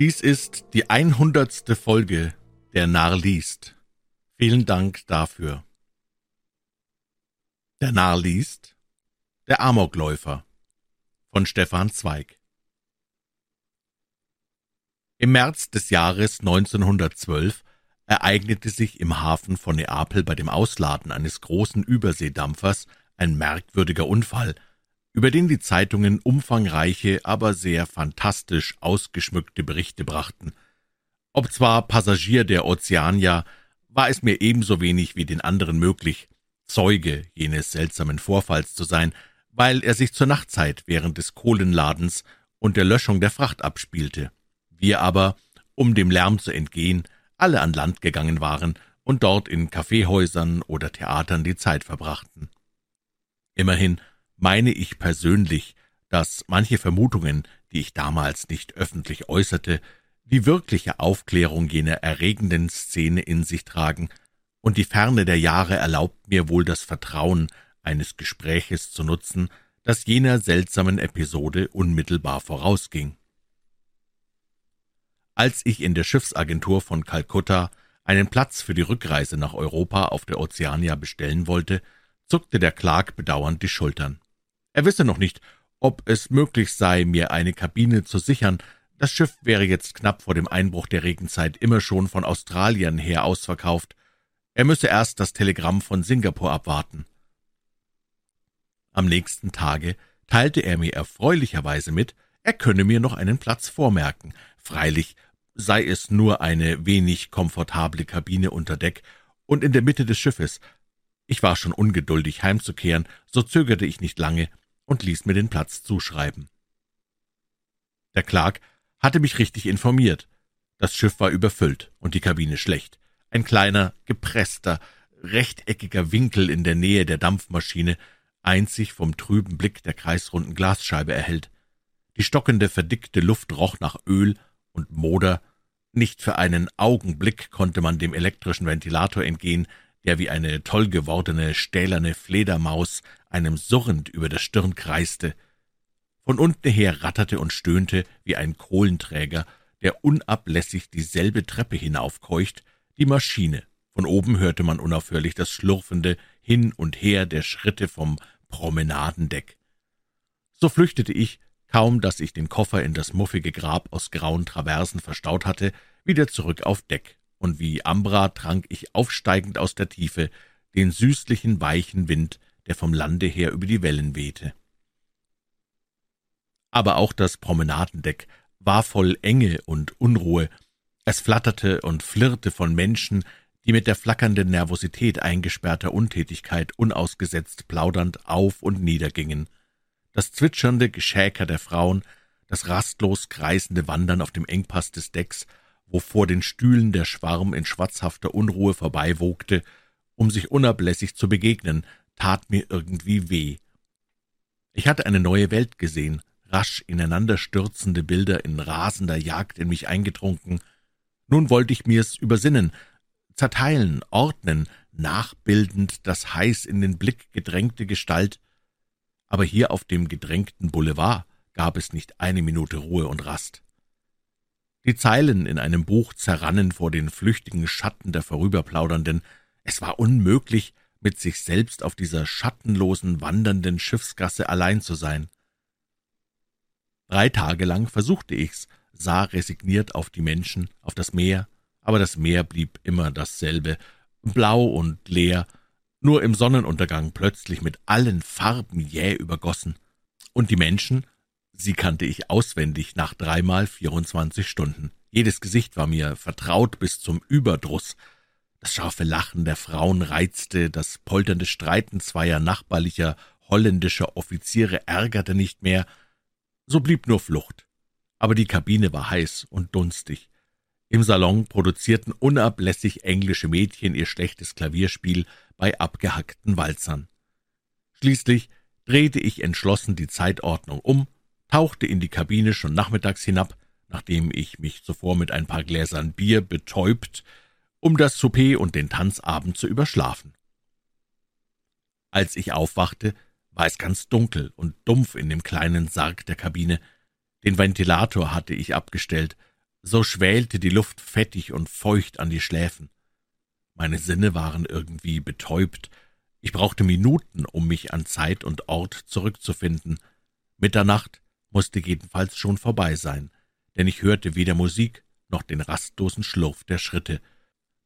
Dies ist die einhundertste Folge der Narr liest. Vielen Dank dafür. Der Narr liest Der Amokläufer von Stefan Zweig Im März des Jahres 1912 ereignete sich im Hafen von Neapel bei dem Ausladen eines großen Überseedampfers ein merkwürdiger Unfall, über den die Zeitungen umfangreiche, aber sehr fantastisch ausgeschmückte Berichte brachten. Ob zwar Passagier der Ozeania, war es mir ebenso wenig wie den anderen möglich, Zeuge jenes seltsamen Vorfalls zu sein, weil er sich zur Nachtzeit während des Kohlenladens und der Löschung der Fracht abspielte. Wir aber, um dem Lärm zu entgehen, alle an Land gegangen waren und dort in Kaffeehäusern oder Theatern die Zeit verbrachten. Immerhin meine ich persönlich, dass manche Vermutungen, die ich damals nicht öffentlich äußerte, die wirkliche Aufklärung jener erregenden Szene in sich tragen, und die Ferne der Jahre erlaubt mir wohl das Vertrauen eines Gespräches zu nutzen, das jener seltsamen Episode unmittelbar vorausging. Als ich in der Schiffsagentur von Kalkutta einen Platz für die Rückreise nach Europa auf der Ozeania bestellen wollte, zuckte der Clark bedauernd die Schultern. Er wisse noch nicht, ob es möglich sei, mir eine Kabine zu sichern. Das Schiff wäre jetzt knapp vor dem Einbruch der Regenzeit immer schon von Australien her ausverkauft. Er müsse erst das Telegramm von Singapur abwarten. Am nächsten Tage teilte er mir erfreulicherweise mit, er könne mir noch einen Platz vormerken. Freilich sei es nur eine wenig komfortable Kabine unter Deck und in der Mitte des Schiffes. Ich war schon ungeduldig heimzukehren, so zögerte ich nicht lange und ließ mir den Platz zuschreiben. Der Clark hatte mich richtig informiert. Das Schiff war überfüllt und die Kabine schlecht. Ein kleiner, gepresster, rechteckiger Winkel in der Nähe der Dampfmaschine, einzig vom trüben Blick der kreisrunden Glasscheibe erhellt. Die stockende, verdickte Luft roch nach Öl und Moder. Nicht für einen Augenblick konnte man dem elektrischen Ventilator entgehen, der wie eine toll gewordene stählerne Fledermaus einem surrend über der Stirn kreiste. Von unten her ratterte und stöhnte wie ein Kohlenträger, der unablässig dieselbe Treppe hinaufkeucht, die Maschine. Von oben hörte man unaufhörlich das schlurfende Hin und Her der Schritte vom Promenadendeck. So flüchtete ich, kaum dass ich den Koffer in das muffige Grab aus grauen Traversen verstaut hatte, wieder zurück auf Deck und wie Ambra trank ich aufsteigend aus der Tiefe den süßlichen, weichen Wind, der vom Lande her über die Wellen wehte. Aber auch das Promenadendeck war voll Enge und Unruhe. Es flatterte und flirrte von Menschen, die mit der flackernden Nervosität eingesperrter Untätigkeit unausgesetzt plaudernd auf und nieder gingen. Das zwitschernde Geschäker der Frauen, das rastlos kreisende Wandern auf dem Engpass des Decks wo vor den Stühlen der Schwarm in schwatzhafter Unruhe vorbeiwogte, um sich unablässig zu begegnen, tat mir irgendwie weh. Ich hatte eine neue Welt gesehen, rasch ineinanderstürzende Bilder in rasender Jagd in mich eingetrunken. Nun wollte ich mir's übersinnen, zerteilen, ordnen, nachbildend das heiß in den Blick gedrängte Gestalt. Aber hier auf dem gedrängten Boulevard gab es nicht eine Minute Ruhe und Rast. Die Zeilen in einem Buch zerrannen vor den flüchtigen Schatten der Vorüberplaudernden. Es war unmöglich, mit sich selbst auf dieser schattenlosen, wandernden Schiffsgasse allein zu sein. Drei Tage lang versuchte ich's, sah resigniert auf die Menschen, auf das Meer, aber das Meer blieb immer dasselbe, blau und leer, nur im Sonnenuntergang plötzlich mit allen Farben jäh übergossen. Und die Menschen Sie kannte ich auswendig nach dreimal vierundzwanzig Stunden. Jedes Gesicht war mir vertraut bis zum Überdruss. Das scharfe Lachen der Frauen reizte, das polternde Streiten zweier nachbarlicher holländischer Offiziere ärgerte nicht mehr. So blieb nur Flucht. Aber die Kabine war heiß und dunstig. Im Salon produzierten unablässig englische Mädchen ihr schlechtes Klavierspiel bei abgehackten Walzern. Schließlich drehte ich entschlossen die Zeitordnung um tauchte in die Kabine schon nachmittags hinab, nachdem ich mich zuvor mit ein paar Gläsern Bier betäubt, um das Souper und den Tanzabend zu überschlafen. Als ich aufwachte, war es ganz dunkel und dumpf in dem kleinen Sarg der Kabine. Den Ventilator hatte ich abgestellt, so schwälte die Luft fettig und feucht an die Schläfen. Meine Sinne waren irgendwie betäubt. Ich brauchte Minuten, um mich an Zeit und Ort zurückzufinden. Mitternacht musste jedenfalls schon vorbei sein, denn ich hörte weder Musik noch den rastlosen Schlurf der Schritte.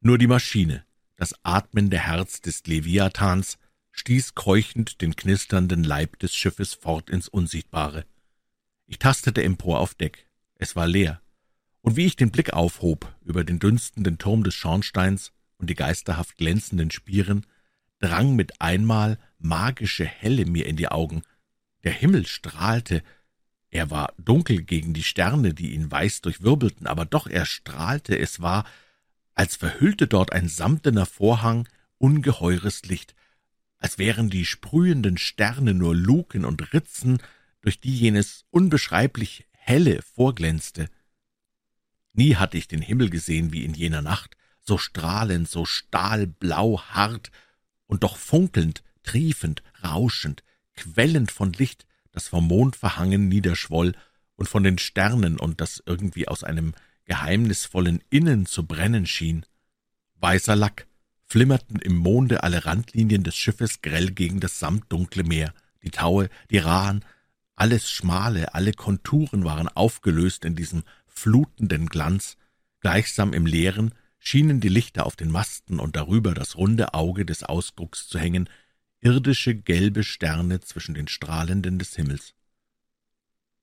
Nur die Maschine, das atmende Herz des Leviathans, stieß keuchend den knisternden Leib des Schiffes fort ins Unsichtbare. Ich tastete empor auf Deck. Es war leer. Und wie ich den Blick aufhob über den dünstenden Turm des Schornsteins und die geisterhaft glänzenden Spieren, drang mit einmal magische Helle mir in die Augen. Der Himmel strahlte, er war dunkel gegen die Sterne, die ihn weiß durchwirbelten, aber doch er strahlte, es war, als verhüllte dort ein samtener Vorhang ungeheures Licht, als wären die sprühenden Sterne nur Luken und Ritzen, durch die jenes unbeschreiblich helle vorglänzte. Nie hatte ich den Himmel gesehen wie in jener Nacht, so strahlend, so stahlblau hart und doch funkelnd, triefend, rauschend, quellend von Licht, das vom Mond verhangen niederschwoll und von den Sternen und das irgendwie aus einem geheimnisvollen Innen zu brennen schien. Weißer Lack, flimmerten im Monde alle Randlinien des Schiffes grell gegen das samtdunkle Meer, die Taue, die Rahen, alles Schmale, alle Konturen waren aufgelöst in diesem flutenden Glanz, gleichsam im Leeren schienen die Lichter auf den Masten und darüber das runde Auge des Ausgucks zu hängen, irdische gelbe Sterne zwischen den Strahlenden des Himmels.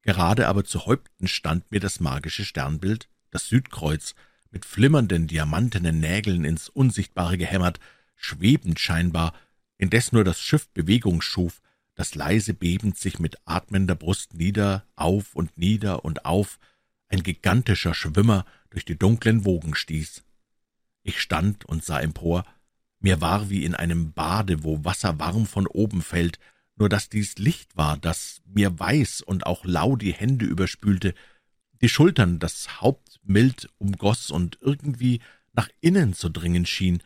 Gerade aber zu Häupten stand mir das magische Sternbild, das Südkreuz, mit flimmernden, diamantenen Nägeln ins Unsichtbare gehämmert, schwebend scheinbar, indes nur das Schiff Bewegung schuf, das leise bebend sich mit atmender Brust nieder, auf und nieder und auf, ein gigantischer Schwimmer durch die dunklen Wogen stieß. Ich stand und sah empor, mir war wie in einem Bade, wo Wasser warm von oben fällt, nur dass dies Licht war, das mir weiß und auch lau die Hände überspülte, die Schultern das Haupt mild umgoß und irgendwie nach innen zu dringen schien,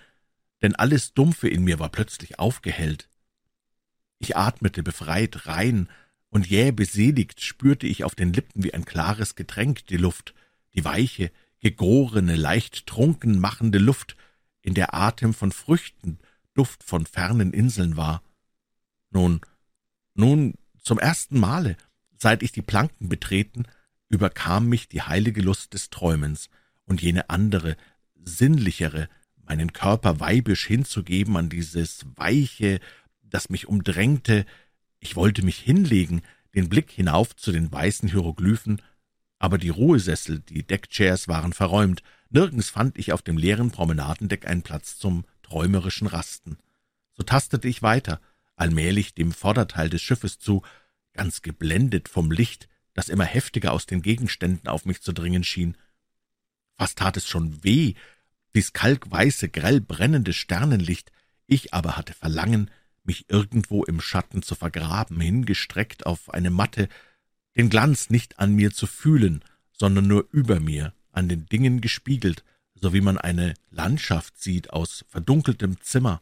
denn alles Dumpfe in mir war plötzlich aufgehellt. Ich atmete befreit, rein, und jäh beseligt spürte ich auf den Lippen wie ein klares Getränk die Luft, die weiche, gegorene, leicht trunken machende Luft, in der Atem von Früchten, Duft von fernen Inseln war. Nun, nun, zum ersten Male, seit ich die Planken betreten, überkam mich die heilige Lust des Träumens und jene andere, sinnlichere, meinen Körper weibisch hinzugeben an dieses Weiche, das mich umdrängte. Ich wollte mich hinlegen, den Blick hinauf zu den weißen Hieroglyphen, aber die Ruhesessel, die Deckchairs waren verräumt, Nirgends fand ich auf dem leeren Promenadendeck einen Platz zum träumerischen Rasten. So tastete ich weiter, allmählich dem Vorderteil des Schiffes zu, ganz geblendet vom Licht, das immer heftiger aus den Gegenständen auf mich zu dringen schien. Fast tat es schon weh, dies kalkweiße, grell brennende Sternenlicht, ich aber hatte Verlangen, mich irgendwo im Schatten zu vergraben, hingestreckt auf eine Matte, den Glanz nicht an mir zu fühlen, sondern nur über mir, an den Dingen gespiegelt, so wie man eine Landschaft sieht aus verdunkeltem Zimmer.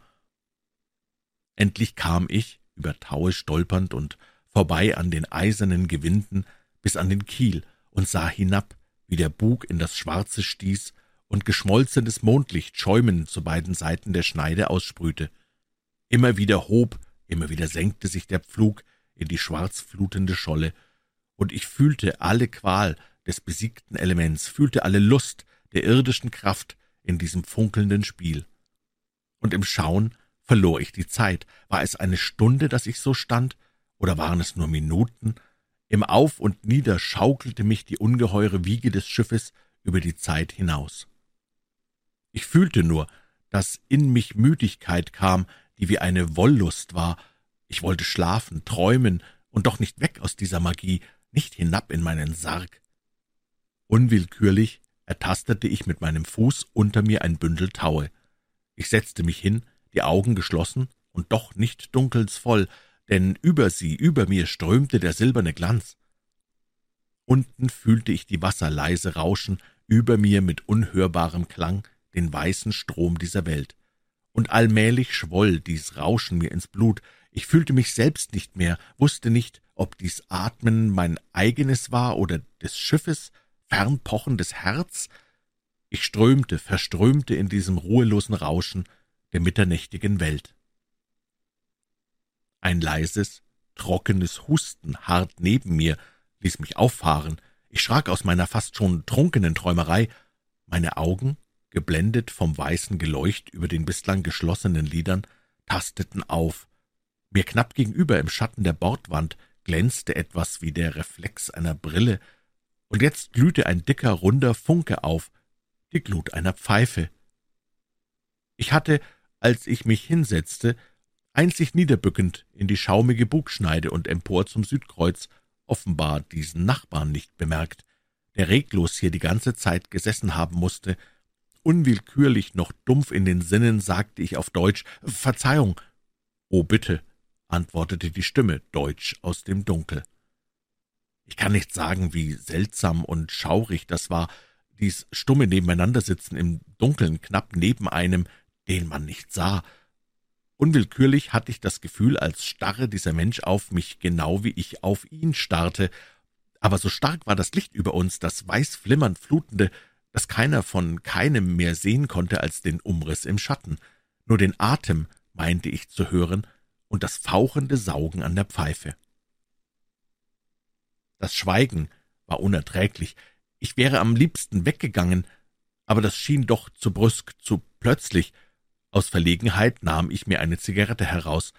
Endlich kam ich, über Taue stolpernd und vorbei an den eisernen Gewinden bis an den Kiel und sah hinab, wie der Bug in das Schwarze stieß und geschmolzenes Mondlicht schäumend zu beiden Seiten der Schneide aussprühte. Immer wieder hob, immer wieder senkte sich der Pflug in die schwarzflutende Scholle, und ich fühlte alle Qual, des besiegten Elements, fühlte alle Lust der irdischen Kraft in diesem funkelnden Spiel. Und im Schauen verlor ich die Zeit. War es eine Stunde, dass ich so stand, oder waren es nur Minuten? Im Auf und Nieder schaukelte mich die ungeheure Wiege des Schiffes über die Zeit hinaus. Ich fühlte nur, dass in mich Müdigkeit kam, die wie eine Wollust war. Ich wollte schlafen, träumen und doch nicht weg aus dieser Magie, nicht hinab in meinen Sarg. Unwillkürlich ertastete ich mit meinem Fuß unter mir ein Bündel Taue. Ich setzte mich hin, die Augen geschlossen und doch nicht dunkelsvoll, denn über sie, über mir strömte der silberne Glanz. Unten fühlte ich die Wasser leise rauschen, über mir mit unhörbarem Klang den weißen Strom dieser Welt. Und allmählich schwoll dies Rauschen mir ins Blut, ich fühlte mich selbst nicht mehr, wusste nicht, ob dies Atmen mein eigenes war oder des Schiffes, fernpochendes Herz? Ich strömte, verströmte in diesem ruhelosen Rauschen der mitternächtigen Welt. Ein leises, trockenes Husten hart neben mir ließ mich auffahren. Ich schrak aus meiner fast schon trunkenen Träumerei. Meine Augen, geblendet vom weißen Geleucht über den bislang geschlossenen Lidern, tasteten auf. Mir knapp gegenüber im Schatten der Bordwand glänzte etwas wie der Reflex einer Brille, und jetzt glühte ein dicker, runder Funke auf, die Glut einer Pfeife. Ich hatte, als ich mich hinsetzte, einzig niederbückend in die schaumige Bugschneide und empor zum Südkreuz, offenbar diesen Nachbarn nicht bemerkt, der reglos hier die ganze Zeit gesessen haben musste. Unwillkürlich noch dumpf in den Sinnen sagte ich auf Deutsch Verzeihung. Oh, bitte, antwortete die Stimme deutsch aus dem Dunkel. Ich kann nicht sagen, wie seltsam und schaurig das war, dies stumme Nebeneinandersitzen im Dunkeln knapp neben einem, den man nicht sah. Unwillkürlich hatte ich das Gefühl, als starre dieser Mensch auf mich, genau wie ich auf ihn starrte, aber so stark war das Licht über uns, das weiß flimmernd flutende, dass keiner von keinem mehr sehen konnte als den Umriss im Schatten. Nur den Atem meinte ich zu hören und das fauchende Saugen an der Pfeife. Das Schweigen war unerträglich. Ich wäre am liebsten weggegangen, aber das schien doch zu brüsk, zu plötzlich. Aus Verlegenheit nahm ich mir eine Zigarette heraus.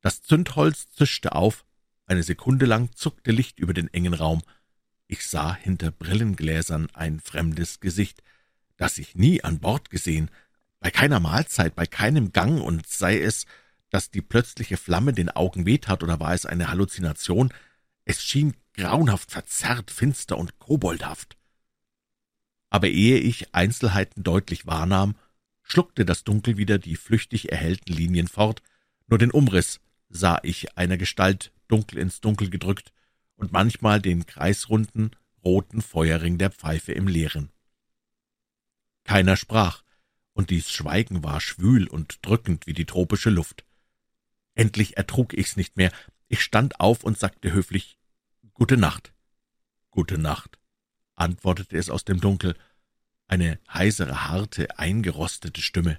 Das Zündholz zischte auf, eine Sekunde lang zuckte Licht über den engen Raum. Ich sah hinter Brillengläsern ein fremdes Gesicht, das ich nie an Bord gesehen, bei keiner Mahlzeit, bei keinem Gang, und sei es, dass die plötzliche Flamme den Augen wehtat, oder war es eine Halluzination, es schien grauenhaft verzerrt, finster und koboldhaft. Aber ehe ich Einzelheiten deutlich wahrnahm, schluckte das Dunkel wieder die flüchtig erhellten Linien fort, nur den Umriss sah ich einer Gestalt dunkel ins Dunkel gedrückt und manchmal den kreisrunden, roten Feuerring der Pfeife im Leeren. Keiner sprach, und dies Schweigen war schwül und drückend wie die tropische Luft. Endlich ertrug ich's nicht mehr. Ich stand auf und sagte höflich Gute Nacht. Gute Nacht, antwortete es aus dem Dunkel, eine heisere, harte, eingerostete Stimme.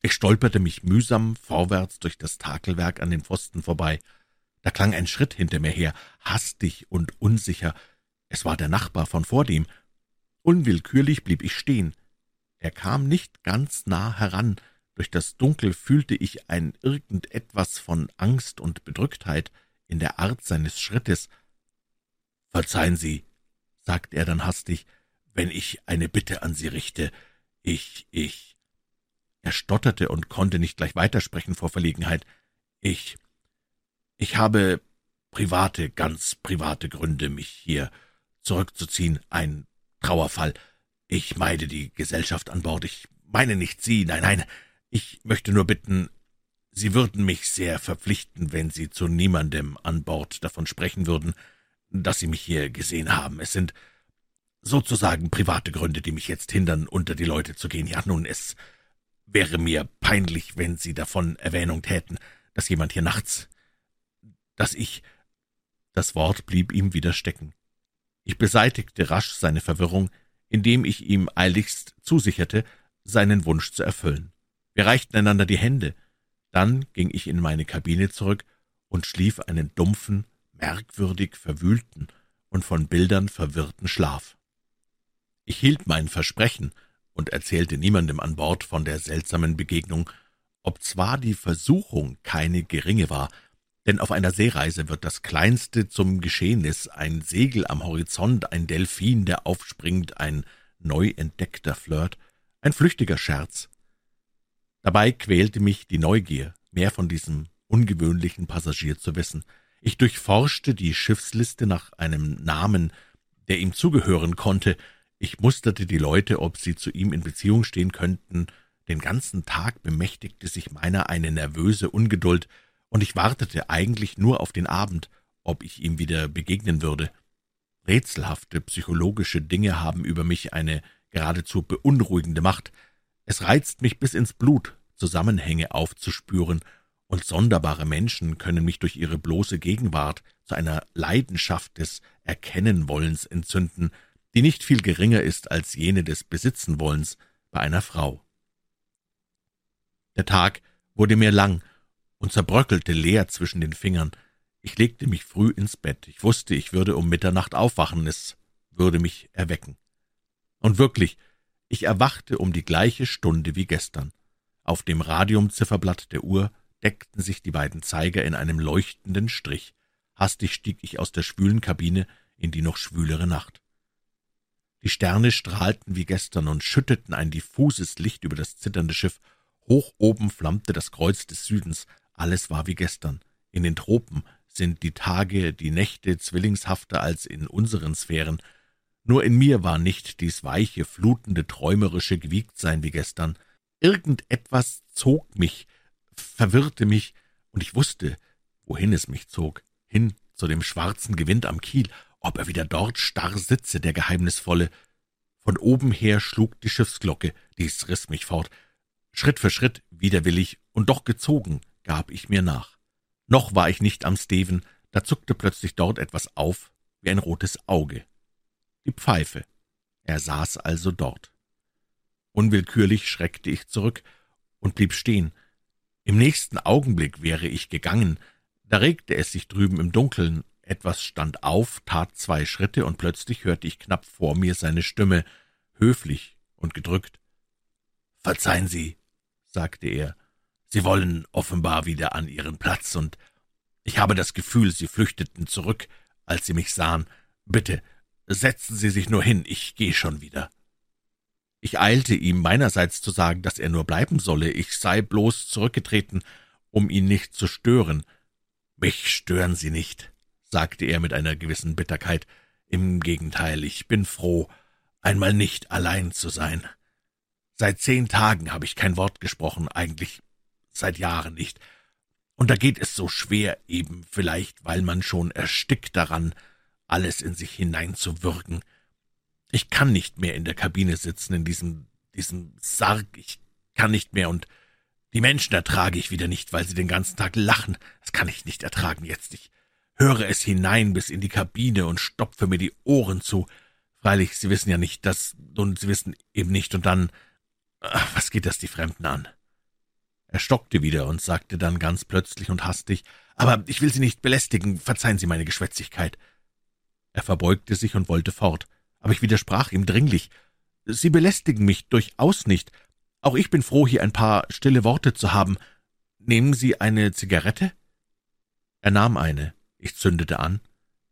Ich stolperte mich mühsam vorwärts durch das Takelwerk an den Pfosten vorbei. Da klang ein Schritt hinter mir her, hastig und unsicher. Es war der Nachbar von vordem. Unwillkürlich blieb ich stehen. Er kam nicht ganz nah heran. Durch das Dunkel fühlte ich ein irgendetwas von Angst und Bedrücktheit in der Art seines Schrittes. Verzeihen Sie, sagte er dann hastig, wenn ich eine Bitte an Sie richte. Ich, ich. Er stotterte und konnte nicht gleich weitersprechen vor Verlegenheit. Ich, ich habe private, ganz private Gründe, mich hier zurückzuziehen. Ein Trauerfall. Ich meide die Gesellschaft an Bord. Ich meine nicht Sie, nein, nein. Ich möchte nur bitten, Sie würden mich sehr verpflichten, wenn Sie zu niemandem an Bord davon sprechen würden, dass Sie mich hier gesehen haben. Es sind sozusagen private Gründe, die mich jetzt hindern, unter die Leute zu gehen. Ja, nun, es wäre mir peinlich, wenn Sie davon Erwähnung täten, dass jemand hier nachts, dass ich. Das Wort blieb ihm wieder stecken. Ich beseitigte rasch seine Verwirrung, indem ich ihm eiligst zusicherte, seinen Wunsch zu erfüllen. Wir reichten einander die Hände, dann ging ich in meine Kabine zurück und schlief einen dumpfen, merkwürdig verwühlten und von Bildern verwirrten Schlaf. Ich hielt mein Versprechen und erzählte niemandem an Bord von der seltsamen Begegnung, obzwar die Versuchung keine geringe war, denn auf einer Seereise wird das Kleinste zum Geschehnis, ein Segel am Horizont, ein Delfin, der aufspringt, ein neu entdeckter Flirt, ein flüchtiger Scherz, Dabei quälte mich die Neugier, mehr von diesem ungewöhnlichen Passagier zu wissen. Ich durchforschte die Schiffsliste nach einem Namen, der ihm zugehören konnte. Ich musterte die Leute, ob sie zu ihm in Beziehung stehen könnten. Den ganzen Tag bemächtigte sich meiner eine nervöse Ungeduld, und ich wartete eigentlich nur auf den Abend, ob ich ihm wieder begegnen würde. Rätselhafte psychologische Dinge haben über mich eine geradezu beunruhigende Macht. Es reizt mich bis ins Blut, Zusammenhänge aufzuspüren und sonderbare Menschen können mich durch ihre bloße Gegenwart zu einer Leidenschaft des Erkennenwollens entzünden, die nicht viel geringer ist als jene des Besitzenwollens bei einer Frau. Der Tag wurde mir lang und zerbröckelte leer zwischen den Fingern. Ich legte mich früh ins Bett. Ich wusste, ich würde um Mitternacht aufwachen, es würde mich erwecken. Und wirklich, ich erwachte um die gleiche Stunde wie gestern. Auf dem Radiumzifferblatt der Uhr deckten sich die beiden Zeiger in einem leuchtenden Strich. Hastig stieg ich aus der schwülen Kabine in die noch schwülere Nacht. Die Sterne strahlten wie gestern und schütteten ein diffuses Licht über das zitternde Schiff. Hoch oben flammte das Kreuz des Südens. Alles war wie gestern. In den Tropen sind die Tage, die Nächte zwillingshafter als in unseren Sphären. Nur in mir war nicht dies weiche, flutende, träumerische Gewiegtsein wie gestern. Irgendetwas zog mich, verwirrte mich, und ich wusste, wohin es mich zog, hin zu dem schwarzen Gewind am Kiel, ob er wieder dort starr sitze, der Geheimnisvolle. Von oben her schlug die Schiffsglocke, dies riß mich fort. Schritt für Schritt, widerwillig und doch gezogen, gab ich mir nach. Noch war ich nicht am Steven, da zuckte plötzlich dort etwas auf, wie ein rotes Auge. Die Pfeife. Er saß also dort. Unwillkürlich schreckte ich zurück und blieb stehen. Im nächsten Augenblick wäre ich gegangen, da regte es sich drüben im Dunkeln, etwas stand auf, tat zwei Schritte, und plötzlich hörte ich knapp vor mir seine Stimme, höflich und gedrückt. Verzeihen Sie, sagte er, Sie wollen offenbar wieder an Ihren Platz, und ich habe das Gefühl, Sie flüchteten zurück, als Sie mich sahen. Bitte, setzen Sie sich nur hin, ich gehe schon wieder. Ich eilte ihm meinerseits zu sagen, dass er nur bleiben solle, ich sei bloß zurückgetreten, um ihn nicht zu stören. Mich stören Sie nicht, sagte er mit einer gewissen Bitterkeit. Im Gegenteil, ich bin froh, einmal nicht allein zu sein. Seit zehn Tagen habe ich kein Wort gesprochen, eigentlich seit Jahren nicht. Und da geht es so schwer, eben vielleicht, weil man schon erstickt daran, alles in sich hineinzuwürgen. Ich kann nicht mehr in der Kabine sitzen, in diesem, diesem Sarg. Ich kann nicht mehr und die Menschen ertrage ich wieder nicht, weil sie den ganzen Tag lachen. Das kann ich nicht ertragen jetzt. Ich höre es hinein bis in die Kabine und stopfe mir die Ohren zu. Freilich, Sie wissen ja nicht, dass, und Sie wissen eben nicht, und dann, ach, was geht das die Fremden an? Er stockte wieder und sagte dann ganz plötzlich und hastig, aber ich will Sie nicht belästigen, verzeihen Sie meine Geschwätzigkeit. Er verbeugte sich und wollte fort aber ich widersprach ihm dringlich. Sie belästigen mich durchaus nicht. Auch ich bin froh, hier ein paar stille Worte zu haben. Nehmen Sie eine Zigarette? Er nahm eine. Ich zündete an.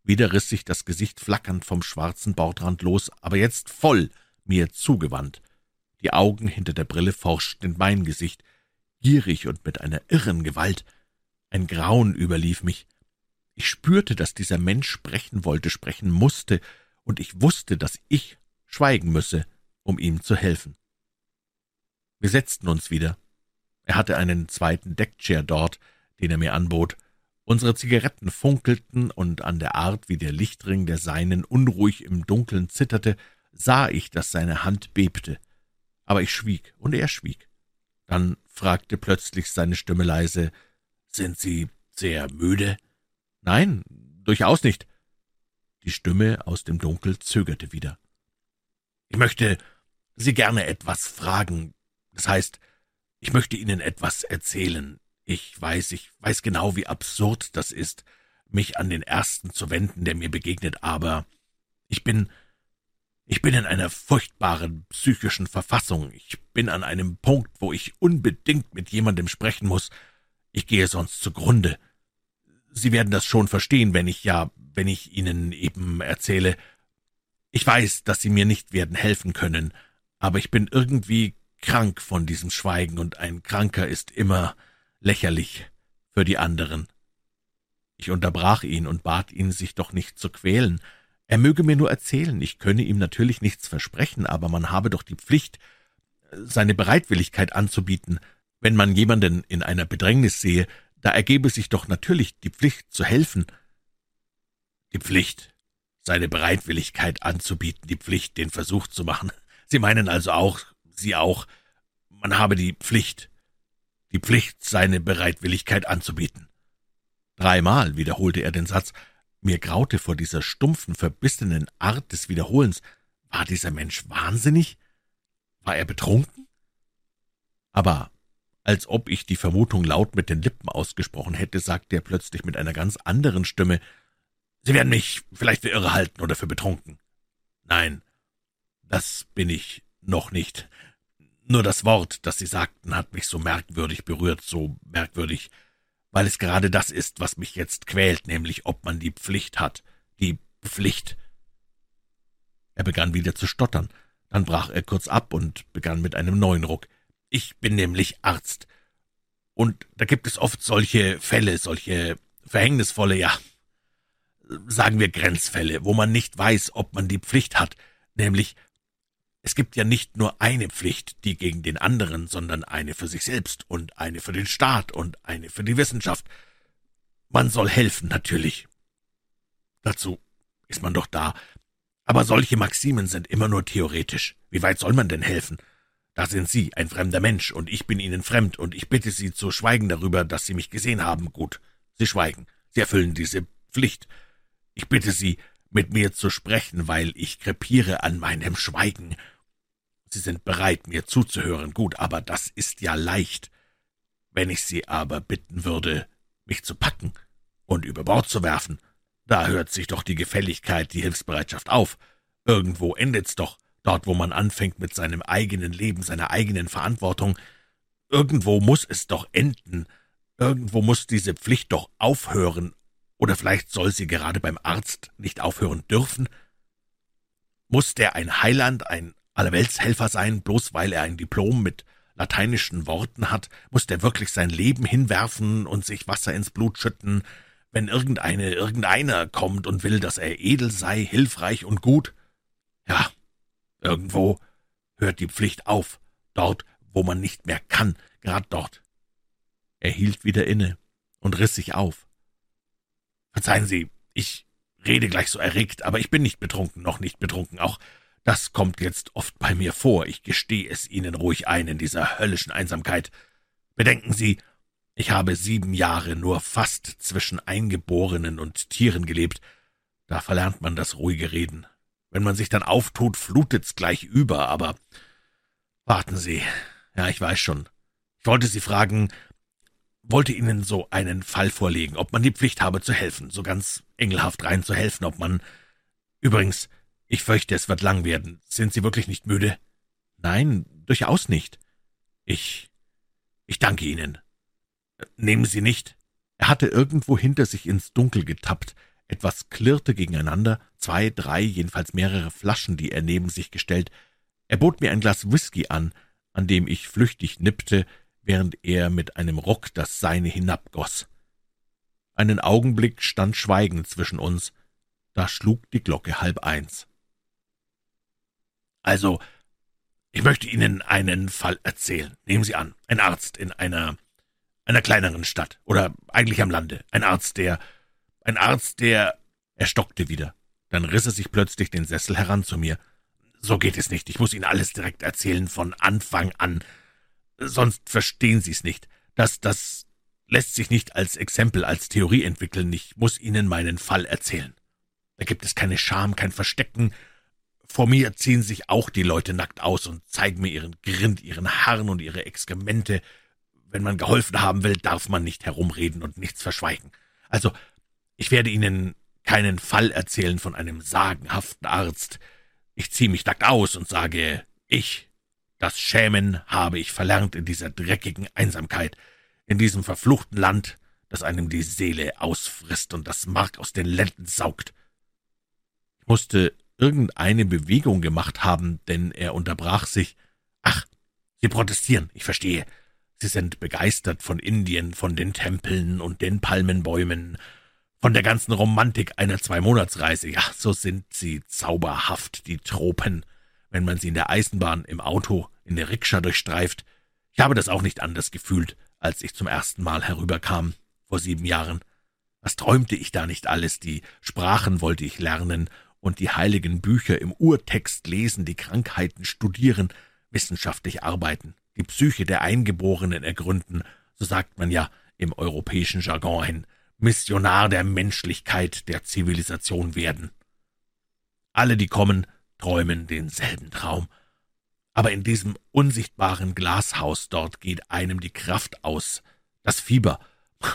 Wieder riss sich das Gesicht flackernd vom schwarzen Bordrand los, aber jetzt voll mir zugewandt. Die Augen hinter der Brille forschten in mein Gesicht, gierig und mit einer irren Gewalt. Ein Grauen überlief mich. Ich spürte, dass dieser Mensch sprechen wollte, sprechen musste, und ich wusste, dass ich schweigen müsse, um ihm zu helfen. Wir setzten uns wieder. Er hatte einen zweiten Deckchair dort, den er mir anbot. Unsere Zigaretten funkelten, und an der Art, wie der Lichtring der seinen unruhig im Dunkeln zitterte, sah ich, dass seine Hand bebte. Aber ich schwieg, und er schwieg. Dann fragte plötzlich seine Stimme leise, »Sind Sie sehr müde?« »Nein, durchaus nicht. Die Stimme aus dem Dunkel zögerte wieder. Ich möchte Sie gerne etwas fragen. Das heißt, ich möchte Ihnen etwas erzählen. Ich weiß, ich weiß genau, wie absurd das ist, mich an den Ersten zu wenden, der mir begegnet, aber ich bin ich bin in einer furchtbaren psychischen Verfassung. Ich bin an einem Punkt, wo ich unbedingt mit jemandem sprechen muss. Ich gehe sonst zugrunde. Sie werden das schon verstehen, wenn ich ja, wenn ich Ihnen eben erzähle. Ich weiß, dass Sie mir nicht werden helfen können, aber ich bin irgendwie krank von diesem Schweigen, und ein Kranker ist immer lächerlich für die anderen. Ich unterbrach ihn und bat ihn, sich doch nicht zu quälen. Er möge mir nur erzählen, ich könne ihm natürlich nichts versprechen, aber man habe doch die Pflicht, seine Bereitwilligkeit anzubieten, wenn man jemanden in einer Bedrängnis sehe, da ergebe sich doch natürlich die Pflicht zu helfen. Die Pflicht, seine Bereitwilligkeit anzubieten, die Pflicht, den Versuch zu machen. Sie meinen also auch, Sie auch, man habe die Pflicht. die Pflicht, seine Bereitwilligkeit anzubieten. Dreimal wiederholte er den Satz. Mir graute vor dieser stumpfen, verbissenen Art des Wiederholens. War dieser Mensch wahnsinnig? War er betrunken? Aber als ob ich die Vermutung laut mit den Lippen ausgesprochen hätte, sagte er plötzlich mit einer ganz anderen Stimme, Sie werden mich vielleicht für irre halten oder für betrunken. Nein, das bin ich noch nicht. Nur das Wort, das Sie sagten, hat mich so merkwürdig berührt, so merkwürdig, weil es gerade das ist, was mich jetzt quält, nämlich ob man die Pflicht hat. Die Pflicht. Er begann wieder zu stottern, dann brach er kurz ab und begann mit einem neuen Ruck. Ich bin nämlich Arzt. Und da gibt es oft solche Fälle, solche verhängnisvolle, ja, sagen wir Grenzfälle, wo man nicht weiß, ob man die Pflicht hat, nämlich es gibt ja nicht nur eine Pflicht, die gegen den anderen, sondern eine für sich selbst und eine für den Staat und eine für die Wissenschaft. Man soll helfen, natürlich. Dazu ist man doch da. Aber solche Maximen sind immer nur theoretisch. Wie weit soll man denn helfen? Da sind Sie, ein fremder Mensch, und ich bin Ihnen fremd, und ich bitte Sie zu schweigen darüber, dass Sie mich gesehen haben. Gut, Sie schweigen. Sie erfüllen diese Pflicht. Ich bitte Sie, mit mir zu sprechen, weil ich krepiere an meinem Schweigen. Sie sind bereit, mir zuzuhören, gut, aber das ist ja leicht. Wenn ich Sie aber bitten würde, mich zu packen und über Bord zu werfen, da hört sich doch die Gefälligkeit, die Hilfsbereitschaft auf. Irgendwo endet's doch, dort wo man anfängt mit seinem eigenen Leben, seiner eigenen Verantwortung. Irgendwo muss es doch enden. Irgendwo muss diese Pflicht doch aufhören, oder vielleicht soll sie gerade beim Arzt nicht aufhören dürfen? Muss der ein Heiland, ein Allerweltshelfer sein, bloß weil er ein Diplom mit lateinischen Worten hat? Muss der wirklich sein Leben hinwerfen und sich Wasser ins Blut schütten, wenn irgendeine, irgendeiner kommt und will, dass er edel sei, hilfreich und gut? Ja, irgendwo hört die Pflicht auf, dort, wo man nicht mehr kann, grad dort. Er hielt wieder inne und riss sich auf. Verzeihen Sie, ich rede gleich so erregt, aber ich bin nicht betrunken, noch nicht betrunken. Auch das kommt jetzt oft bei mir vor. Ich gestehe es Ihnen ruhig ein in dieser höllischen Einsamkeit. Bedenken Sie, ich habe sieben Jahre nur fast zwischen Eingeborenen und Tieren gelebt. Da verlernt man das ruhige Reden. Wenn man sich dann auftut, flutet's gleich über, aber warten Sie. Ja, ich weiß schon. Ich wollte Sie fragen, wollte Ihnen so einen Fall vorlegen, ob man die Pflicht habe zu helfen, so ganz engelhaft rein zu helfen, ob man. Übrigens, ich fürchte, es wird lang werden. Sind Sie wirklich nicht müde? Nein, durchaus nicht. Ich. Ich danke Ihnen. Nehmen Sie nicht. Er hatte irgendwo hinter sich ins Dunkel getappt. Etwas klirrte gegeneinander, zwei, drei, jedenfalls mehrere Flaschen, die er neben sich gestellt. Er bot mir ein Glas Whisky an, an dem ich flüchtig nippte, während er mit einem Ruck das Seine hinabgoß. Einen Augenblick stand Schweigen zwischen uns, da schlug die Glocke halb eins. Also, ich möchte Ihnen einen Fall erzählen. Nehmen Sie an, ein Arzt in einer einer kleineren Stadt oder eigentlich am Lande, ein Arzt, der ein Arzt, der er stockte wieder. Dann riss er sich plötzlich den Sessel heran zu mir. So geht es nicht. Ich muss Ihnen alles direkt erzählen, von Anfang an sonst verstehen Sie's nicht. Das, das lässt sich nicht als Exempel, als Theorie entwickeln. Ich muss Ihnen meinen Fall erzählen. Da gibt es keine Scham, kein Verstecken. Vor mir ziehen sich auch die Leute nackt aus und zeigen mir ihren Grind, ihren Harn und ihre Exkremente. Wenn man geholfen haben will, darf man nicht herumreden und nichts verschweigen. Also, ich werde Ihnen keinen Fall erzählen von einem sagenhaften Arzt. Ich ziehe mich nackt aus und sage, ich das Schämen habe ich verlernt in dieser dreckigen Einsamkeit, in diesem verfluchten Land, das einem die Seele ausfrisst und das Mark aus den Lenden saugt. Ich musste irgendeine Bewegung gemacht haben, denn er unterbrach sich. Ach, Sie protestieren, ich verstehe. Sie sind begeistert von Indien, von den Tempeln und den Palmenbäumen, von der ganzen Romantik einer Zweimonatsreise. Ja, so sind sie zauberhaft, die Tropen wenn man sie in der Eisenbahn, im Auto, in der Rikscha durchstreift. Ich habe das auch nicht anders gefühlt, als ich zum ersten Mal herüberkam, vor sieben Jahren. Was träumte ich da nicht alles? Die Sprachen wollte ich lernen und die heiligen Bücher im Urtext lesen, die Krankheiten studieren, wissenschaftlich arbeiten, die Psyche der Eingeborenen ergründen, so sagt man ja im europäischen Jargon, ein Missionar der Menschlichkeit, der Zivilisation werden. Alle, die kommen, träumen denselben Traum. Aber in diesem unsichtbaren Glashaus dort geht einem die Kraft aus. Das Fieber,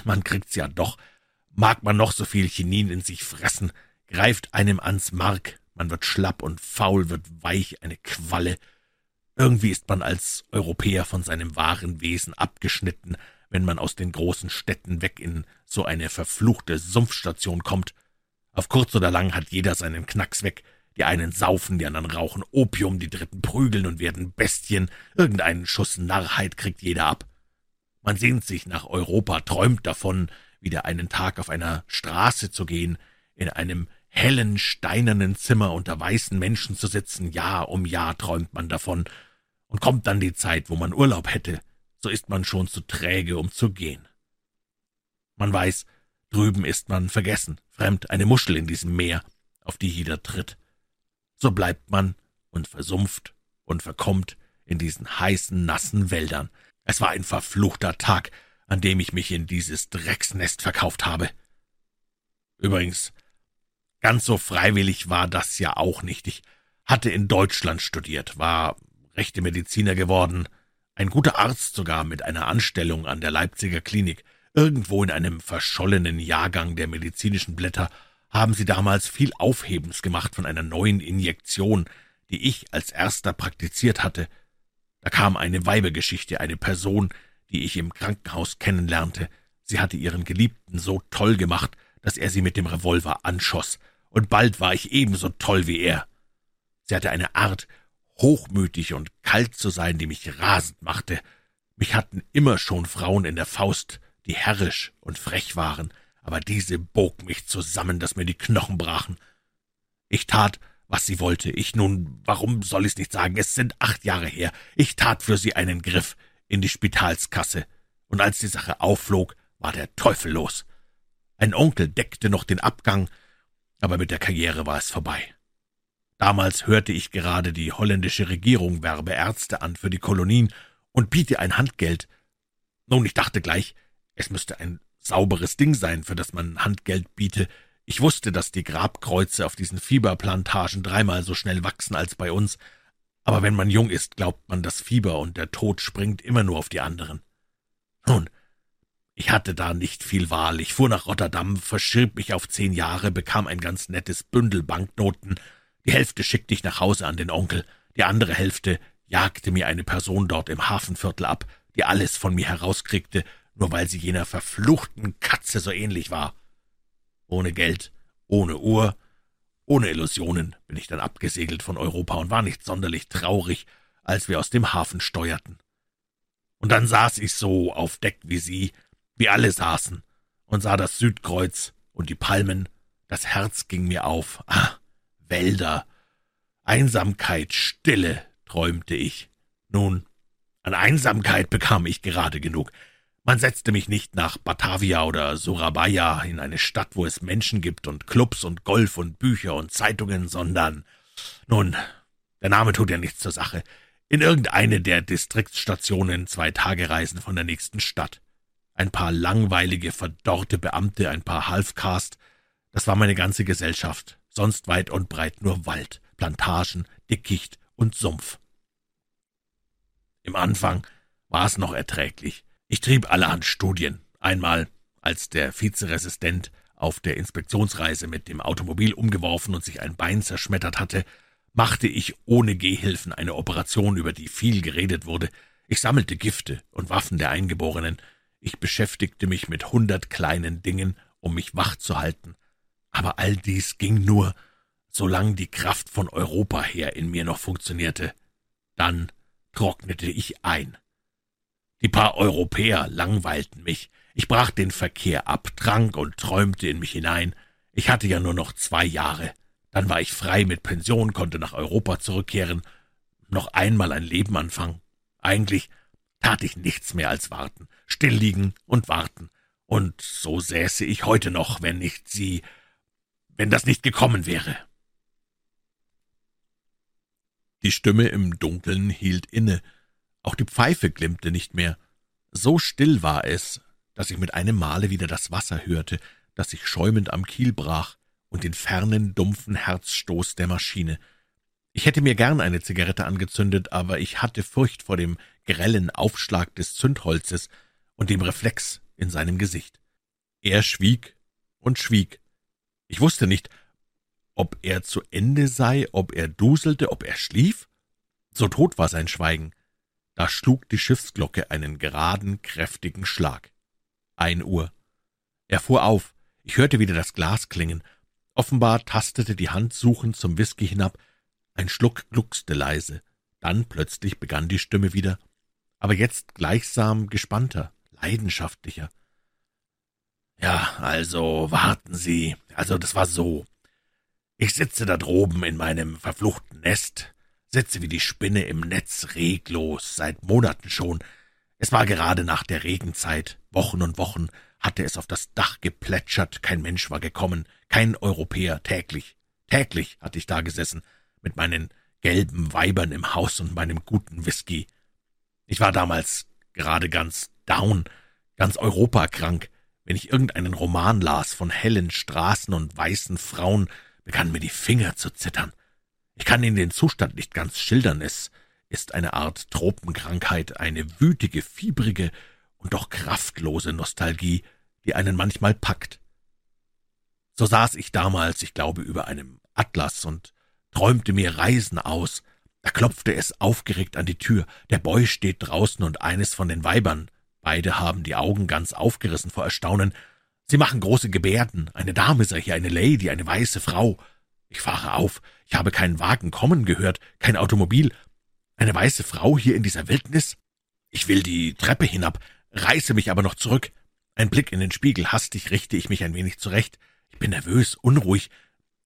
man kriegt's ja doch. Mag man noch so viel Chinin in sich fressen, greift einem ans Mark, man wird schlapp und faul, wird weich, eine Qualle. Irgendwie ist man als Europäer von seinem wahren Wesen abgeschnitten, wenn man aus den großen Städten weg in so eine verfluchte Sumpfstation kommt. Auf kurz oder lang hat jeder seinen Knacks weg. Die einen saufen, die anderen rauchen Opium, die dritten prügeln und werden Bestien. Irgendeinen Schuss Narrheit kriegt jeder ab. Man sehnt sich nach Europa, träumt davon, wieder einen Tag auf einer Straße zu gehen, in einem hellen, steinernen Zimmer unter weißen Menschen zu sitzen. Jahr um Jahr träumt man davon. Und kommt dann die Zeit, wo man Urlaub hätte, so ist man schon zu träge, um zu gehen. Man weiß, drüben ist man vergessen, fremd, eine Muschel in diesem Meer, auf die jeder tritt. So bleibt man und versumpft und verkommt in diesen heißen, nassen Wäldern. Es war ein verfluchter Tag, an dem ich mich in dieses Drecksnest verkauft habe. Übrigens, ganz so freiwillig war das ja auch nicht. Ich hatte in Deutschland studiert, war rechte Mediziner geworden, ein guter Arzt sogar mit einer Anstellung an der Leipziger Klinik. Irgendwo in einem verschollenen Jahrgang der medizinischen Blätter haben sie damals viel Aufhebens gemacht von einer neuen Injektion, die ich als erster praktiziert hatte. Da kam eine Weibergeschichte, eine Person, die ich im Krankenhaus kennenlernte. Sie hatte ihren Geliebten so toll gemacht, dass er sie mit dem Revolver anschoss, und bald war ich ebenso toll wie er. Sie hatte eine Art, hochmütig und kalt zu sein, die mich rasend machte. Mich hatten immer schon Frauen in der Faust, die herrisch und frech waren, aber diese bog mich zusammen, dass mir die Knochen brachen. Ich tat, was sie wollte. Ich nun, warum soll ich's nicht sagen? Es sind acht Jahre her. Ich tat für sie einen Griff in die Spitalskasse. Und als die Sache aufflog, war der Teufel los. Ein Onkel deckte noch den Abgang, aber mit der Karriere war es vorbei. Damals hörte ich gerade, die holländische Regierung werbe Ärzte an für die Kolonien und biete ein Handgeld. Nun, ich dachte gleich, es müsste ein sauberes Ding sein, für das man Handgeld biete. Ich wusste, dass die Grabkreuze auf diesen Fieberplantagen dreimal so schnell wachsen als bei uns, aber wenn man jung ist, glaubt man, das Fieber und der Tod springt immer nur auf die anderen. Nun, ich hatte da nicht viel Wahl. Ich fuhr nach Rotterdam, verschirb mich auf zehn Jahre, bekam ein ganz nettes Bündel Banknoten. Die Hälfte schickte ich nach Hause an den Onkel, die andere Hälfte jagte mir eine Person dort im Hafenviertel ab, die alles von mir herauskriegte, nur weil sie jener verfluchten Katze so ähnlich war. Ohne Geld, ohne Uhr, ohne Illusionen bin ich dann abgesegelt von Europa und war nicht sonderlich traurig, als wir aus dem Hafen steuerten. Und dann saß ich so auf Deck wie Sie, wie alle saßen, und sah das Südkreuz und die Palmen. Das Herz ging mir auf. Ah, Wälder, Einsamkeit, Stille, träumte ich. Nun, an Einsamkeit bekam ich gerade genug. Man setzte mich nicht nach Batavia oder Surabaya in eine Stadt, wo es Menschen gibt und Clubs und Golf und Bücher und Zeitungen, sondern, nun, der Name tut ja nichts zur Sache, in irgendeine der Distriktsstationen zwei Tagereisen von der nächsten Stadt. Ein paar langweilige, verdorrte Beamte, ein paar Halfcast, das war meine ganze Gesellschaft, sonst weit und breit nur Wald, Plantagen, Dickicht und Sumpf. Im Anfang war es noch erträglich, ich trieb allerhand Studien. Einmal, als der Vizeresistent auf der Inspektionsreise mit dem Automobil umgeworfen und sich ein Bein zerschmettert hatte, machte ich ohne Gehhilfen eine Operation, über die viel geredet wurde. Ich sammelte Gifte und Waffen der Eingeborenen. Ich beschäftigte mich mit hundert kleinen Dingen, um mich wach zu halten. Aber all dies ging nur, solange die Kraft von Europa her in mir noch funktionierte. Dann trocknete ich ein. Die paar Europäer langweilten mich. Ich brach den Verkehr ab, trank und träumte in mich hinein. Ich hatte ja nur noch zwei Jahre. Dann war ich frei mit Pension, konnte nach Europa zurückkehren, noch einmal ein Leben anfangen. Eigentlich tat ich nichts mehr als warten, still liegen und warten. Und so säße ich heute noch, wenn nicht sie, wenn das nicht gekommen wäre. Die Stimme im Dunkeln hielt inne, auch die Pfeife glimmte nicht mehr. So still war es, dass ich mit einem Male wieder das Wasser hörte, das sich schäumend am Kiel brach, und den fernen, dumpfen Herzstoß der Maschine. Ich hätte mir gern eine Zigarette angezündet, aber ich hatte Furcht vor dem grellen Aufschlag des Zündholzes und dem Reflex in seinem Gesicht. Er schwieg und schwieg. Ich wusste nicht, ob er zu Ende sei, ob er duselte, ob er schlief. So tot war sein Schweigen. Da schlug die Schiffsglocke einen geraden, kräftigen Schlag. Ein Uhr. Er fuhr auf. Ich hörte wieder das Glas klingen. Offenbar tastete die Hand suchend zum Whisky hinab. Ein Schluck gluckste leise. Dann plötzlich begann die Stimme wieder, aber jetzt gleichsam gespannter, leidenschaftlicher. Ja, also warten Sie. Also das war so. Ich sitze da droben in meinem verfluchten Nest, sitze wie die Spinne im Netz reglos, seit Monaten schon. Es war gerade nach der Regenzeit, Wochen und Wochen hatte es auf das Dach geplätschert, kein Mensch war gekommen, kein Europäer, täglich, täglich hatte ich da gesessen, mit meinen gelben Weibern im Haus und meinem guten Whisky. Ich war damals gerade ganz down, ganz europakrank. Wenn ich irgendeinen Roman las von hellen Straßen und weißen Frauen, begannen mir die Finger zu zittern. Ich kann Ihnen den Zustand nicht ganz schildern. Es ist eine Art Tropenkrankheit, eine wütige, fiebrige und doch kraftlose Nostalgie, die einen manchmal packt. So saß ich damals, ich glaube, über einem Atlas und träumte mir Reisen aus. Da klopfte es aufgeregt an die Tür. Der Boy steht draußen und eines von den Weibern. Beide haben die Augen ganz aufgerissen vor Erstaunen. Sie machen große Gebärden. Eine Dame sei hier, eine Lady, eine weiße Frau. Ich fahre auf. Ich habe keinen Wagen kommen gehört, kein Automobil. Eine weiße Frau hier in dieser Wildnis? Ich will die Treppe hinab, reiße mich aber noch zurück. Ein Blick in den Spiegel, hastig richte ich mich ein wenig zurecht. Ich bin nervös, unruhig,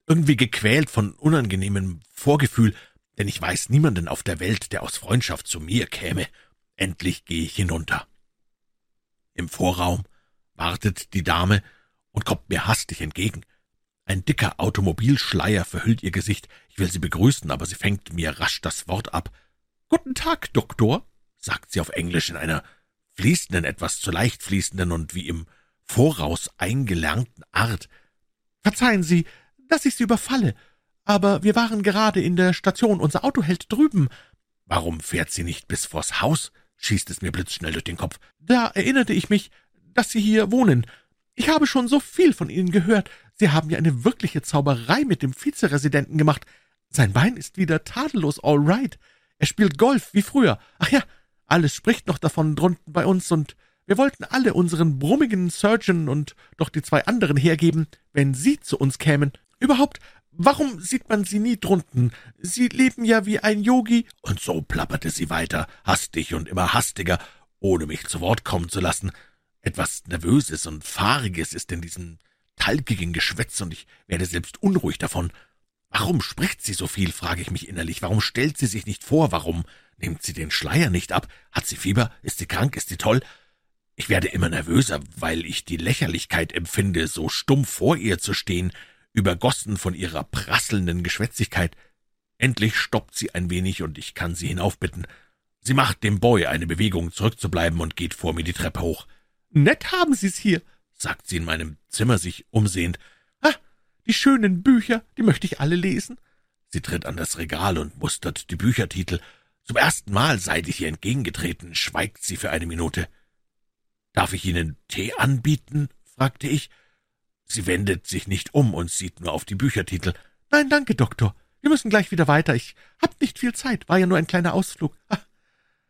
irgendwie gequält von unangenehmem Vorgefühl, denn ich weiß niemanden auf der Welt, der aus Freundschaft zu mir käme. Endlich gehe ich hinunter. Im Vorraum wartet die Dame und kommt mir hastig entgegen. Ein dicker Automobilschleier verhüllt ihr Gesicht. Ich will sie begrüßen, aber sie fängt mir rasch das Wort ab. Guten Tag, Doktor, sagt sie auf Englisch in einer fließenden, etwas zu leicht fließenden und wie im Voraus eingelernten Art. Verzeihen Sie, dass ich Sie überfalle, aber wir waren gerade in der Station, unser Auto hält drüben. Warum fährt sie nicht bis vors Haus? Schießt es mir blitzschnell durch den Kopf. Da erinnerte ich mich, dass Sie hier wohnen. Ich habe schon so viel von Ihnen gehört. Sie haben ja eine wirkliche Zauberei mit dem Vizeresidenten gemacht. Sein Bein ist wieder tadellos all right. Er spielt Golf wie früher. Ach ja, alles spricht noch davon drunten bei uns, und wir wollten alle unseren brummigen Surgeon und doch die zwei anderen hergeben, wenn Sie zu uns kämen. Überhaupt, warum sieht man Sie nie drunten? Sie leben ja wie ein Yogi. Und so plapperte sie weiter, hastig und immer hastiger, ohne mich zu Wort kommen zu lassen. Etwas Nervöses und Fahriges ist in diesem talkigen Geschwätz, und ich werde selbst unruhig davon. Warum spricht sie so viel, frage ich mich innerlich. Warum stellt sie sich nicht vor? Warum nimmt sie den Schleier nicht ab? Hat sie Fieber? Ist sie krank? Ist sie toll? Ich werde immer nervöser, weil ich die Lächerlichkeit empfinde, so stumm vor ihr zu stehen, übergossen von ihrer prasselnden Geschwätzigkeit. Endlich stoppt sie ein wenig, und ich kann sie hinaufbitten. Sie macht dem Boy eine Bewegung, zurückzubleiben, und geht vor mir die Treppe hoch. Nett haben Sie's hier, sagt sie in meinem Zimmer sich umsehend. Ah, die schönen Bücher, die möchte ich alle lesen. Sie tritt an das Regal und mustert die Büchertitel. Zum ersten Mal, seit ich ihr entgegengetreten, schweigt sie für eine Minute. Darf ich Ihnen Tee anbieten? fragte ich. Sie wendet sich nicht um und sieht nur auf die Büchertitel. Nein, danke, Doktor. Wir müssen gleich wieder weiter. Ich hab nicht viel Zeit, war ja nur ein kleiner Ausflug. Ah,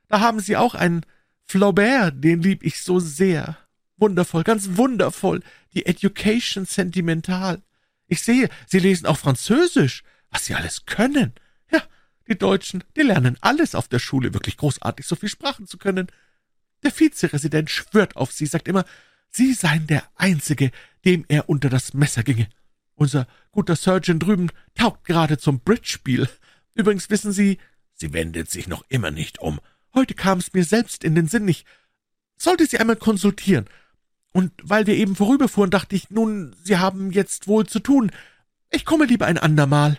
da haben Sie auch einen Flaubert, den lieb ich so sehr. Wundervoll, ganz wundervoll. Die Education sentimental. Ich sehe, Sie lesen auch Französisch. Was Sie alles können. Ja, die Deutschen, die lernen alles auf der Schule. Wirklich großartig, so viel Sprachen zu können. Der Vizeresident schwört auf Sie, sagt immer, Sie seien der Einzige, dem er unter das Messer ginge. Unser guter Surgeon drüben taugt gerade zum Bridge-Spiel. Übrigens wissen Sie, sie wendet sich noch immer nicht um. Heute kam es mir selbst in den Sinn, ich sollte Sie einmal konsultieren. Und weil wir eben vorüberfuhren, dachte ich, nun, Sie haben jetzt wohl zu tun. Ich komme lieber ein andermal.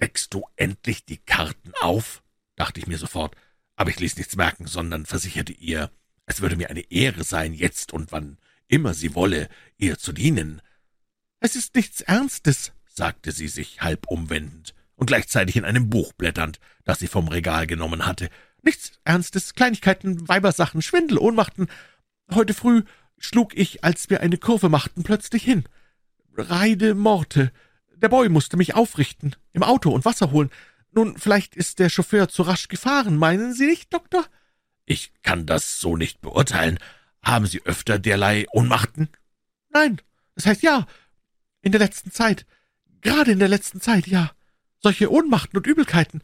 Deckst du endlich die Karten auf? dachte ich mir sofort, aber ich ließ nichts merken, sondern versicherte ihr, Es würde mir eine Ehre sein, jetzt und wann immer sie wolle, ihr zu dienen. Es ist nichts Ernstes, sagte sie sich halb umwendend und gleichzeitig in einem Buch blätternd, das sie vom Regal genommen hatte. Nichts Ernstes, Kleinigkeiten, Weibersachen, Schwindel, Ohnmachten. Heute früh schlug ich, als wir eine Kurve machten, plötzlich hin. Reide Morte. Der Boy musste mich aufrichten, im Auto und Wasser holen. Nun, vielleicht ist der Chauffeur zu rasch gefahren, meinen Sie nicht, Doktor? Ich kann das so nicht beurteilen. Haben Sie öfter derlei Ohnmachten? Nein, das heißt ja. In der letzten Zeit. Gerade in der letzten Zeit, ja. Solche Ohnmachten und Übelkeiten.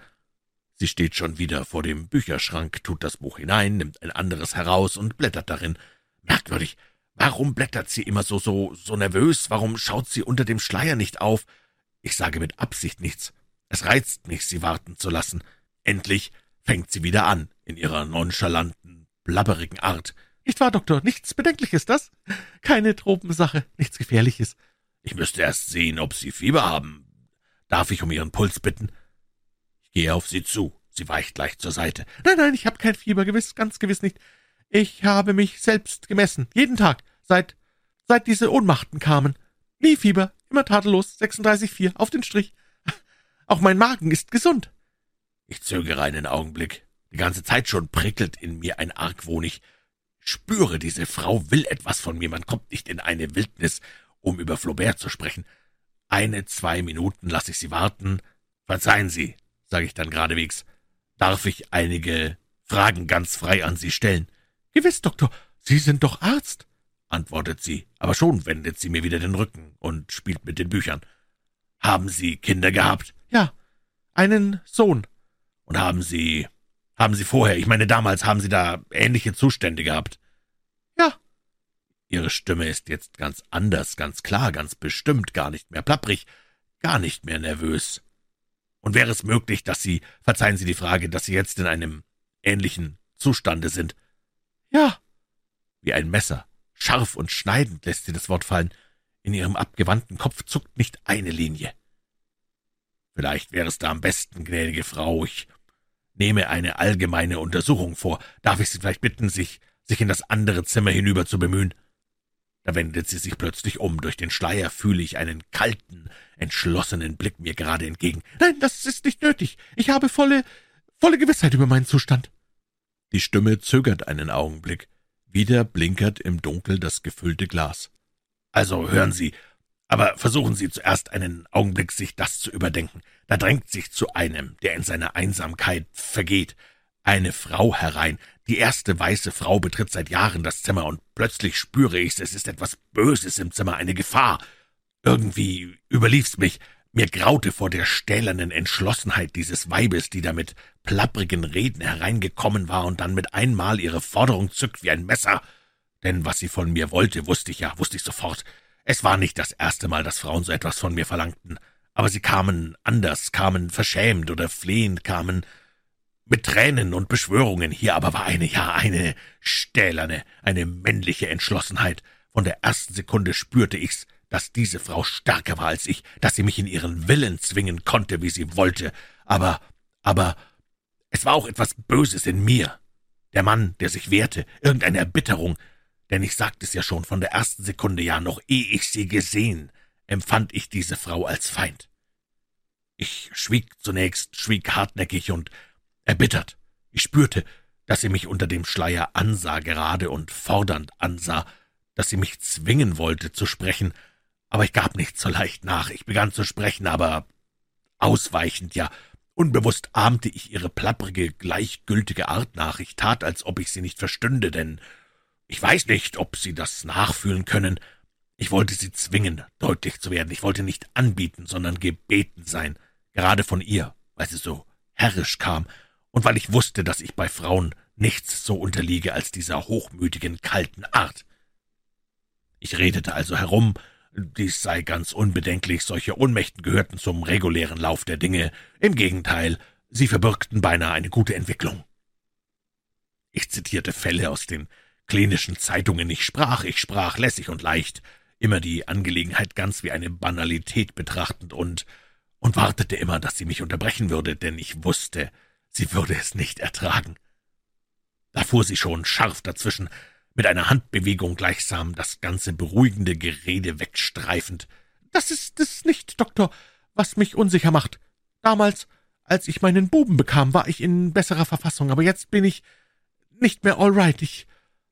Sie steht schon wieder vor dem Bücherschrank, tut das Buch hinein, nimmt ein anderes heraus und blättert darin. Merkwürdig. Warum blättert sie immer so, so, so nervös? Warum schaut sie unter dem Schleier nicht auf? Ich sage mit Absicht nichts. Es reizt mich, sie warten zu lassen. Endlich fängt sie wieder an, in ihrer nonchalanten, blabberigen Art. Nicht wahr, Doktor? Nichts Bedenkliches, das? Keine Tropensache, nichts Gefährliches. Ich müsste erst sehen, ob Sie Fieber haben. Darf ich um Ihren Puls bitten? Ich gehe auf Sie zu. Sie weicht leicht zur Seite. Nein, nein, ich habe kein Fieber, gewiss, ganz gewiss nicht. Ich habe mich selbst gemessen, jeden Tag, seit, seit diese Ohnmachten kamen. Nie Fieber, immer tadellos, 36,4, auf den Strich. Auch mein Magen ist gesund. Ich zögere einen Augenblick. Die ganze Zeit schon prickelt in mir ein Argwohn. Ich spüre, diese Frau will etwas von mir. Man kommt nicht in eine Wildnis, um über Flaubert zu sprechen. Eine, zwei Minuten lasse ich Sie warten. Verzeihen Sie, sage ich dann geradewegs. Darf ich einige Fragen ganz frei an Sie stellen? Gewiss, Doktor, Sie sind doch Arzt, antwortet sie, aber schon wendet sie mir wieder den Rücken und spielt mit den Büchern. Haben Sie Kinder gehabt? Ja, einen Sohn. Und haben Sie, haben Sie vorher, ich meine damals, haben Sie da ähnliche Zustände gehabt? Ja. Ihre Stimme ist jetzt ganz anders, ganz klar, ganz bestimmt, gar nicht mehr plapprig, gar nicht mehr nervös. Und wäre es möglich, dass Sie, verzeihen Sie die Frage, dass Sie jetzt in einem ähnlichen Zustande sind? Ja. Wie ein Messer, scharf und schneidend lässt sie das Wort fallen. In ihrem abgewandten Kopf zuckt nicht eine Linie. Vielleicht wäre es da am besten, gnädige Frau, ich nehme eine allgemeine Untersuchung vor. Darf ich Sie vielleicht bitten, sich, sich in das andere Zimmer hinüber zu bemühen? Da wendet sie sich plötzlich um. Durch den Schleier fühle ich einen kalten, entschlossenen Blick mir gerade entgegen. Nein, das ist nicht nötig. Ich habe volle, volle Gewissheit über meinen Zustand. Die Stimme zögert einen Augenblick. Wieder blinkert im Dunkel das gefüllte Glas. Also hören Sie, aber versuchen Sie zuerst einen Augenblick, sich das zu überdenken. Da drängt sich zu einem, der in seiner Einsamkeit vergeht, eine Frau herein. Die erste weiße Frau betritt seit Jahren das Zimmer, und plötzlich spüre ich's, es ist etwas Böses im Zimmer, eine Gefahr. Irgendwie überlief's mich. Mir graute vor der stählernen Entschlossenheit dieses Weibes, die da mit plapprigen Reden hereingekommen war und dann mit einmal ihre Forderung zückt wie ein Messer. Denn was sie von mir wollte, wusste ich ja, wusste ich sofort. Es war nicht das erste Mal, dass Frauen so etwas von mir verlangten, aber sie kamen anders, kamen verschämt oder flehend, kamen mit Tränen und Beschwörungen. Hier aber war eine, ja, eine stählerne, eine männliche Entschlossenheit. Von der ersten Sekunde spürte ich's, dass diese Frau stärker war als ich, dass sie mich in ihren Willen zwingen konnte, wie sie wollte, aber, aber es war auch etwas Böses in mir. Der Mann, der sich wehrte, irgendeine Erbitterung, denn ich sagte es ja schon von der ersten Sekunde, ja noch ehe ich sie gesehen, empfand ich diese Frau als Feind. Ich schwieg zunächst, schwieg hartnäckig und erbittert. Ich spürte, dass sie mich unter dem Schleier ansah, gerade und fordernd ansah, dass sie mich zwingen wollte zu sprechen, aber ich gab nicht so leicht nach. Ich begann zu sprechen, aber ausweichend, ja, unbewusst ahmte ich ihre plapprige, gleichgültige Art nach. Ich tat, als ob ich sie nicht verstünde, denn ich weiß nicht, ob Sie das nachfühlen können. Ich wollte Sie zwingen, deutlich zu werden. Ich wollte nicht anbieten, sondern gebeten sein, gerade von ihr, weil sie so herrisch kam und weil ich wusste, dass ich bei Frauen nichts so unterliege als dieser hochmütigen, kalten Art. Ich redete also herum, dies sei ganz unbedenklich, solche Ohnmächten gehörten zum regulären Lauf der Dinge. Im Gegenteil, sie verbürgten beinahe eine gute Entwicklung. Ich zitierte Fälle aus den klinischen Zeitungen. Ich sprach, ich sprach lässig und leicht, immer die Angelegenheit ganz wie eine Banalität betrachtend und und wartete immer, dass sie mich unterbrechen würde, denn ich wusste, sie würde es nicht ertragen. Da fuhr sie schon scharf dazwischen, mit einer Handbewegung gleichsam das ganze beruhigende Gerede wegstreifend. »Das ist es nicht, Doktor, was mich unsicher macht. Damals, als ich meinen Buben bekam, war ich in besserer Verfassung, aber jetzt bin ich nicht mehr all right. Ich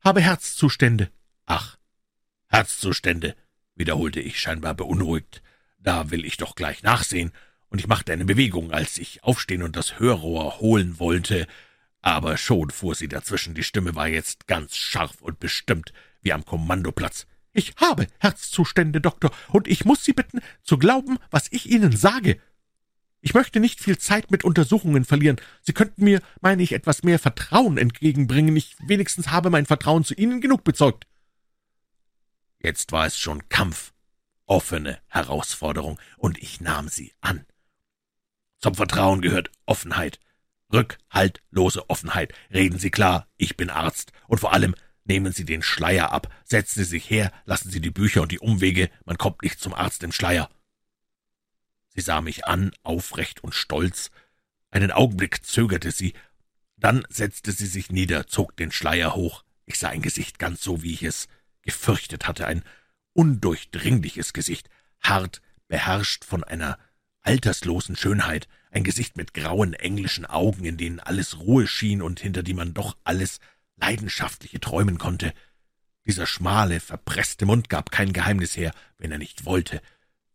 habe Herzzustände.« »Ach, Herzzustände«, wiederholte ich scheinbar beunruhigt. »Da will ich doch gleich nachsehen.« und ich machte eine Bewegung, als ich aufstehen und das Hörrohr holen wollte, aber schon fuhr sie dazwischen, die Stimme war jetzt ganz scharf und bestimmt, wie am Kommandoplatz. »Ich habe Herzzustände, Doktor, und ich muss Sie bitten, zu glauben, was ich Ihnen sage. Ich möchte nicht viel Zeit mit Untersuchungen verlieren. Sie könnten mir, meine ich, etwas mehr Vertrauen entgegenbringen. Ich wenigstens habe mein Vertrauen zu Ihnen genug bezeugt.« Jetzt war es schon Kampf, offene Herausforderung, und ich nahm sie an. Zum Vertrauen gehört Offenheit, Rückhaltlose Offenheit. Reden Sie klar, ich bin Arzt. Und vor allem, nehmen Sie den Schleier ab. Setzen Sie sich her, lassen Sie die Bücher und die Umwege. Man kommt nicht zum Arzt im Schleier. Sie sah mich an, aufrecht und stolz. Einen Augenblick zögerte sie. Dann setzte sie sich nieder, zog den Schleier hoch. Ich sah ein Gesicht ganz so, wie ich es gefürchtet hatte. Ein undurchdringliches Gesicht, hart, beherrscht von einer alterslosen Schönheit, ein Gesicht mit grauen englischen Augen, in denen alles Ruhe schien und hinter die man doch alles Leidenschaftliche träumen konnte. Dieser schmale, verpresste Mund gab kein Geheimnis her, wenn er nicht wollte.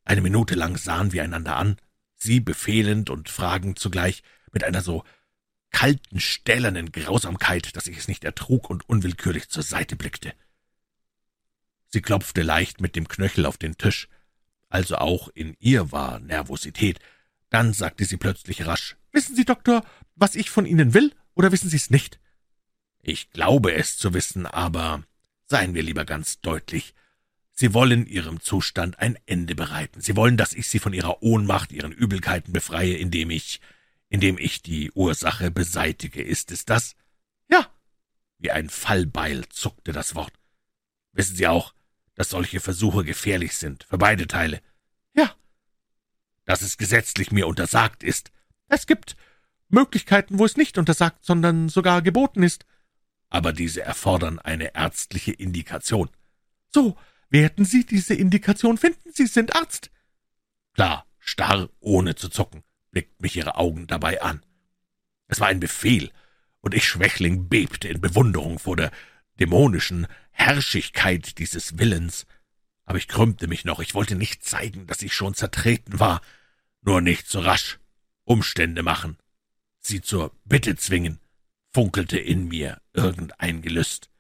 Eine Minute lang sahen wir einander an, sie befehlend und fragend zugleich, mit einer so kalten, stählernen Grausamkeit, dass ich es nicht ertrug und unwillkürlich zur Seite blickte. Sie klopfte leicht mit dem Knöchel auf den Tisch, also auch in ihr war Nervosität. Dann sagte sie plötzlich rasch, »Wissen Sie, Doktor, was ich von Ihnen will, oder wissen Sie es nicht?« »Ich glaube es zu wissen, aber seien wir lieber ganz deutlich. Sie wollen Ihrem Zustand ein Ende bereiten. Sie wollen, dass ich Sie von Ihrer Ohnmacht, Ihren Übelkeiten befreie, indem ich, indem ich die Ursache beseitige. Ist es das?« »Ja.« Wie ein Fallbeil zuckte das Wort. »Wissen Sie auch, dass solche Versuche gefährlich sind, für beide Teile. Ja. Dass es gesetzlich mir untersagt ist. Es gibt Möglichkeiten, wo es nicht untersagt, sondern sogar geboten ist. Aber diese erfordern eine ärztliche Indikation. So werden Sie diese Indikation finden. Sie sind Arzt. Klar, starr, ohne zu zucken, blickt mich ihre Augen dabei an. Es war ein Befehl, und ich Schwächling bebte in Bewunderung vor der dämonischen Herrschigkeit dieses Willens. Aber ich krümmte mich noch, ich wollte nicht zeigen, dass ich schon zertreten war, nur nicht so rasch. Umstände machen, sie zur Bitte zwingen, funkelte in mir irgendein Gelüst.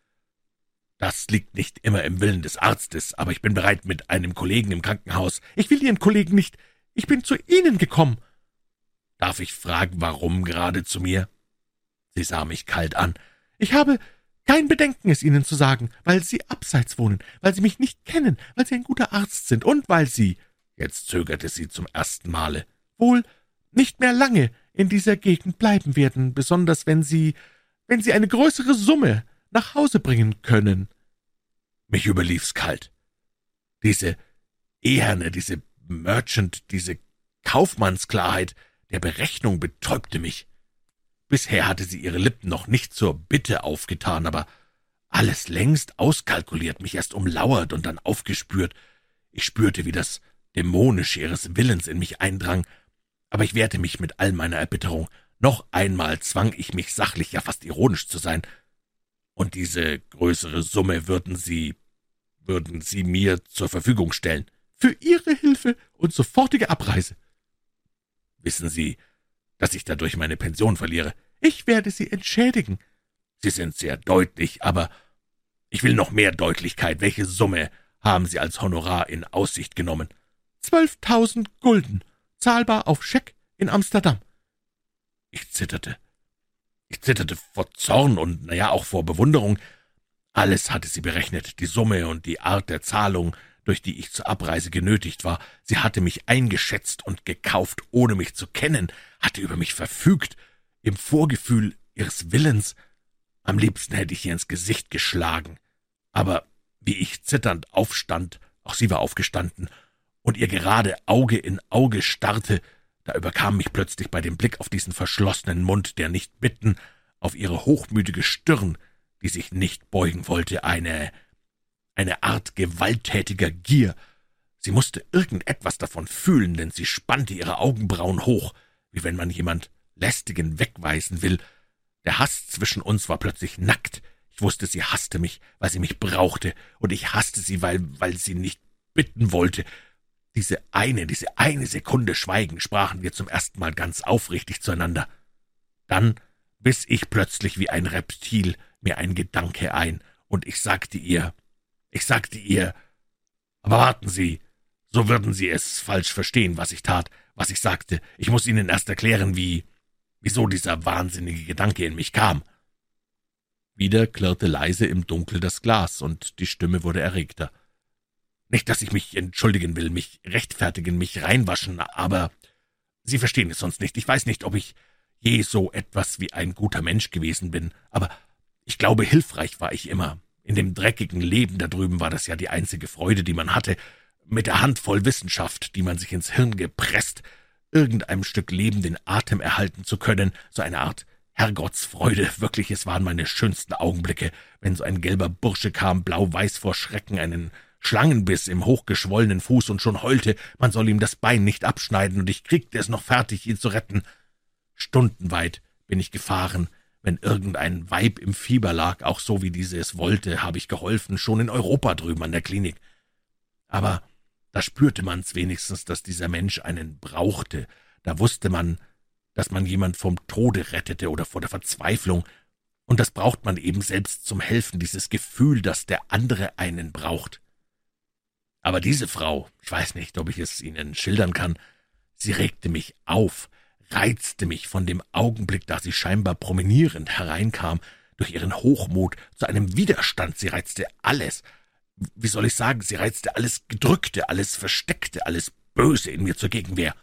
Das liegt nicht immer im Willen des Arztes, aber ich bin bereit mit einem Kollegen im Krankenhaus. Ich will Ihren Kollegen nicht. Ich bin zu Ihnen gekommen. Darf ich fragen, warum gerade zu mir? Sie sah mich kalt an. Ich habe kein Bedenken, es Ihnen zu sagen, weil Sie abseits wohnen, weil Sie mich nicht kennen, weil Sie ein guter Arzt sind und weil Sie, jetzt zögerte sie zum ersten Male, wohl nicht mehr lange in dieser Gegend bleiben werden, besonders wenn Sie, wenn Sie eine größere Summe nach Hause bringen können. Mich überlief's kalt. Diese eherne, diese Merchant, diese Kaufmannsklarheit der Berechnung betäubte mich. Bisher hatte sie ihre Lippen noch nicht zur Bitte aufgetan, aber alles längst auskalkuliert, mich erst umlauert und dann aufgespürt. Ich spürte, wie das Dämonische ihres Willens in mich eindrang, aber ich wehrte mich mit all meiner Erbitterung. Noch einmal zwang ich mich sachlich, ja fast ironisch zu sein. Und diese größere Summe würden Sie, würden Sie mir zur Verfügung stellen. Für Ihre Hilfe und sofortige Abreise. Wissen Sie, dass ich dadurch meine Pension verliere. Ich werde Sie entschädigen. Sie sind sehr deutlich, aber ich will noch mehr Deutlichkeit. Welche Summe haben Sie als Honorar in Aussicht genommen? Zwölftausend Gulden, zahlbar auf Scheck in Amsterdam. Ich zitterte. Ich zitterte vor Zorn und, naja, auch vor Bewunderung. Alles hatte sie berechnet, die Summe und die Art der Zahlung, durch die ich zur Abreise genötigt war. Sie hatte mich eingeschätzt und gekauft, ohne mich zu kennen, hatte über mich verfügt, im Vorgefühl ihres Willens. Am liebsten hätte ich ihr ins Gesicht geschlagen. Aber wie ich zitternd aufstand, auch sie war aufgestanden, und ihr gerade Auge in Auge starrte, da überkam mich plötzlich bei dem Blick auf diesen verschlossenen Mund, der nicht bitten, auf ihre hochmütige Stirn, die sich nicht beugen wollte, eine eine Art gewalttätiger Gier. Sie musste irgendetwas davon fühlen, denn sie spannte ihre Augenbrauen hoch, wie wenn man jemand lästigen wegweisen will. Der Hass zwischen uns war plötzlich nackt. Ich wusste, sie hasste mich, weil sie mich brauchte, und ich hasste sie, weil, weil sie nicht bitten wollte. Diese eine, diese eine Sekunde Schweigen sprachen wir zum ersten Mal ganz aufrichtig zueinander. Dann biss ich plötzlich wie ein Reptil mir ein Gedanke ein, und ich sagte ihr, ich sagte ihr, aber warten Sie, so würden Sie es falsch verstehen, was ich tat, was ich sagte. Ich muss Ihnen erst erklären, wie, wieso dieser wahnsinnige Gedanke in mich kam. Wieder klirrte leise im Dunkel das Glas, und die Stimme wurde erregter. Nicht, dass ich mich entschuldigen will, mich rechtfertigen, mich reinwaschen, aber Sie verstehen es sonst nicht. Ich weiß nicht, ob ich je so etwas wie ein guter Mensch gewesen bin, aber ich glaube, hilfreich war ich immer. In dem dreckigen Leben da drüben war das ja die einzige Freude, die man hatte, mit der Handvoll Wissenschaft, die man sich ins Hirn gepresst, irgendeinem Stück Leben den Atem erhalten zu können, so eine Art Herrgottsfreude, wirklich, es waren meine schönsten Augenblicke, wenn so ein gelber Bursche kam, blau-weiß vor Schrecken, einen Schlangenbiss im hochgeschwollenen Fuß und schon heulte, man soll ihm das Bein nicht abschneiden, und ich kriegte es noch fertig, ihn zu retten. Stundenweit bin ich gefahren, wenn irgendein Weib im Fieber lag, auch so wie diese es wollte, habe ich geholfen, schon in Europa drüben an der Klinik. Aber da spürte man's wenigstens, dass dieser Mensch einen brauchte. Da wusste man, dass man jemand vom Tode rettete oder vor der Verzweiflung. Und das braucht man eben selbst zum Helfen, dieses Gefühl, dass der andere einen braucht. Aber diese Frau, ich weiß nicht, ob ich es Ihnen schildern kann, sie regte mich auf, reizte mich von dem Augenblick, da sie scheinbar promenierend hereinkam, durch ihren Hochmut zu einem Widerstand. Sie reizte alles. Wie soll ich sagen, sie reizte alles Gedrückte, alles Versteckte, alles Böse in mir zur Gegenwehr.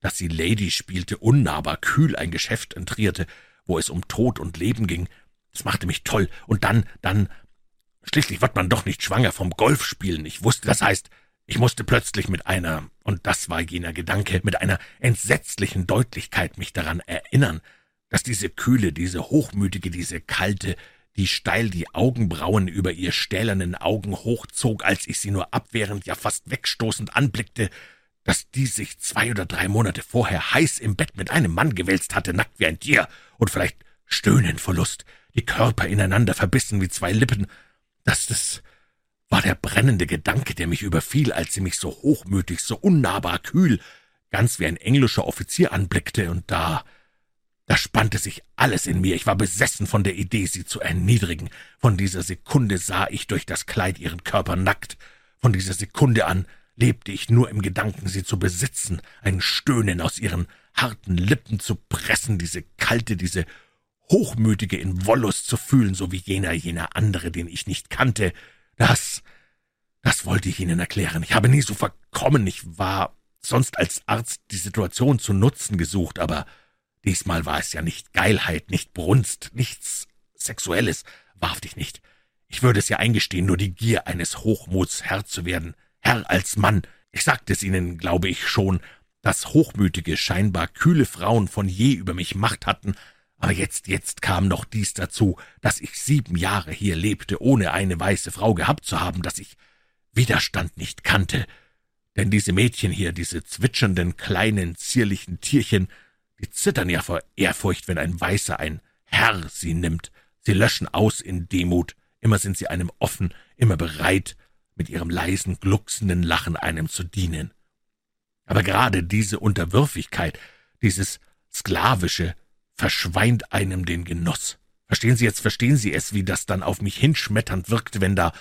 Dass sie Lady spielte, unnahbar, kühl ein Geschäft entrierte, wo es um Tod und Leben ging, das machte mich toll. Und dann, dann, schließlich wird man doch nicht schwanger vom Golfspielen. Ich wusste, das heißt, ich musste plötzlich mit einer, und das war jener Gedanke, mit einer entsetzlichen Deutlichkeit mich daran erinnern, dass diese kühle, diese hochmütige, diese kalte, die steil die Augenbrauen über ihr stählernen Augen hochzog, als ich sie nur abwehrend, ja fast wegstoßend anblickte, dass die sich zwei oder drei Monate vorher heiß im Bett mit einem Mann gewälzt hatte, nackt wie ein Tier und vielleicht stöhnend vor Lust, die Körper ineinander verbissen wie zwei Lippen, dass das war der brennende Gedanke, der mich überfiel, als sie mich so hochmütig, so unnahbar kühl, ganz wie ein englischer Offizier anblickte, und da, da spannte sich alles in mir. Ich war besessen von der Idee, sie zu erniedrigen. Von dieser Sekunde sah ich durch das Kleid ihren Körper nackt. Von dieser Sekunde an lebte ich nur im Gedanken, sie zu besitzen, ein Stöhnen aus ihren harten Lippen zu pressen, diese kalte, diese hochmütige in Wollust zu fühlen, so wie jener, jener andere, den ich nicht kannte, das, das wollte ich Ihnen erklären. Ich habe nie so verkommen. Ich war sonst als Arzt die Situation zu nutzen gesucht, aber diesmal war es ja nicht Geilheit, nicht Brunst, nichts Sexuelles, wahrhaftig nicht. Ich würde es ja eingestehen, nur die Gier eines Hochmuts Herr zu werden, Herr als Mann. Ich sagte es Ihnen, glaube ich schon, dass hochmütige, scheinbar kühle Frauen von je über mich Macht hatten, aber jetzt, jetzt kam noch dies dazu, dass ich sieben Jahre hier lebte, ohne eine weiße Frau gehabt zu haben, dass ich Widerstand nicht kannte. Denn diese Mädchen hier, diese zwitschernden, kleinen, zierlichen Tierchen, die zittern ja vor Ehrfurcht, wenn ein Weißer, ein Herr sie nimmt. Sie löschen aus in Demut. Immer sind sie einem offen, immer bereit, mit ihrem leisen, glucksenden Lachen einem zu dienen. Aber gerade diese Unterwürfigkeit, dieses sklavische, verschweint einem den Genuss. Verstehen Sie jetzt, verstehen Sie es, wie das dann auf mich hinschmetternd wirkte, wenn da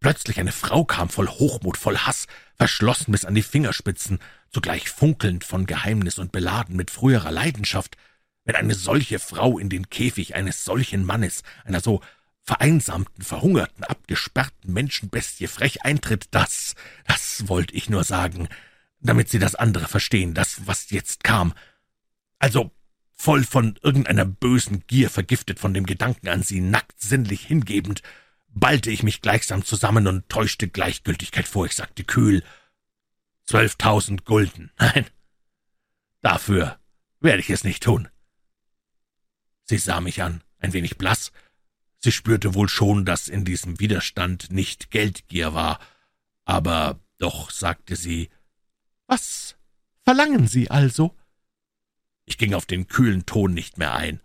plötzlich eine Frau kam, voll Hochmut, voll Hass, verschlossen bis an die Fingerspitzen, zugleich funkelnd von Geheimnis und beladen mit früherer Leidenschaft, wenn eine solche Frau in den Käfig eines solchen Mannes, einer so vereinsamten, verhungerten, abgesperrten Menschenbestie frech eintritt, das, das wollte ich nur sagen, damit Sie das andere verstehen, das, was jetzt kam. Also, voll von irgendeiner bösen Gier vergiftet von dem Gedanken an sie, nackt sinnlich hingebend, ballte ich mich gleichsam zusammen und täuschte Gleichgültigkeit vor. Ich sagte kühl, zwölftausend Gulden. Nein, dafür werde ich es nicht tun. Sie sah mich an, ein wenig blass. Sie spürte wohl schon, dass in diesem Widerstand nicht Geldgier war, aber doch sagte sie Was verlangen Sie also? Ich ging auf den kühlen Ton nicht mehr ein.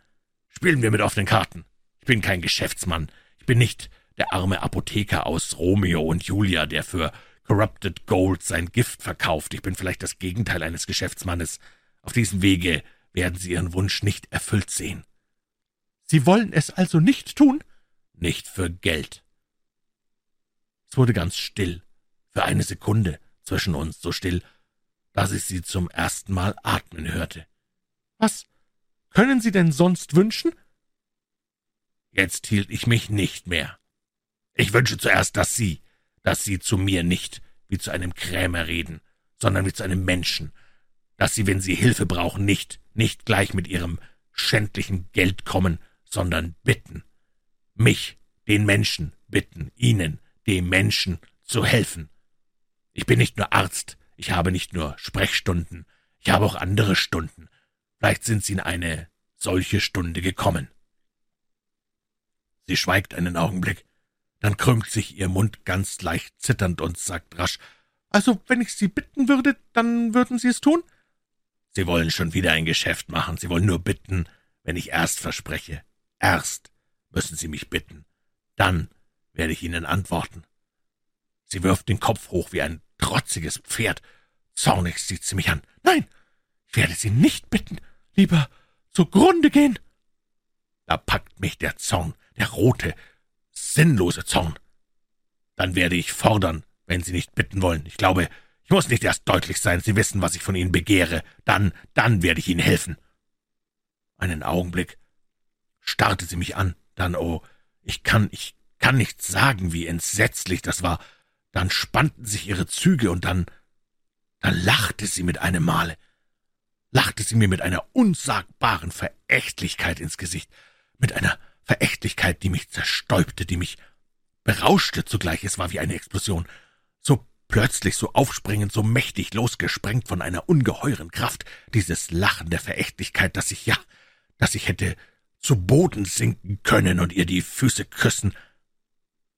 Spielen wir mit offenen Karten. Ich bin kein Geschäftsmann. Ich bin nicht der arme Apotheker aus Romeo und Julia, der für Corrupted Gold sein Gift verkauft. Ich bin vielleicht das Gegenteil eines Geschäftsmannes. Auf diesem Wege werden Sie Ihren Wunsch nicht erfüllt sehen. Sie wollen es also nicht tun? Nicht für Geld. Es wurde ganz still, für eine Sekunde zwischen uns so still, dass ich sie zum ersten Mal atmen hörte. Was können Sie denn sonst wünschen? Jetzt hielt ich mich nicht mehr. Ich wünsche zuerst, dass Sie, dass Sie zu mir nicht wie zu einem Krämer reden, sondern wie zu einem Menschen, dass Sie, wenn Sie Hilfe brauchen, nicht, nicht gleich mit Ihrem schändlichen Geld kommen, sondern bitten. Mich, den Menschen, bitten, Ihnen, dem Menschen, zu helfen. Ich bin nicht nur Arzt, ich habe nicht nur Sprechstunden, ich habe auch andere Stunden. Vielleicht sind Sie in eine solche Stunde gekommen. Sie schweigt einen Augenblick, dann krümmt sich ihr Mund ganz leicht zitternd und sagt rasch, »Also, wenn ich Sie bitten würde, dann würden Sie es tun?« »Sie wollen schon wieder ein Geschäft machen. Sie wollen nur bitten, wenn ich erst verspreche. Erst müssen Sie mich bitten. Dann werde ich Ihnen antworten.« Sie wirft den Kopf hoch wie ein trotziges Pferd. Zornig sieht sie mich an. »Nein, ich werde Sie nicht bitten. Lieber zugrunde gehen.« Da packt mich der Zorn, der rote, sinnlose Zorn. Dann werde ich fordern, wenn Sie nicht bitten wollen. Ich glaube, ich muss nicht erst deutlich sein. Sie wissen, was ich von Ihnen begehre. Dann, dann werde ich Ihnen helfen. Einen Augenblick starrte sie mich an. Dann, oh, ich kann, ich kann nicht sagen, wie entsetzlich das war. Dann spannten sich ihre Züge und dann, dann lachte sie mit einem Male. Lachte sie mir mit einer unsagbaren Verächtlichkeit ins Gesicht, mit einer Verächtlichkeit, die mich zerstäubte, die mich berauschte zugleich. Es war wie eine Explosion. So plötzlich, so aufspringend, so mächtig losgesprengt von einer ungeheuren Kraft, dieses Lachen der Verächtlichkeit, dass ich, ja, dass ich hätte zu Boden sinken können und ihr die Füße küssen.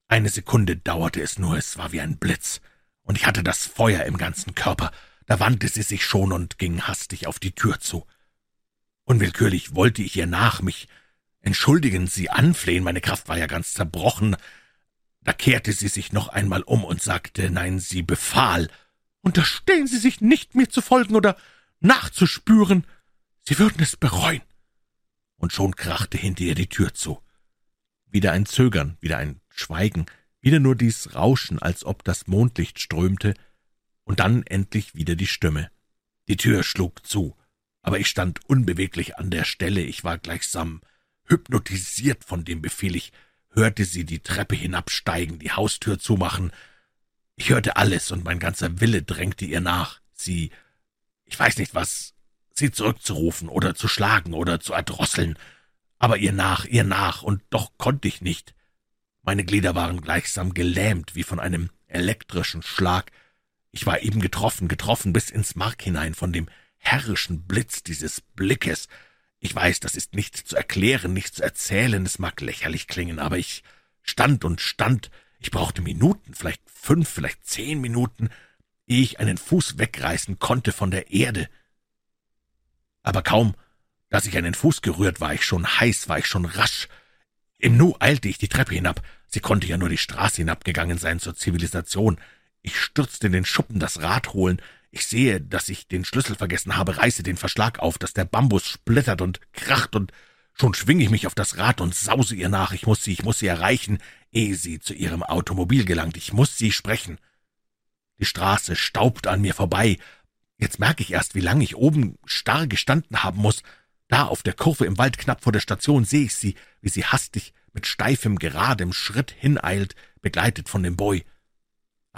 Eine Sekunde dauerte es nur, es war wie ein Blitz, und ich hatte das Feuer im ganzen Körper. Da wandte sie sich schon und ging hastig auf die Tür zu. Unwillkürlich wollte ich ihr nach, mich entschuldigen, sie anflehen, meine Kraft war ja ganz zerbrochen. Da kehrte sie sich noch einmal um und sagte, nein, sie befahl, unterstehen Sie sich nicht, mir zu folgen oder nachzuspüren. Sie würden es bereuen. Und schon krachte hinter ihr die Tür zu. Wieder ein Zögern, wieder ein Schweigen, wieder nur dies Rauschen, als ob das Mondlicht strömte, und dann endlich wieder die Stimme. Die Tür schlug zu, aber ich stand unbeweglich an der Stelle, ich war gleichsam hypnotisiert von dem Befehl. Ich hörte sie die Treppe hinabsteigen, die Haustür zumachen. Ich hörte alles, und mein ganzer Wille drängte ihr nach, sie, ich weiß nicht was, sie zurückzurufen oder zu schlagen oder zu erdrosseln, aber ihr nach, ihr nach, und doch konnte ich nicht. Meine Glieder waren gleichsam gelähmt wie von einem elektrischen Schlag. Ich war eben getroffen, getroffen bis ins Mark hinein von dem herrischen Blitz dieses Blickes, ich weiß, das ist nicht zu erklären, nicht zu erzählen, es mag lächerlich klingen, aber ich stand und stand, ich brauchte Minuten, vielleicht fünf, vielleicht zehn Minuten, ehe ich einen Fuß wegreißen konnte von der Erde. Aber kaum, dass ich einen Fuß gerührt, war ich schon heiß, war ich schon rasch. Im Nu eilte ich die Treppe hinab. Sie konnte ja nur die Straße hinabgegangen sein zur Zivilisation. Ich stürzte in den Schuppen das Rad holen, ich sehe, dass ich den Schlüssel vergessen habe, reiße den Verschlag auf, dass der Bambus splittert und kracht, und schon schwinge ich mich auf das Rad und sause ihr nach. Ich muss sie, ich muss sie erreichen, ehe sie zu ihrem Automobil gelangt. Ich muss sie sprechen. Die Straße staubt an mir vorbei. Jetzt merke ich erst, wie lange ich oben starr gestanden haben muss. Da auf der Kurve im Wald knapp vor der Station sehe ich sie, wie sie hastig mit steifem, geradem Schritt hineilt, begleitet von dem Boy.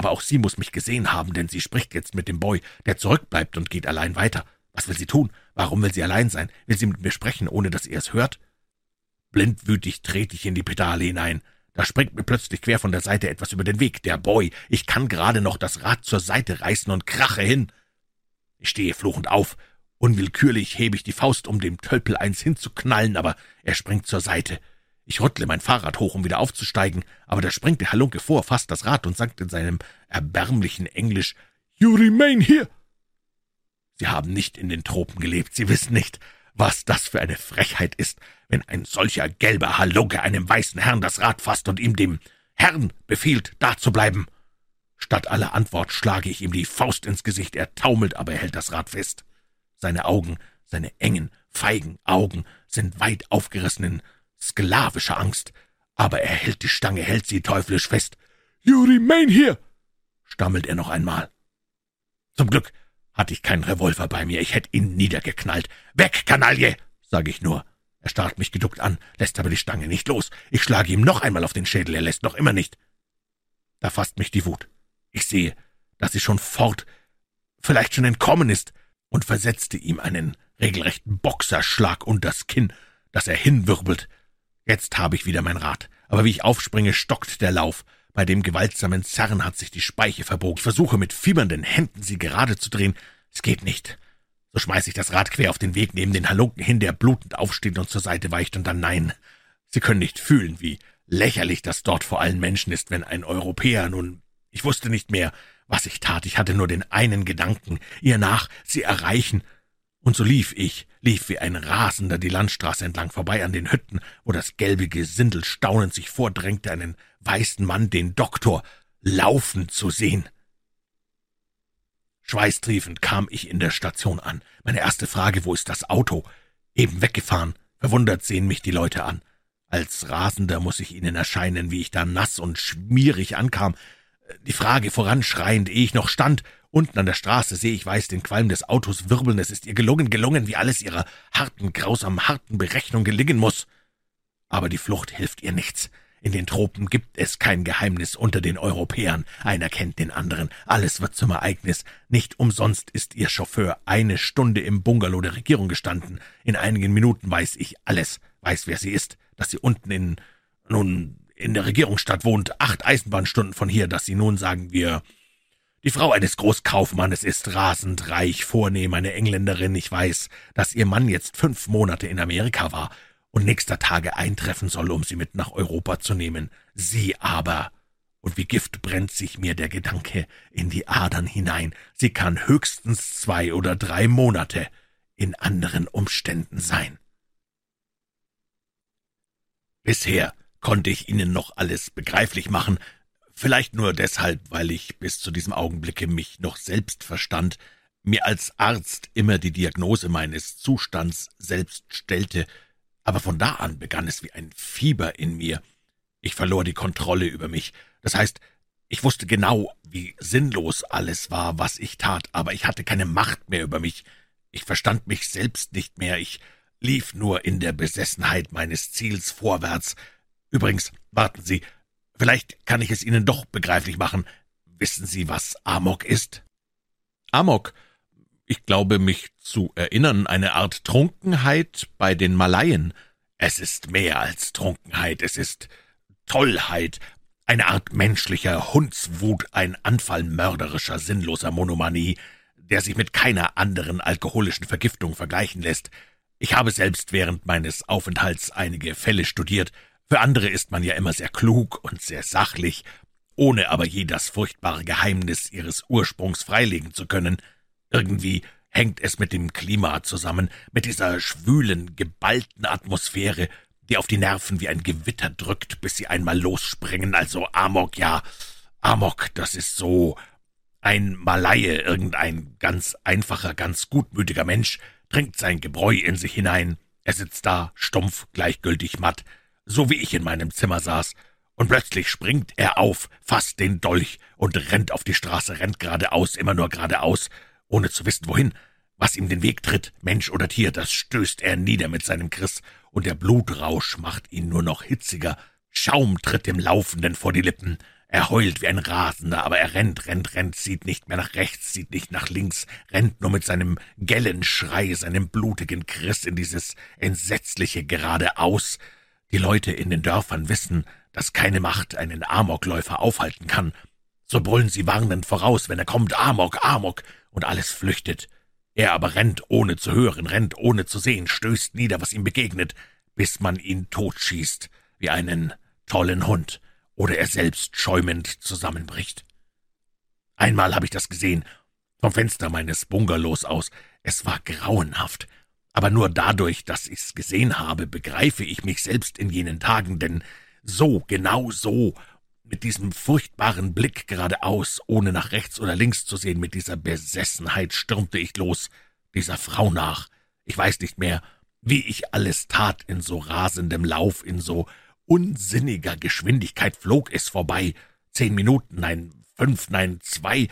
Aber auch sie muss mich gesehen haben, denn sie spricht jetzt mit dem Boy, der zurückbleibt und geht allein weiter. Was will sie tun? Warum will sie allein sein? Will sie mit mir sprechen, ohne dass er es hört? Blindwütig trete ich in die Pedale hinein. Da springt mir plötzlich quer von der Seite etwas über den Weg. Der Boy. Ich kann gerade noch das Rad zur Seite reißen und krache hin. Ich stehe fluchend auf. Unwillkürlich hebe ich die Faust, um dem Tölpel eins hinzuknallen, aber er springt zur Seite. Ich rüttle mein Fahrrad hoch, um wieder aufzusteigen, aber da springt der Halunke vor, fasst das Rad und sagt in seinem erbärmlichen Englisch, »You remain here!« Sie haben nicht in den Tropen gelebt, Sie wissen nicht, was das für eine Frechheit ist, wenn ein solcher gelber Halunke einem weißen Herrn das Rad fasst und ihm dem Herrn befiehlt, da zu bleiben. Statt aller Antwort schlage ich ihm die Faust ins Gesicht, er taumelt, aber er hält das Rad fest. Seine Augen, seine engen, feigen Augen sind weit aufgerissen in sklavischer Angst, aber er hält die Stange, hält sie teuflisch fest. »You remain here«, stammelt er noch einmal. Zum Glück hatte ich keinen Revolver bei mir, ich hätte ihn niedergeknallt. »Weg, Kanaille«, sage ich nur. Er starrt mich geduckt an, lässt aber die Stange nicht los. Ich schlage ihm noch einmal auf den Schädel, er lässt noch immer nicht. Da fasst mich die Wut. Ich sehe, dass sie schon fort, vielleicht schon entkommen ist, und versetzte ihm einen regelrechten Boxerschlag unters Kinn, dass er hinwirbelt. Jetzt habe ich wieder mein Rad, aber wie ich aufspringe, stockt der Lauf. Bei dem gewaltsamen Zerren hat sich die Speiche verbogen. Ich versuche mit fiebernden Händen sie gerade zu drehen. Es geht nicht. So schmeiße ich das Rad quer auf den Weg neben den Halunken hin, der blutend aufsteht und zur Seite weicht, und dann nein. Sie können nicht fühlen, wie lächerlich das dort vor allen Menschen ist, wenn ein Europäer nun ich wusste nicht mehr, was ich tat, ich hatte nur den einen Gedanken, ihr nach, sie erreichen. Und so lief ich, lief wie ein Rasender die Landstraße entlang vorbei an den Hütten, wo das gelbe Gesindel staunend sich vordrängte, einen weißen Mann, den Doktor, laufen zu sehen. Schweißtriefend kam ich in der Station an. Meine erste Frage, wo ist das Auto? Eben weggefahren. Verwundert sehen mich die Leute an. Als Rasender muss ich ihnen erscheinen, wie ich da nass und schmierig ankam, die Frage voranschreiend, ehe ich noch stand. Unten an der Straße sehe ich weiß den Qualm des Autos wirbeln. Es ist ihr gelungen, gelungen, wie alles ihrer harten, grausam harten Berechnung gelingen muss. Aber die Flucht hilft ihr nichts. In den Tropen gibt es kein Geheimnis unter den Europäern. Einer kennt den anderen. Alles wird zum Ereignis. Nicht umsonst ist ihr Chauffeur eine Stunde im Bungalow der Regierung gestanden. In einigen Minuten weiß ich alles. Weiß, wer sie ist. Dass sie unten in, nun, in der Regierungsstadt wohnt, acht Eisenbahnstunden von hier, dass sie nun, sagen wir, die Frau eines Großkaufmannes ist rasend reich, vornehm, eine Engländerin. Ich weiß, dass ihr Mann jetzt fünf Monate in Amerika war und nächster Tage eintreffen soll, um sie mit nach Europa zu nehmen. Sie aber, und wie Gift brennt sich mir der Gedanke in die Adern hinein, sie kann höchstens zwei oder drei Monate in anderen Umständen sein. Bisher konnte ich Ihnen noch alles begreiflich machen, vielleicht nur deshalb, weil ich bis zu diesem Augenblicke mich noch selbst verstand, mir als Arzt immer die Diagnose meines Zustands selbst stellte, aber von da an begann es wie ein Fieber in mir. Ich verlor die Kontrolle über mich, das heißt, ich wusste genau, wie sinnlos alles war, was ich tat, aber ich hatte keine Macht mehr über mich, ich verstand mich selbst nicht mehr, ich lief nur in der Besessenheit meines Ziels vorwärts, Übrigens, warten Sie, vielleicht kann ich es Ihnen doch begreiflich machen. Wissen Sie, was Amok ist? Amok, ich glaube mich zu erinnern, eine Art Trunkenheit bei den Malaien. Es ist mehr als Trunkenheit, es ist Tollheit, eine Art menschlicher Hundswut, ein Anfall mörderischer, sinnloser Monomanie, der sich mit keiner anderen alkoholischen Vergiftung vergleichen lässt. Ich habe selbst während meines Aufenthalts einige Fälle studiert, für andere ist man ja immer sehr klug und sehr sachlich, ohne aber je das furchtbare Geheimnis ihres Ursprungs freilegen zu können. Irgendwie hängt es mit dem Klima zusammen, mit dieser schwülen, geballten Atmosphäre, die auf die Nerven wie ein Gewitter drückt, bis sie einmal losspringen. Also Amok, ja, Amok, das ist so. Ein Malaie, irgendein ganz einfacher, ganz gutmütiger Mensch, trinkt sein Gebräu in sich hinein. Er sitzt da, stumpf, gleichgültig matt, so wie ich in meinem Zimmer saß, und plötzlich springt er auf, fasst den Dolch und rennt auf die Straße, rennt geradeaus, immer nur geradeaus, ohne zu wissen, wohin. Was ihm den Weg tritt, Mensch oder Tier, das stößt er nieder mit seinem Kriss, und der Blutrausch macht ihn nur noch hitziger. Schaum tritt dem Laufenden vor die Lippen. Er heult wie ein Rasender, aber er rennt, rennt, rennt, sieht nicht mehr nach rechts, sieht nicht nach links, rennt nur mit seinem Gellenschrei, seinem blutigen Kriss in dieses entsetzliche Geradeaus. Die Leute in den Dörfern wissen, dass keine Macht einen Amokläufer aufhalten kann. So brüllen sie warnend voraus, wenn er kommt, Amok, Amok, und alles flüchtet. Er aber rennt, ohne zu hören, rennt, ohne zu sehen, stößt nieder, was ihm begegnet, bis man ihn totschießt. wie einen tollen Hund oder er selbst schäumend zusammenbricht. Einmal habe ich das gesehen, vom Fenster meines Bungalows aus. Es war grauenhaft. Aber nur dadurch, dass ich's gesehen habe, begreife ich mich selbst in jenen Tagen, denn so, genau so, mit diesem furchtbaren Blick geradeaus, ohne nach rechts oder links zu sehen, mit dieser Besessenheit stürmte ich los, dieser Frau nach. Ich weiß nicht mehr, wie ich alles tat in so rasendem Lauf, in so unsinniger Geschwindigkeit flog es vorbei. Zehn Minuten, nein, fünf, nein, zwei.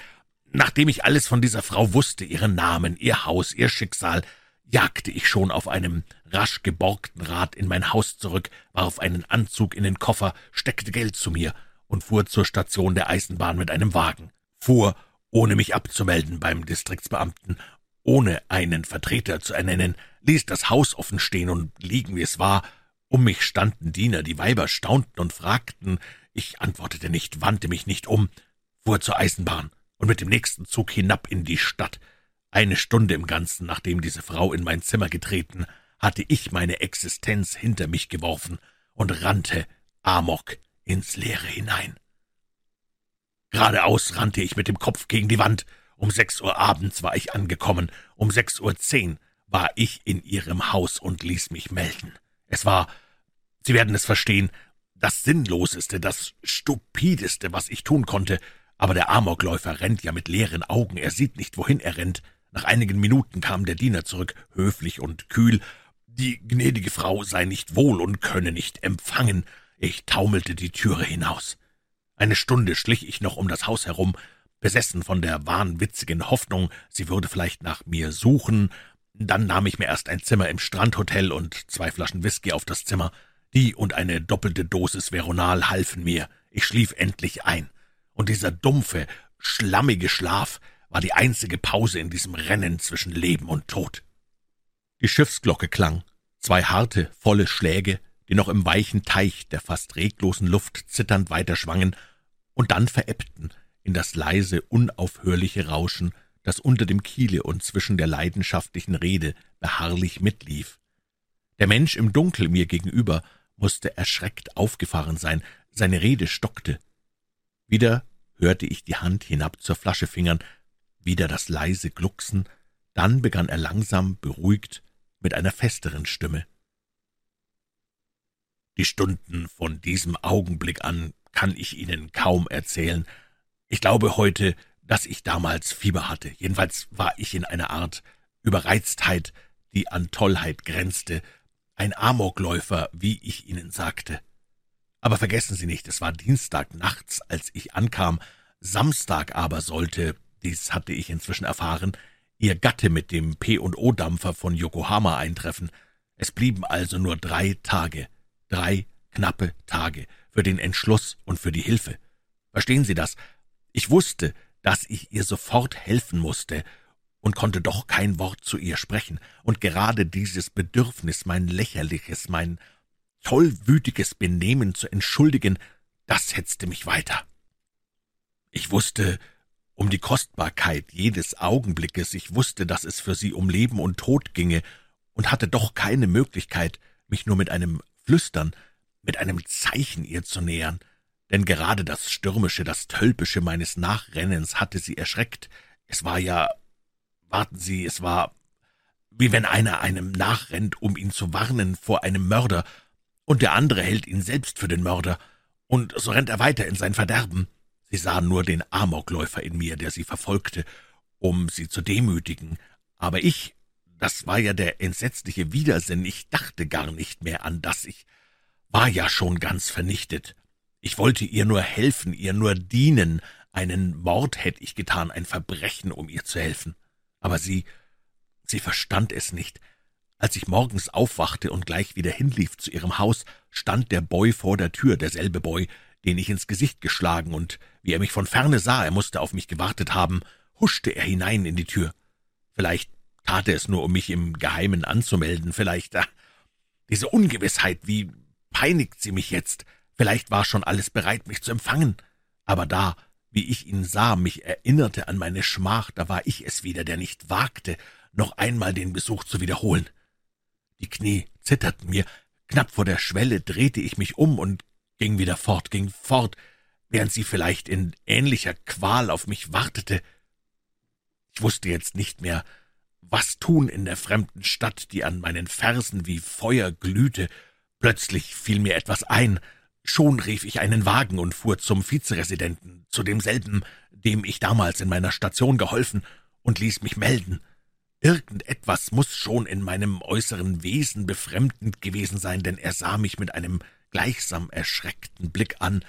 Nachdem ich alles von dieser Frau wusste, ihren Namen, ihr Haus, ihr Schicksal, jagte ich schon auf einem rasch geborgten Rad in mein Haus zurück, warf einen Anzug in den Koffer, steckte Geld zu mir und fuhr zur Station der Eisenbahn mit einem Wagen, fuhr, ohne mich abzumelden beim Distriktsbeamten, ohne einen Vertreter zu ernennen, ließ das Haus offen stehen und liegen, wie es war. Um mich standen Diener, die Weiber staunten und fragten. Ich antwortete nicht, wandte mich nicht um, fuhr zur Eisenbahn und mit dem nächsten Zug hinab in die Stadt. Eine Stunde im Ganzen, nachdem diese Frau in mein Zimmer getreten, hatte ich meine Existenz hinter mich geworfen und rannte amok ins Leere hinein. Geradeaus rannte ich mit dem Kopf gegen die Wand. Um sechs Uhr abends war ich angekommen. Um sechs Uhr zehn war ich in ihrem Haus und ließ mich melden. Es war, Sie werden es verstehen, das Sinnloseste, das Stupideste, was ich tun konnte. Aber der Amokläufer rennt ja mit leeren Augen. Er sieht nicht, wohin er rennt. Nach einigen Minuten kam der Diener zurück, höflich und kühl. Die gnädige Frau sei nicht wohl und könne nicht empfangen. Ich taumelte die Türe hinaus. Eine Stunde schlich ich noch um das Haus herum, besessen von der wahnwitzigen Hoffnung, sie würde vielleicht nach mir suchen. Dann nahm ich mir erst ein Zimmer im Strandhotel und zwei Flaschen Whisky auf das Zimmer. Die und eine doppelte Dosis Veronal halfen mir. Ich schlief endlich ein. Und dieser dumpfe, schlammige Schlaf war die einzige Pause in diesem Rennen zwischen Leben und Tod. Die Schiffsglocke klang. Zwei harte, volle Schläge, die noch im weichen Teich der fast reglosen Luft zitternd weiterschwangen und dann verebbten in das leise, unaufhörliche Rauschen, das unter dem Kiele und zwischen der leidenschaftlichen Rede beharrlich mitlief. Der Mensch im Dunkel mir gegenüber musste erschreckt aufgefahren sein, seine Rede stockte. Wieder hörte ich die Hand hinab zur Flasche fingern, wieder das leise Glucksen, dann begann er langsam, beruhigt, mit einer festeren Stimme. Die Stunden von diesem Augenblick an kann ich Ihnen kaum erzählen. Ich glaube heute, dass ich damals Fieber hatte. Jedenfalls war ich in einer Art Überreiztheit, die an Tollheit grenzte, ein Amokläufer, wie ich Ihnen sagte. Aber vergessen Sie nicht, es war Dienstag nachts, als ich ankam, Samstag aber sollte, dies hatte ich inzwischen erfahren, Ihr Gatte mit dem P&O-Dampfer von Yokohama eintreffen. Es blieben also nur drei Tage. Drei knappe Tage für den Entschluss und für die Hilfe. Verstehen Sie das? Ich wusste, dass ich ihr sofort helfen musste und konnte doch kein Wort zu ihr sprechen, und gerade dieses Bedürfnis, mein lächerliches, mein tollwütiges Benehmen zu entschuldigen, das hetzte mich weiter. Ich wusste um die Kostbarkeit jedes Augenblickes, ich wusste, dass es für sie um Leben und Tod ginge, und hatte doch keine Möglichkeit, mich nur mit einem Flüstern, mit einem Zeichen ihr zu nähern, denn gerade das Stürmische, das Tölpische meines Nachrennens hatte sie erschreckt. Es war ja, warten Sie, es war, wie wenn einer einem nachrennt, um ihn zu warnen vor einem Mörder, und der andere hält ihn selbst für den Mörder, und so rennt er weiter in sein Verderben. Sie sahen nur den Amokläufer in mir, der sie verfolgte, um sie zu demütigen, aber ich das war ja der entsetzliche Widersinn. Ich dachte gar nicht mehr an das. Ich war ja schon ganz vernichtet. Ich wollte ihr nur helfen, ihr nur dienen. Einen Mord hätte ich getan, ein Verbrechen, um ihr zu helfen. Aber sie, sie verstand es nicht. Als ich morgens aufwachte und gleich wieder hinlief zu ihrem Haus, stand der Boy vor der Tür, derselbe Boy, den ich ins Gesicht geschlagen, und wie er mich von ferne sah, er musste auf mich gewartet haben, huschte er hinein in die Tür. Vielleicht tat er es nur, um mich im Geheimen anzumelden, vielleicht. Ach, diese Ungewissheit, wie peinigt sie mich jetzt? Vielleicht war schon alles bereit, mich zu empfangen. Aber da, wie ich ihn sah, mich erinnerte an meine Schmach, da war ich es wieder, der nicht wagte, noch einmal den Besuch zu wiederholen. Die Knie zitterten mir, Knapp vor der Schwelle drehte ich mich um und ging wieder fort, ging fort, während sie vielleicht in ähnlicher Qual auf mich wartete. Ich wusste jetzt nicht mehr, was tun in der fremden Stadt, die an meinen Fersen wie Feuer glühte. Plötzlich fiel mir etwas ein. Schon rief ich einen Wagen und fuhr zum Vizeresidenten, zu demselben, dem ich damals in meiner Station geholfen, und ließ mich melden. Irgendetwas muss schon in meinem äußeren Wesen befremdend gewesen sein, denn er sah mich mit einem gleichsam erschreckten Blick an,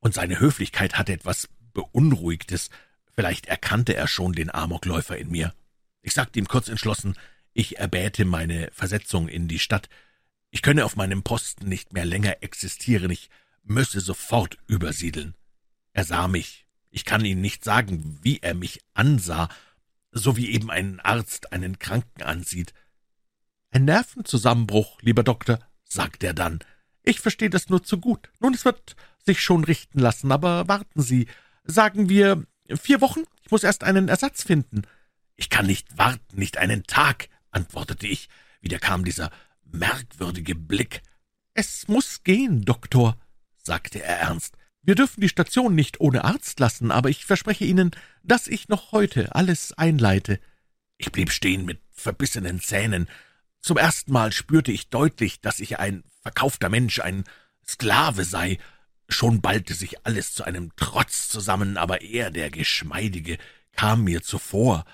und seine Höflichkeit hatte etwas Beunruhigtes. Vielleicht erkannte er schon den Amokläufer in mir. Ich sagte ihm kurz entschlossen, ich erbäte meine Versetzung in die Stadt. Ich könne auf meinem Posten nicht mehr länger existieren, ich müsse sofort übersiedeln. Er sah mich. Ich kann Ihnen nicht sagen, wie er mich ansah, so wie eben ein Arzt einen Kranken ansieht. Ein Nervenzusammenbruch, lieber Doktor, sagte er dann. Ich verstehe das nur zu gut. Nun, es wird sich schon richten lassen, aber warten Sie. Sagen wir vier Wochen? Ich muss erst einen Ersatz finden. Ich kann nicht warten, nicht einen Tag, antwortete ich. Wieder kam dieser merkwürdige Blick. Es muss gehen, Doktor, sagte er ernst. Wir dürfen die Station nicht ohne Arzt lassen, aber ich verspreche Ihnen, dass ich noch heute alles einleite. Ich blieb stehen mit verbissenen Zähnen. Zum ersten Mal spürte ich deutlich, dass ich ein verkaufter Mensch, ein Sklave sei. Schon ballte sich alles zu einem Trotz zusammen, aber er, der Geschmeidige, kam mir zuvor.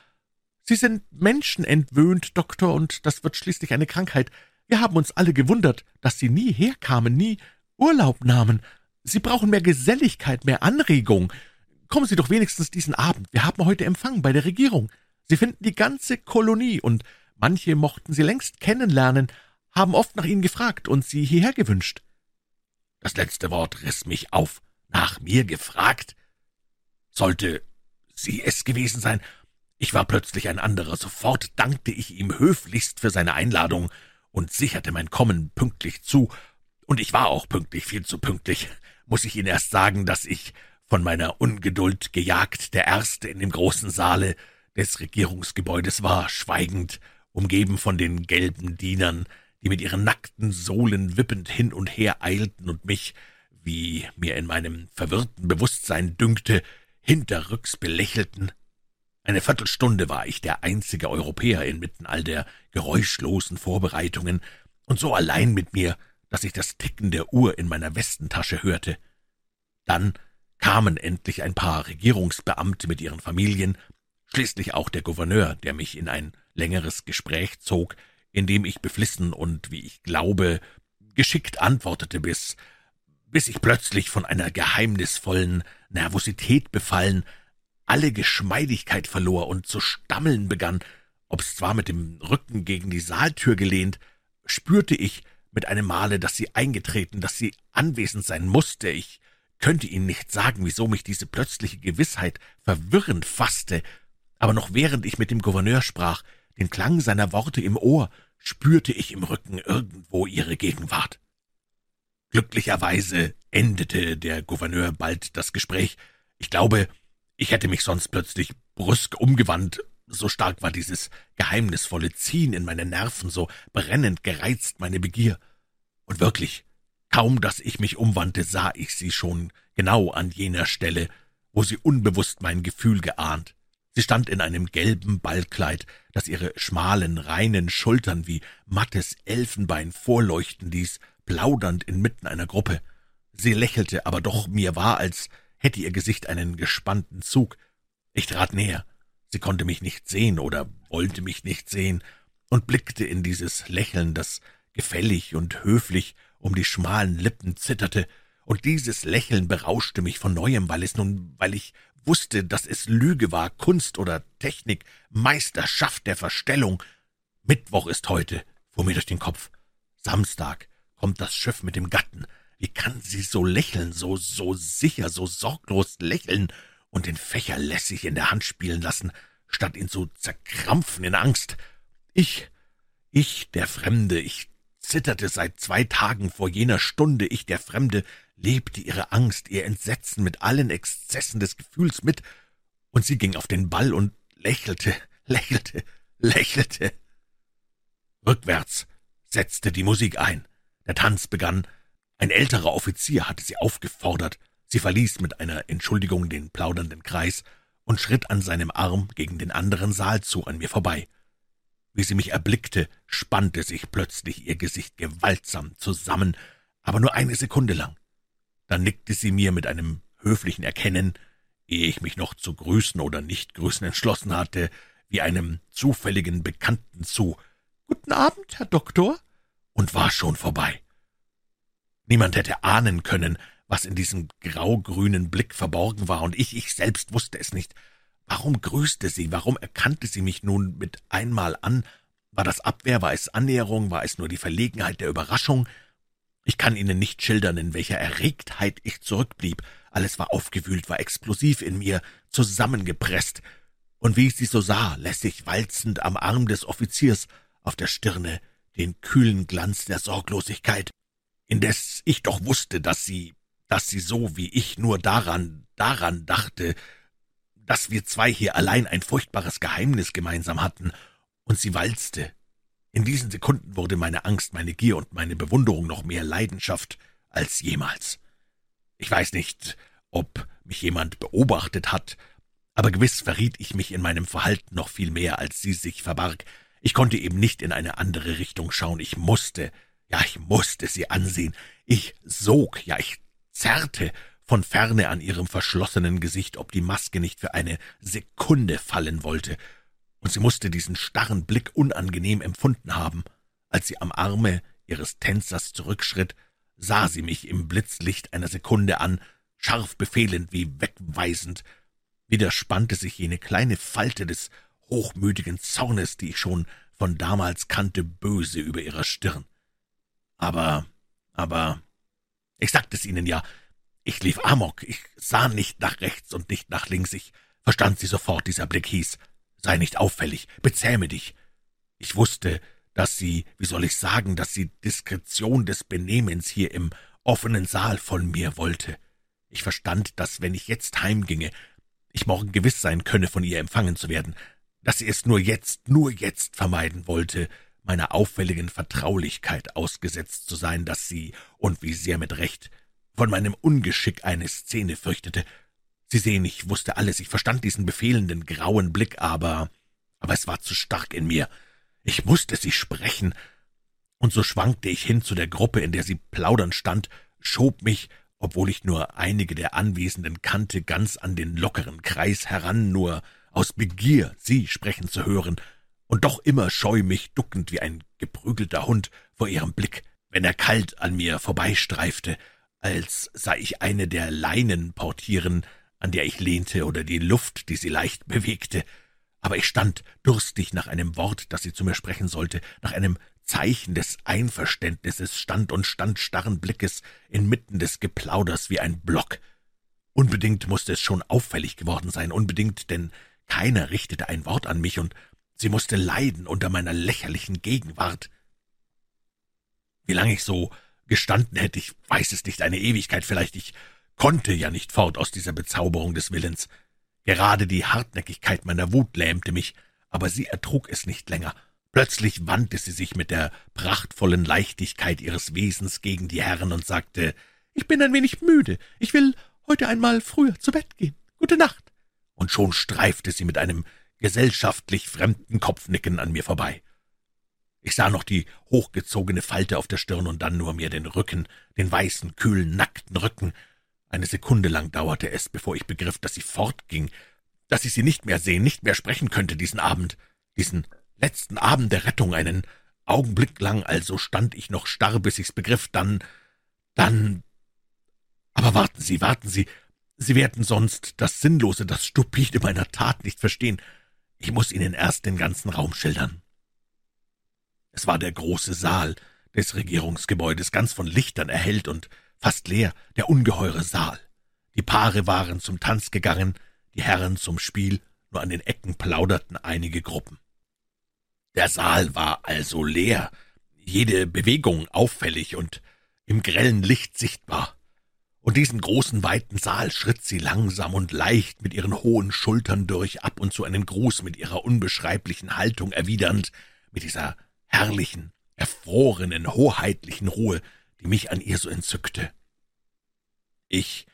Sie sind menschenentwöhnt, Doktor, und das wird schließlich eine Krankheit. Wir haben uns alle gewundert, dass Sie nie herkamen, nie Urlaub nahmen. Sie brauchen mehr Geselligkeit, mehr Anregung. Kommen Sie doch wenigstens diesen Abend. Wir haben heute Empfang bei der Regierung. Sie finden die ganze Kolonie, und manche mochten Sie längst kennenlernen, haben oft nach Ihnen gefragt und Sie hierher gewünscht. Das letzte Wort riss mich auf. Nach mir gefragt? Sollte sie es gewesen sein? Ich war plötzlich ein anderer. Sofort dankte ich ihm höflichst für seine Einladung und sicherte mein Kommen pünktlich zu. Und ich war auch pünktlich, viel zu pünktlich muss ich Ihnen erst sagen, dass ich, von meiner Ungeduld gejagt, der Erste in dem großen Saale des Regierungsgebäudes war, schweigend, umgeben von den gelben Dienern, die mit ihren nackten Sohlen wippend hin und her eilten und mich, wie mir in meinem verwirrten Bewusstsein dünkte, hinterrücks belächelten. Eine Viertelstunde war ich der einzige Europäer inmitten all der geräuschlosen Vorbereitungen und so allein mit mir, dass ich das Ticken der Uhr in meiner Westentasche hörte. Dann kamen endlich ein paar Regierungsbeamte mit ihren Familien, schließlich auch der Gouverneur, der mich in ein längeres Gespräch zog, in dem ich beflissen und, wie ich glaube, geschickt antwortete, bis, bis ich plötzlich von einer geheimnisvollen Nervosität befallen, alle Geschmeidigkeit verlor und zu stammeln begann, ob's zwar mit dem Rücken gegen die Saaltür gelehnt, spürte ich, mit einem Male, dass sie eingetreten, dass sie anwesend sein musste. Ich könnte Ihnen nicht sagen, wieso mich diese plötzliche Gewissheit verwirrend fasste, aber noch während ich mit dem Gouverneur sprach, den Klang seiner Worte im Ohr, spürte ich im Rücken irgendwo ihre Gegenwart. Glücklicherweise endete der Gouverneur bald das Gespräch. Ich glaube, ich hätte mich sonst plötzlich brüsk umgewandt so stark war dieses geheimnisvolle Ziehen in meine Nerven, so brennend gereizt meine Begier. Und wirklich, kaum dass ich mich umwandte, sah ich sie schon genau an jener Stelle, wo sie unbewusst mein Gefühl geahnt. Sie stand in einem gelben Ballkleid, das ihre schmalen, reinen Schultern wie mattes Elfenbein vorleuchten ließ, plaudernd inmitten einer Gruppe. Sie lächelte, aber doch mir war, als hätte ihr Gesicht einen gespannten Zug. Ich trat näher. Sie konnte mich nicht sehen oder wollte mich nicht sehen und blickte in dieses Lächeln, das gefällig und höflich um die schmalen Lippen zitterte, und dieses Lächeln berauschte mich von neuem, weil es nun, weil ich wusste, dass es Lüge war, Kunst oder Technik, Meisterschaft der Verstellung. Mittwoch ist heute, fuhr mir durch den Kopf. Samstag kommt das Schiff mit dem Gatten. Wie kann sie so lächeln, so, so sicher, so sorglos lächeln und den Fächer lässig in der Hand spielen lassen, statt ihn zu zerkrampfen in Angst. Ich, ich, der Fremde, ich zitterte seit zwei Tagen vor jener Stunde, ich, der Fremde, lebte ihre Angst, ihr Entsetzen mit allen Exzessen des Gefühls mit, und sie ging auf den Ball und lächelte, lächelte, lächelte. Rückwärts setzte die Musik ein. Der Tanz begann. Ein älterer Offizier hatte sie aufgefordert. Sie verließ mit einer Entschuldigung den plaudernden Kreis und schritt an seinem Arm gegen den anderen Saal zu an mir vorbei. Wie sie mich erblickte, spannte sich plötzlich ihr Gesicht gewaltsam zusammen, aber nur eine Sekunde lang. Dann nickte sie mir mit einem höflichen Erkennen, ehe ich mich noch zu grüßen oder nicht grüßen entschlossen hatte, wie einem zufälligen Bekannten zu. Guten Abend, Herr Doktor, und war schon vorbei. Niemand hätte ahnen können, was in diesem graugrünen Blick verborgen war, und ich, ich selbst wusste es nicht. Warum grüßte sie, warum erkannte sie mich nun mit einmal an? War das Abwehr, war es Annäherung, war es nur die Verlegenheit der Überraschung? Ich kann Ihnen nicht schildern, in welcher Erregtheit ich zurückblieb. Alles war aufgewühlt, war explosiv in mir, zusammengepresst. Und wie ich sie so sah, lässig walzend am Arm des Offiziers, auf der Stirne den kühlen Glanz der Sorglosigkeit, indes ich doch wusste, dass sie dass sie so wie ich nur daran, daran dachte, dass wir zwei hier allein ein furchtbares Geheimnis gemeinsam hatten, und sie walzte. In diesen Sekunden wurde meine Angst, meine Gier und meine Bewunderung noch mehr Leidenschaft als jemals. Ich weiß nicht, ob mich jemand beobachtet hat, aber gewiss verriet ich mich in meinem Verhalten noch viel mehr, als sie sich verbarg. Ich konnte eben nicht in eine andere Richtung schauen, ich musste, ja, ich musste sie ansehen. Ich sog, ja, ich zerrte von ferne an ihrem verschlossenen Gesicht, ob die Maske nicht für eine Sekunde fallen wollte, und sie musste diesen starren Blick unangenehm empfunden haben. Als sie am Arme ihres Tänzers zurückschritt, sah sie mich im Blitzlicht einer Sekunde an, scharf befehlend wie wegweisend. Wieder spannte sich jene kleine Falte des hochmütigen Zornes, die ich schon von damals kannte, böse über ihrer Stirn. Aber, aber, ich sagte es Ihnen ja, ich lief amok, ich sah nicht nach rechts und nicht nach links, ich verstand sie sofort, dieser Blick hieß, sei nicht auffällig, bezähme dich. Ich wusste, dass sie, wie soll ich sagen, dass sie Diskretion des Benehmens hier im offenen Saal von mir wollte. Ich verstand, dass, wenn ich jetzt heimginge, ich morgen gewiss sein könne, von ihr empfangen zu werden, dass sie es nur jetzt, nur jetzt vermeiden wollte, meiner auffälligen Vertraulichkeit ausgesetzt zu sein, dass sie, und wie sehr mit Recht, von meinem Ungeschick eine Szene fürchtete. Sie sehen, ich wusste alles, ich verstand diesen befehlenden grauen Blick, aber aber es war zu stark in mir. Ich musste sie sprechen, und so schwankte ich hin zu der Gruppe, in der sie plaudernd stand, schob mich, obwohl ich nur einige der Anwesenden kannte, ganz an den lockeren Kreis heran, nur aus Begier, sie sprechen zu hören, und doch immer scheu mich duckend wie ein geprügelter Hund vor ihrem Blick, wenn er kalt an mir vorbeistreifte, als sei ich eine der Leinen portieren, an der ich lehnte, oder die Luft, die sie leicht bewegte. Aber ich stand durstig nach einem Wort, das sie zu mir sprechen sollte, nach einem Zeichen des Einverständnisses, stand und stand starren Blickes inmitten des Geplauders wie ein Block. Unbedingt musste es schon auffällig geworden sein, unbedingt, denn keiner richtete ein Wort an mich, und Sie musste leiden unter meiner lächerlichen Gegenwart. Wie lange ich so gestanden hätte, ich weiß es nicht, eine Ewigkeit vielleicht, ich konnte ja nicht fort aus dieser Bezauberung des Willens. Gerade die Hartnäckigkeit meiner Wut lähmte mich, aber sie ertrug es nicht länger. Plötzlich wandte sie sich mit der prachtvollen Leichtigkeit ihres Wesens gegen die Herren und sagte, »Ich bin ein wenig müde. Ich will heute einmal früher zu Bett gehen. Gute Nacht.« Und schon streifte sie mit einem gesellschaftlich fremden Kopfnicken an mir vorbei. Ich sah noch die hochgezogene Falte auf der Stirn und dann nur mehr den Rücken, den weißen, kühlen, nackten Rücken. Eine Sekunde lang dauerte es, bevor ich begriff, dass sie fortging, dass ich sie nicht mehr sehen, nicht mehr sprechen könnte diesen Abend, diesen letzten Abend der Rettung, einen Augenblick lang also stand ich noch starr, bis ich's begriff, dann, dann. Aber warten Sie, warten Sie, Sie werden sonst das Sinnlose, das Stupide meiner Tat nicht verstehen. Ich muss Ihnen erst den ganzen Raum schildern. Es war der große Saal des Regierungsgebäudes, ganz von Lichtern erhellt und fast leer, der ungeheure Saal. Die Paare waren zum Tanz gegangen, die Herren zum Spiel, nur an den Ecken plauderten einige Gruppen. Der Saal war also leer, jede Bewegung auffällig und im grellen Licht sichtbar und diesen großen, weiten Saal schritt sie langsam und leicht mit ihren hohen Schultern durch, ab und zu einen Gruß mit ihrer unbeschreiblichen Haltung erwidernd, mit dieser herrlichen, erfrorenen, hoheitlichen Ruhe, die mich an ihr so entzückte. Ich,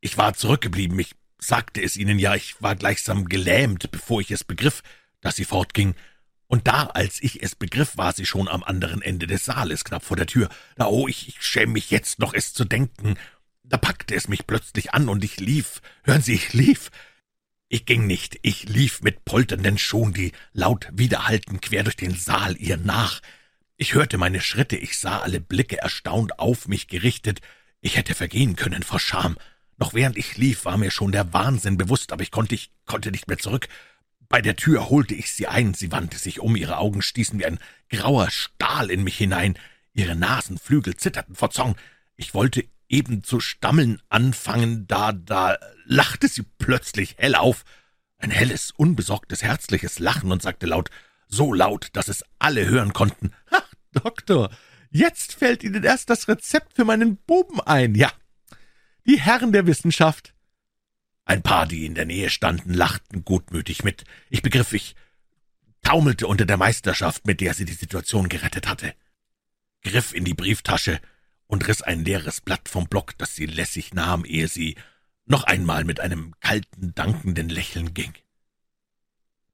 ich war zurückgeblieben, ich sagte es Ihnen ja, ich war gleichsam gelähmt, bevor ich es begriff, dass sie fortging, und da, als ich es begriff, war sie schon am anderen Ende des Saales, knapp vor der Tür. Da, oh, ich, ich schäme mich jetzt noch, es zu denken. Da packte es mich plötzlich an, und ich lief. Hören Sie, ich lief. Ich ging nicht, ich lief mit polternden Schuhen, die laut widerhallten quer durch den Saal ihr nach. Ich hörte meine Schritte, ich sah alle Blicke erstaunt auf mich gerichtet. Ich hätte vergehen können vor Scham. Noch während ich lief, war mir schon der Wahnsinn bewusst, aber ich konnte, ich konnte nicht mehr zurück. Bei der Tür holte ich sie ein, sie wandte sich um, ihre Augen stießen wie ein grauer Stahl in mich hinein, ihre Nasenflügel zitterten vor Zorn. Ich wollte eben zu stammeln anfangen, da, da lachte sie plötzlich hell auf, ein helles, unbesorgtes, herzliches Lachen und sagte laut, so laut, dass es alle hören konnten, »Ach, Doktor, jetzt fällt Ihnen erst das Rezept für meinen Buben ein, ja, die Herren der Wissenschaft.« ein paar, die in der Nähe standen, lachten gutmütig mit. Ich begriff, ich taumelte unter der Meisterschaft, mit der sie die Situation gerettet hatte, griff in die Brieftasche und riss ein leeres Blatt vom Block, das sie lässig nahm, ehe sie noch einmal mit einem kalten, dankenden Lächeln ging.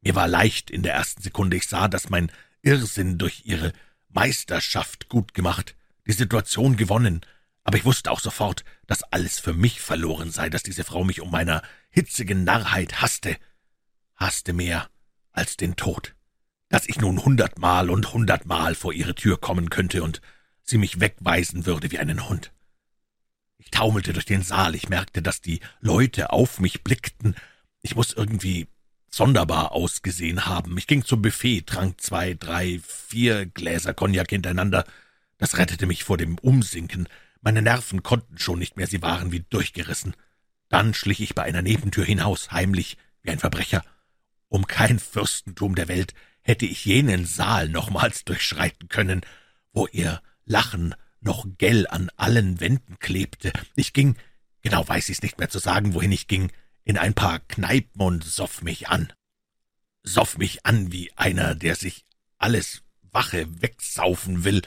Mir war leicht in der ersten Sekunde, ich sah, dass mein Irrsinn durch ihre Meisterschaft gut gemacht, die Situation gewonnen, aber ich wusste auch sofort, dass alles für mich verloren sei, dass diese Frau mich um meiner hitzigen Narrheit hasste, hasste mehr als den Tod, dass ich nun hundertmal und hundertmal vor ihre Tür kommen könnte und sie mich wegweisen würde wie einen Hund. Ich taumelte durch den Saal, ich merkte, dass die Leute auf mich blickten. Ich muss irgendwie sonderbar ausgesehen haben. Ich ging zum Buffet, trank zwei, drei, vier Gläser Cognac hintereinander. Das rettete mich vor dem Umsinken. Meine Nerven konnten schon nicht mehr, sie waren wie durchgerissen. Dann schlich ich bei einer Nebentür hinaus, heimlich, wie ein Verbrecher. Um kein Fürstentum der Welt hätte ich jenen Saal nochmals durchschreiten können, wo ihr Lachen noch gell an allen Wänden klebte. Ich ging, genau weiß ich's nicht mehr zu sagen, wohin ich ging, in ein paar Kneipen und soff mich an. Soff mich an wie einer, der sich alles Wache wegsaufen will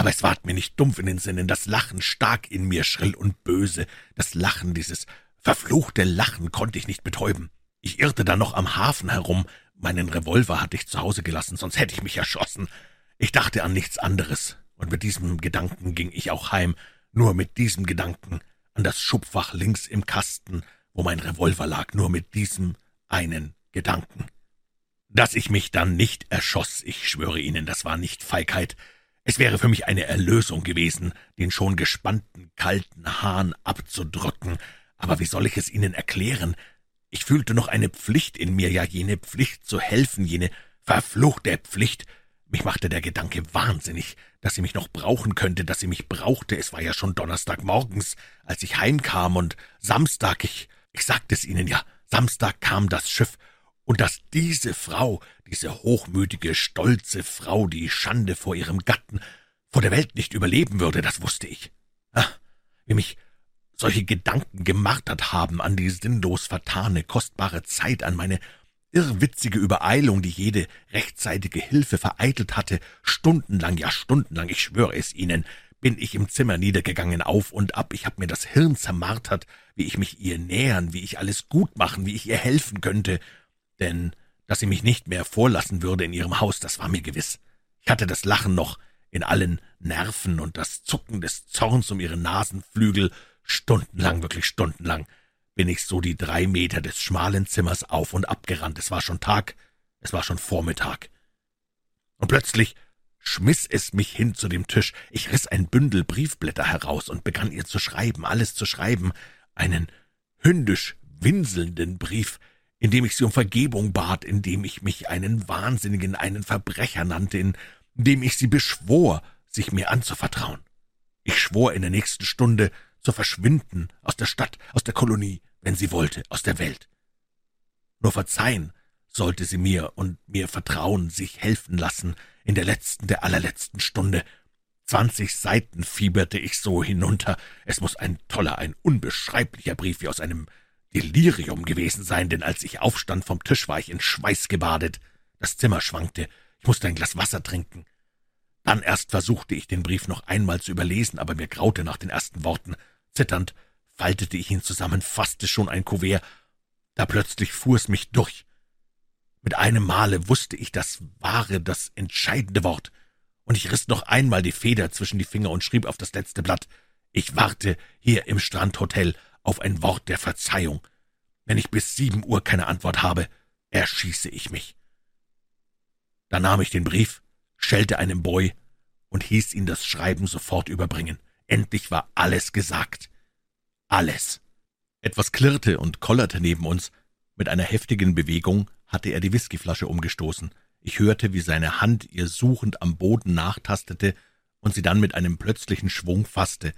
aber es ward mir nicht dumpf in den Sinnen, das Lachen stark in mir, schrill und böse. Das Lachen, dieses verfluchte Lachen konnte ich nicht betäuben. Ich irrte da noch am Hafen herum. Meinen Revolver hatte ich zu Hause gelassen, sonst hätte ich mich erschossen. Ich dachte an nichts anderes, und mit diesem Gedanken ging ich auch heim, nur mit diesem Gedanken, an das Schubfach links im Kasten, wo mein Revolver lag, nur mit diesem einen Gedanken. Dass ich mich dann nicht erschoss, ich schwöre Ihnen, das war nicht Feigheit, es wäre für mich eine Erlösung gewesen, den schon gespannten, kalten Hahn abzudrücken, aber wie soll ich es Ihnen erklären? Ich fühlte noch eine Pflicht in mir, ja jene Pflicht zu helfen, jene verfluchte Pflicht. Mich machte der Gedanke wahnsinnig, dass sie mich noch brauchen könnte, dass sie mich brauchte. Es war ja schon Donnerstagmorgens, als ich heimkam, und Samstag, ich, ich sagte es Ihnen ja, Samstag kam das Schiff, und dass diese Frau, diese hochmütige, stolze Frau, die Schande vor ihrem Gatten, vor der Welt nicht überleben würde, das wusste ich. Ach, wie mich solche Gedanken gemartert haben an die sinnlos vertane, kostbare Zeit, an meine irrwitzige Übereilung, die jede rechtzeitige Hilfe vereitelt hatte, stundenlang, ja stundenlang, ich schwöre es Ihnen, bin ich im Zimmer niedergegangen, auf und ab, ich hab mir das Hirn zermartert, wie ich mich ihr nähern, wie ich alles gut machen, wie ich ihr helfen könnte, denn dass sie mich nicht mehr vorlassen würde in ihrem Haus, das war mir gewiss. Ich hatte das Lachen noch in allen Nerven und das Zucken des Zorns um ihre Nasenflügel. Stundenlang, wirklich stundenlang, bin ich so die drei Meter des schmalen Zimmers auf und ab gerannt. Es war schon Tag, es war schon Vormittag. Und plötzlich schmiss es mich hin zu dem Tisch. Ich riss ein Bündel Briefblätter heraus und begann ihr zu schreiben, alles zu schreiben, einen hündisch winselnden Brief, indem ich sie um Vergebung bat, indem ich mich einen Wahnsinnigen, einen Verbrecher nannte, indem ich sie beschwor, sich mir anzuvertrauen. Ich schwor in der nächsten Stunde zu verschwinden aus der Stadt, aus der Kolonie, wenn sie wollte, aus der Welt. Nur verzeihen sollte sie mir und mir vertrauen, sich helfen lassen in der letzten, der allerletzten Stunde. Zwanzig Seiten fieberte ich so hinunter. Es muss ein toller, ein unbeschreiblicher Brief wie aus einem Delirium gewesen sein, denn als ich aufstand vom Tisch, war ich in Schweiß gebadet. Das Zimmer schwankte. Ich musste ein Glas Wasser trinken. Dann erst versuchte ich, den Brief noch einmal zu überlesen, aber mir graute nach den ersten Worten. Zitternd faltete ich ihn zusammen, fasste schon ein Kuvert, da plötzlich fuhr es mich durch. Mit einem Male wusste ich das wahre, das entscheidende Wort, und ich riss noch einmal die Feder zwischen die Finger und schrieb auf das letzte Blatt Ich warte hier im Strandhotel auf ein Wort der Verzeihung. Wenn ich bis sieben Uhr keine Antwort habe, erschieße ich mich. Da nahm ich den Brief, schellte einem Boy und hieß ihn das Schreiben sofort überbringen. Endlich war alles gesagt. Alles. Etwas klirrte und kollerte neben uns. Mit einer heftigen Bewegung hatte er die Whiskyflasche umgestoßen. Ich hörte, wie seine Hand ihr suchend am Boden nachtastete und sie dann mit einem plötzlichen Schwung fasste.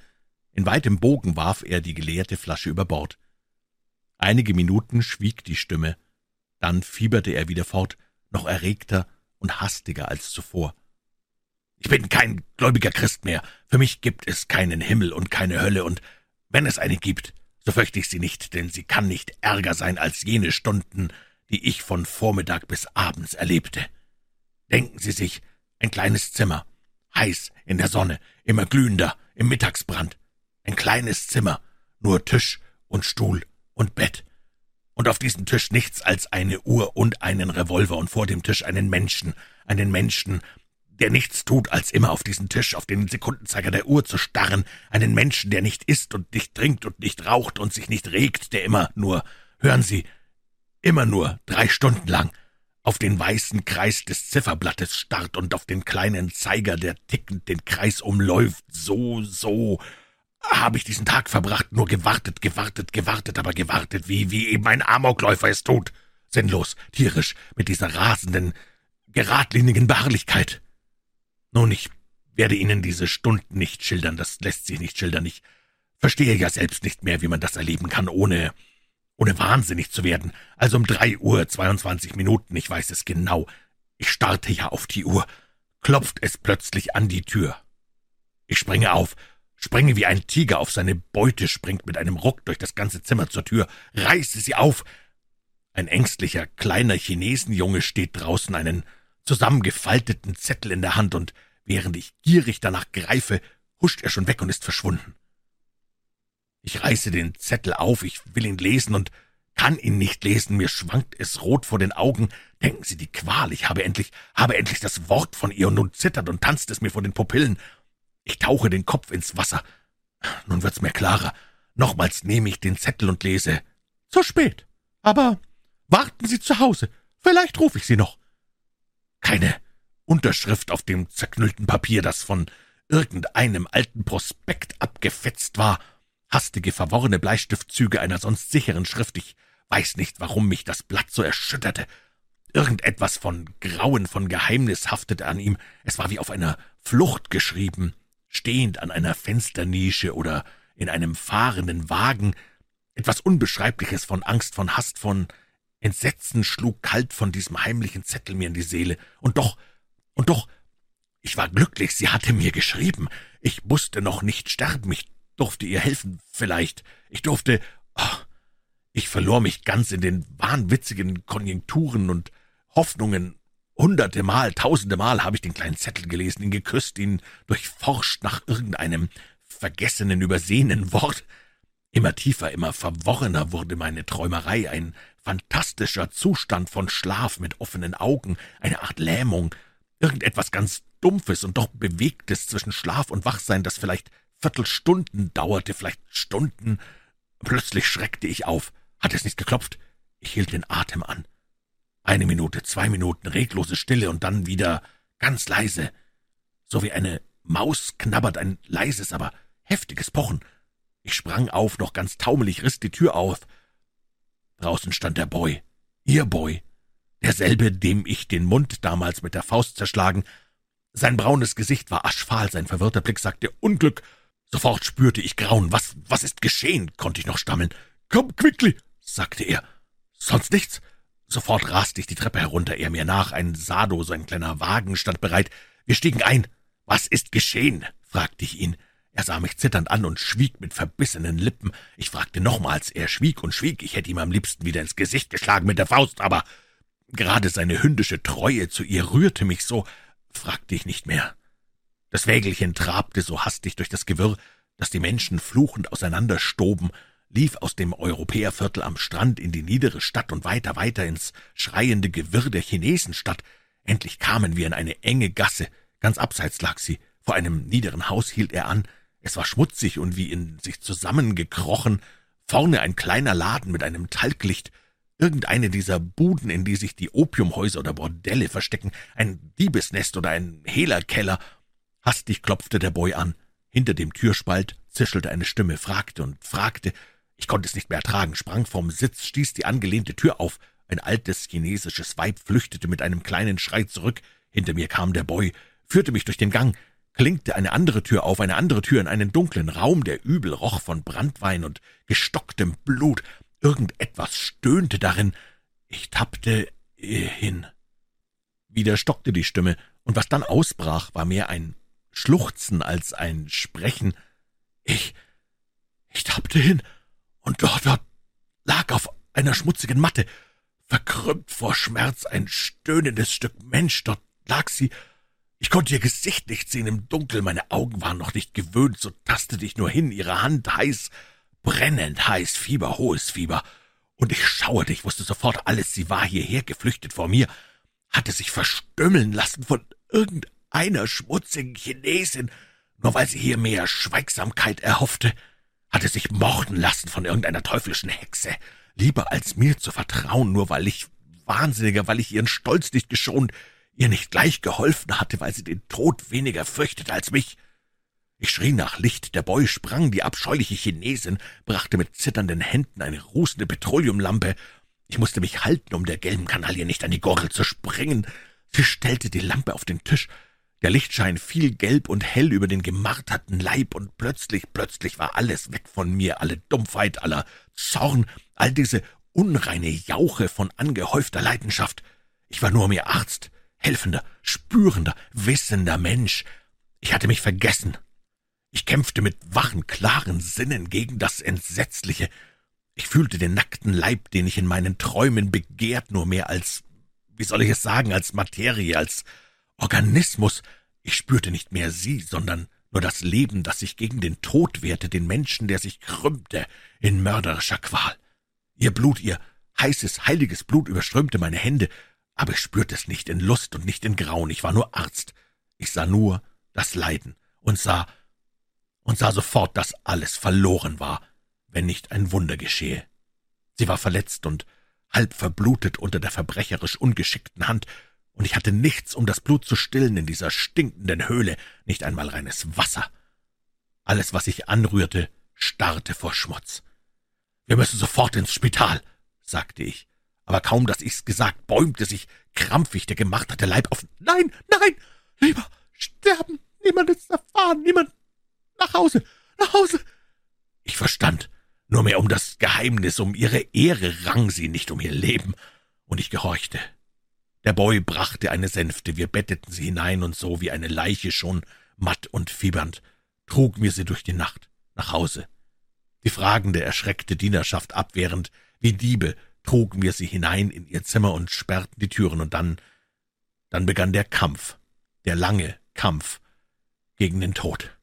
In weitem Bogen warf er die geleerte Flasche über Bord. Einige Minuten schwieg die Stimme, dann fieberte er wieder fort, noch erregter und hastiger als zuvor. Ich bin kein gläubiger Christ mehr. Für mich gibt es keinen Himmel und keine Hölle, und wenn es eine gibt, so fürchte ich sie nicht, denn sie kann nicht ärger sein als jene Stunden, die ich von Vormittag bis abends erlebte. Denken Sie sich, ein kleines Zimmer, heiß in der Sonne, immer glühender, im Mittagsbrand. Ein kleines Zimmer, nur Tisch und Stuhl und Bett. Und auf diesem Tisch nichts als eine Uhr und einen Revolver und vor dem Tisch einen Menschen, einen Menschen, der nichts tut, als immer auf diesen Tisch, auf den Sekundenzeiger der Uhr zu starren, einen Menschen, der nicht isst und nicht trinkt und nicht raucht und sich nicht regt, der immer nur, hören Sie, immer nur drei Stunden lang auf den weißen Kreis des Zifferblattes starrt und auf den kleinen Zeiger, der tickend den Kreis umläuft, so, so, habe ich diesen Tag verbracht, nur gewartet, gewartet, gewartet, aber gewartet, wie, wie eben ein Amokläufer es tut. Sinnlos, tierisch, mit dieser rasenden, geradlinigen Beharrlichkeit. Nun, ich werde Ihnen diese Stunden nicht schildern, das lässt sich nicht schildern. Ich verstehe ja selbst nicht mehr, wie man das erleben kann, ohne, ohne wahnsinnig zu werden. Also um drei Uhr zweiundzwanzig Minuten, ich weiß es genau. Ich starte ja auf die Uhr. Klopft es plötzlich an die Tür. Ich springe auf, springe wie ein Tiger auf seine Beute, springt mit einem Ruck durch das ganze Zimmer zur Tür, reiße sie auf. Ein ängstlicher, kleiner Chinesenjunge steht draußen, einen zusammengefalteten Zettel in der Hand, und während ich gierig danach greife, huscht er schon weg und ist verschwunden. Ich reiße den Zettel auf, ich will ihn lesen und kann ihn nicht lesen, mir schwankt es rot vor den Augen. Denken Sie die Qual, ich habe endlich, habe endlich das Wort von ihr, und nun zittert und tanzt es mir vor den Pupillen. Ich tauche den Kopf ins Wasser. Nun wird's mir klarer. Nochmals nehme ich den Zettel und lese. Zu spät. Aber warten Sie zu Hause. Vielleicht rufe ich Sie noch. Keine Unterschrift auf dem zerknüllten Papier, das von irgendeinem alten Prospekt abgefetzt war. Hastige, verworrene Bleistiftzüge einer sonst sicheren Schrift. Ich weiß nicht, warum mich das Blatt so erschütterte. Irgendetwas von Grauen, von Geheimnis haftete an ihm. Es war wie auf einer Flucht geschrieben stehend an einer Fensternische oder in einem fahrenden Wagen, etwas Unbeschreibliches von Angst, von Hast, von Entsetzen schlug kalt von diesem heimlichen Zettel mir in die Seele. Und doch, und doch, ich war glücklich, sie hatte mir geschrieben. Ich musste noch nicht sterben, ich durfte ihr helfen, vielleicht. Ich durfte. Oh, ich verlor mich ganz in den wahnwitzigen Konjunkturen und Hoffnungen Hunderte Mal, tausende Mal habe ich den kleinen Zettel gelesen, ihn geküsst, ihn durchforscht nach irgendeinem vergessenen, übersehenen Wort. Immer tiefer, immer verworrener wurde meine Träumerei, ein fantastischer Zustand von Schlaf mit offenen Augen, eine Art Lähmung, irgendetwas ganz Dumpfes und doch Bewegtes zwischen Schlaf und Wachsein, das vielleicht Viertelstunden dauerte, vielleicht Stunden. Plötzlich schreckte ich auf. Hat es nicht geklopft? Ich hielt den Atem an. Eine Minute, zwei Minuten reglose Stille und dann wieder ganz leise. So wie eine Maus knabbert ein leises, aber heftiges Pochen. Ich sprang auf, noch ganz taumelig, riss die Tür auf. Draußen stand der Boy, ihr Boy, derselbe, dem ich den Mund damals mit der Faust zerschlagen. Sein braunes Gesicht war aschfahl, sein verwirrter Blick sagte Unglück. Sofort spürte ich Grauen. Was, was ist geschehen? konnte ich noch stammeln. Komm, quickly, sagte er. Sonst nichts? Sofort raste ich die Treppe herunter, er mir nach, ein Sado, so ein kleiner Wagen, stand bereit. Wir stiegen ein. Was ist geschehen? fragte ich ihn. Er sah mich zitternd an und schwieg mit verbissenen Lippen. Ich fragte nochmals, er schwieg und schwieg. Ich hätte ihm am liebsten wieder ins Gesicht geschlagen mit der Faust, aber gerade seine hündische Treue zu ihr rührte mich so, fragte ich nicht mehr. Das Wägelchen trabte so hastig durch das Gewirr, dass die Menschen fluchend auseinanderstoben, lief aus dem Europäerviertel am Strand in die niedere Stadt und weiter, weiter ins schreiende Gewirr der Chinesenstadt. Endlich kamen wir in eine enge Gasse. Ganz abseits lag sie. Vor einem niederen Haus hielt er an. Es war schmutzig und wie in sich zusammengekrochen. Vorne ein kleiner Laden mit einem Talglicht. Irgendeine dieser Buden, in die sich die Opiumhäuser oder Bordelle verstecken. Ein Diebesnest oder ein Hehlerkeller. Hastig klopfte der Boy an. Hinter dem Türspalt zischelte eine Stimme, fragte und fragte. Ich konnte es nicht mehr ertragen, sprang vom Sitz, stieß die angelehnte Tür auf. Ein altes chinesisches Weib flüchtete mit einem kleinen Schrei zurück. Hinter mir kam der Boy, führte mich durch den Gang, klinkte eine andere Tür auf, eine andere Tür in einen dunklen Raum, der übel roch von Brandwein und gestocktem Blut. Irgendetwas stöhnte darin. Ich tappte hin. Wieder stockte die Stimme, und was dann ausbrach, war mehr ein Schluchzen als ein Sprechen. Ich, ich tappte hin, und dort, dort lag auf einer schmutzigen Matte, verkrümmt vor Schmerz, ein stöhnendes Stück Mensch, dort lag sie. Ich konnte ihr Gesicht nicht sehen im Dunkel, meine Augen waren noch nicht gewöhnt, so tastete ich nur hin, ihre Hand heiß, brennend heiß, Fieber, hohes Fieber. Und ich schauerte, ich wusste sofort alles, sie war hierher geflüchtet vor mir, hatte sich verstümmeln lassen von irgendeiner schmutzigen Chinesin, nur weil sie hier mehr Schweigsamkeit erhoffte hatte sich morden lassen von irgendeiner teuflischen Hexe, lieber als mir zu vertrauen, nur weil ich Wahnsinniger, weil ich ihren Stolz nicht geschont, ihr nicht gleich geholfen hatte, weil sie den Tod weniger fürchtete als mich. Ich schrie nach Licht, der Boy sprang, die abscheuliche Chinesin brachte mit zitternden Händen eine rußende Petroleumlampe. Ich musste mich halten, um der gelben Kanaille nicht an die Gurgel zu springen. Sie stellte die Lampe auf den Tisch, der Lichtschein fiel gelb und hell über den gemarterten Leib, und plötzlich, plötzlich war alles weg von mir, alle Dumpfheit, aller Zorn, all diese unreine Jauche von angehäufter Leidenschaft. Ich war nur mehr Arzt, helfender, spürender, wissender Mensch. Ich hatte mich vergessen. Ich kämpfte mit wachen, klaren Sinnen gegen das Entsetzliche. Ich fühlte den nackten Leib, den ich in meinen Träumen begehrt, nur mehr als, wie soll ich es sagen, als Materie, als Organismus. Ich spürte nicht mehr sie, sondern nur das Leben, das sich gegen den Tod wehrte, den Menschen, der sich krümmte in mörderischer Qual. Ihr Blut, ihr heißes, heiliges Blut überströmte meine Hände, aber ich spürte es nicht in Lust und nicht in Grauen. Ich war nur Arzt. Ich sah nur das Leiden und sah und sah sofort, dass alles verloren war, wenn nicht ein Wunder geschehe. Sie war verletzt und halb verblutet unter der verbrecherisch ungeschickten Hand, und ich hatte nichts, um das Blut zu stillen in dieser stinkenden Höhle, nicht einmal reines Wasser. Alles, was ich anrührte, starrte vor Schmutz. Wir müssen sofort ins Spital, sagte ich, aber kaum, dass ich's gesagt, bäumte sich krampfig der gemarterte Leib auf. Nein, nein, lieber sterben, niemand ist erfahren, niemand. Nach Hause, nach Hause. Ich verstand, nur mehr um das Geheimnis, um ihre Ehre rang sie, nicht um ihr Leben, und ich gehorchte. Der Boy brachte eine Sänfte, wir betteten sie hinein, und so wie eine Leiche schon, matt und fiebernd, trugen wir sie durch die Nacht nach Hause. Die fragende, erschreckte Dienerschaft abwehrend, wie Diebe, trugen wir sie hinein in ihr Zimmer und sperrten die Türen, und dann, dann begann der Kampf, der lange Kampf gegen den Tod.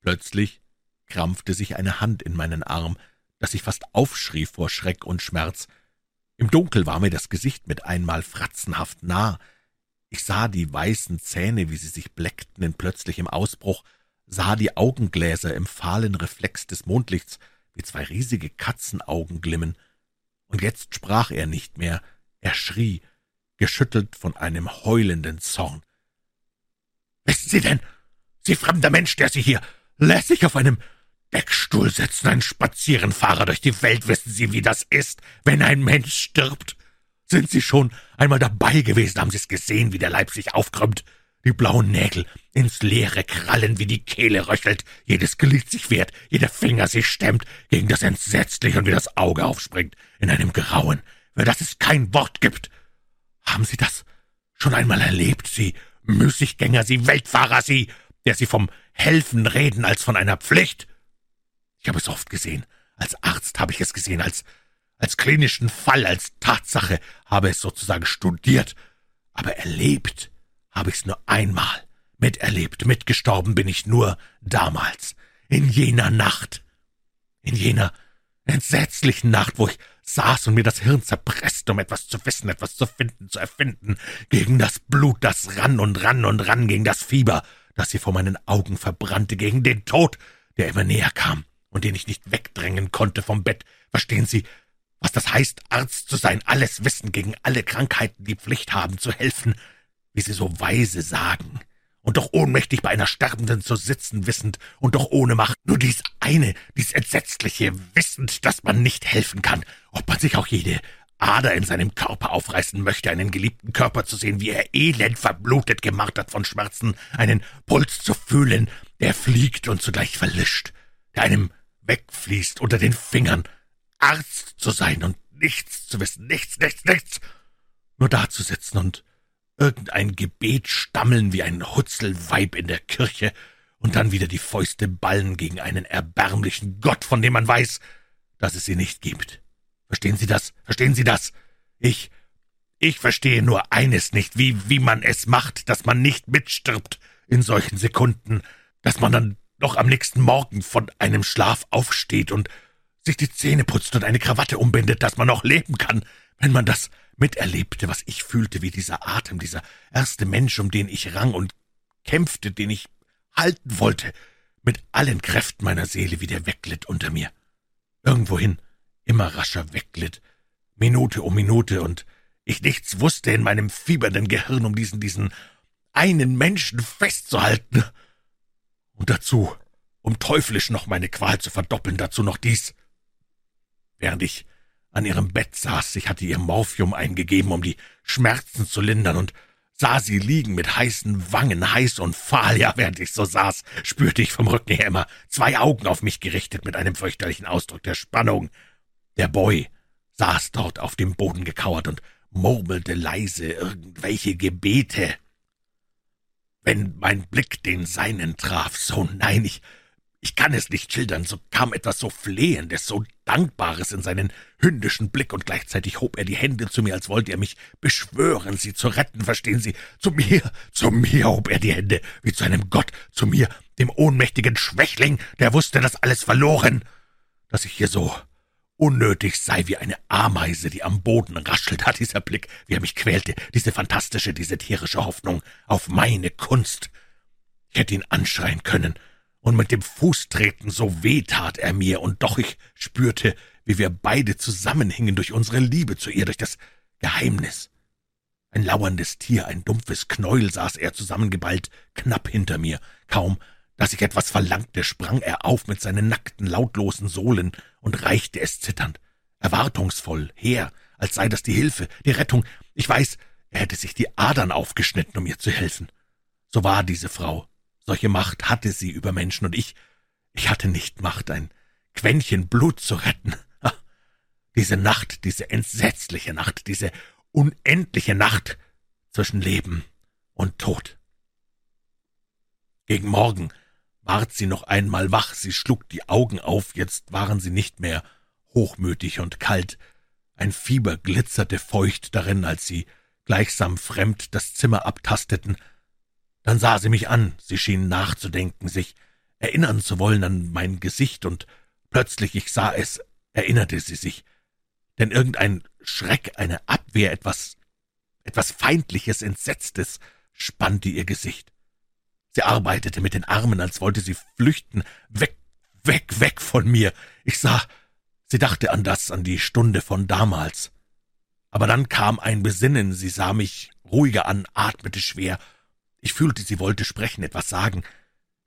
Plötzlich krampfte sich eine Hand in meinen Arm, dass ich fast aufschrie vor Schreck und Schmerz, im Dunkel war mir das Gesicht mit einmal fratzenhaft nah. Ich sah die weißen Zähne, wie sie sich bleckten in plötzlichem Ausbruch, sah die Augengläser im fahlen Reflex des Mondlichts, wie zwei riesige Katzenaugen glimmen. Und jetzt sprach er nicht mehr, er schrie, geschüttelt von einem heulenden Zorn. »Wissen Sie denn, Sie fremder Mensch, der Sie hier lässig auf einem Deckstuhl sitzen, ein Spazierenfahrer durch die Welt. Wissen Sie, wie das ist, wenn ein Mensch stirbt? Sind Sie schon einmal dabei gewesen? Haben Sie es gesehen, wie der Leib sich aufkrümmt? Die blauen Nägel ins Leere krallen, wie die Kehle röchelt, jedes Glied sich wehrt, jeder Finger sich stemmt gegen das Entsetzliche und wie das Auge aufspringt in einem Grauen, für das es kein Wort gibt. Haben Sie das schon einmal erlebt, Sie Müßiggänger, Sie Weltfahrer, Sie, der Sie vom Helfen reden als von einer Pflicht? Ich habe es oft gesehen. Als Arzt habe ich es gesehen, als, als klinischen Fall, als Tatsache habe es sozusagen studiert. Aber erlebt habe ich's nur einmal. Miterlebt, mitgestorben bin ich nur damals, in jener Nacht, in jener entsetzlichen Nacht, wo ich saß und mir das Hirn zerpresst, um etwas zu wissen, etwas zu finden, zu erfinden, gegen das Blut, das rann und rann und rann, gegen das Fieber, das sie vor meinen Augen verbrannte, gegen den Tod, der immer näher kam und den ich nicht wegdrängen konnte vom Bett. Verstehen Sie, was das heißt, Arzt zu sein, alles wissen, gegen alle Krankheiten die Pflicht haben, zu helfen, wie Sie so weise sagen, und doch ohnmächtig bei einer Sterbenden zu sitzen wissend und doch ohne Macht, nur dies eine, dies entsetzliche, wissend, dass man nicht helfen kann, ob man sich auch jede Ader in seinem Körper aufreißen möchte, einen geliebten Körper zu sehen, wie er elend verblutet, gemartert von Schmerzen, einen Puls zu fühlen, der fliegt und zugleich verlischt, der einem wegfließt unter den Fingern, Arzt zu sein und nichts zu wissen, nichts, nichts, nichts, nur da zu sitzen und irgendein Gebet stammeln wie ein Hutzelweib in der Kirche und dann wieder die Fäuste ballen gegen einen erbärmlichen Gott, von dem man weiß, dass es sie nicht gibt. Verstehen Sie das? Verstehen Sie das? Ich, ich verstehe nur eines nicht, wie, wie man es macht, dass man nicht mitstirbt in solchen Sekunden, dass man dann noch am nächsten Morgen von einem Schlaf aufsteht und sich die Zähne putzt und eine Krawatte umbindet, dass man noch leben kann, wenn man das miterlebte, was ich fühlte, wie dieser Atem, dieser erste Mensch, um den ich rang und kämpfte, den ich halten wollte, mit allen Kräften meiner Seele wieder wegglitt unter mir. Irgendwohin, immer rascher wegglitt, Minute um Minute, und ich nichts wusste in meinem fiebernden Gehirn, um diesen, diesen einen Menschen festzuhalten. Und dazu, um teuflisch noch meine Qual zu verdoppeln, dazu noch dies. Während ich an ihrem Bett saß. Ich hatte ihr Morphium eingegeben, um die Schmerzen zu lindern, und sah sie liegen mit heißen Wangen, heiß und fahl. Ja, während ich so saß, spürte ich vom Rücken her immer zwei Augen auf mich gerichtet mit einem fürchterlichen Ausdruck der Spannung. Der Boy saß dort auf dem Boden gekauert und murmelte leise irgendwelche Gebete. Wenn mein Blick den seinen traf, so nein, ich ich kann es nicht schildern, so kam etwas so Flehendes, so Dankbares in seinen hündischen Blick, und gleichzeitig hob er die Hände zu mir, als wollte er mich beschwören, sie zu retten, verstehen Sie? Zu mir, zu mir hob er die Hände, wie zu einem Gott, zu mir, dem ohnmächtigen Schwächling, der wusste, dass alles verloren, dass ich hier so unnötig sei wie eine Ameise, die am Boden raschelt, hat dieser Blick, wie er mich quälte, diese fantastische, diese tierische Hoffnung auf meine Kunst. Ich hätte ihn anschreien können, und mit dem Fuß treten, so weh tat er mir, und doch ich spürte, wie wir beide zusammenhingen durch unsere Liebe zu ihr, durch das Geheimnis. Ein lauerndes Tier, ein dumpfes Knäuel saß er zusammengeballt, knapp hinter mir. Kaum, dass ich etwas verlangte, sprang er auf mit seinen nackten, lautlosen Sohlen und reichte es zitternd, erwartungsvoll her, als sei das die Hilfe, die Rettung. Ich weiß, er hätte sich die Adern aufgeschnitten, um ihr zu helfen. So war diese Frau, solche Macht hatte sie über Menschen, und ich, ich hatte nicht Macht, ein Quäntchen Blut zu retten. Diese Nacht, diese entsetzliche Nacht, diese unendliche Nacht zwischen Leben und Tod. Gegen Morgen ward sie noch einmal wach, sie schlug die Augen auf, jetzt waren sie nicht mehr hochmütig und kalt, ein Fieber glitzerte feucht darin, als sie gleichsam fremd das Zimmer abtasteten, dann sah sie mich an, sie schien nachzudenken, sich erinnern zu wollen an mein Gesicht, und plötzlich, ich sah es, erinnerte sie sich. Denn irgendein Schreck, eine Abwehr, etwas, etwas Feindliches, Entsetztes spannte ihr Gesicht. Sie arbeitete mit den Armen, als wollte sie flüchten, weg, weg, weg von mir. Ich sah, sie dachte an das, an die Stunde von damals. Aber dann kam ein Besinnen, sie sah mich ruhiger an, atmete schwer ich fühlte, sie wollte sprechen, etwas sagen.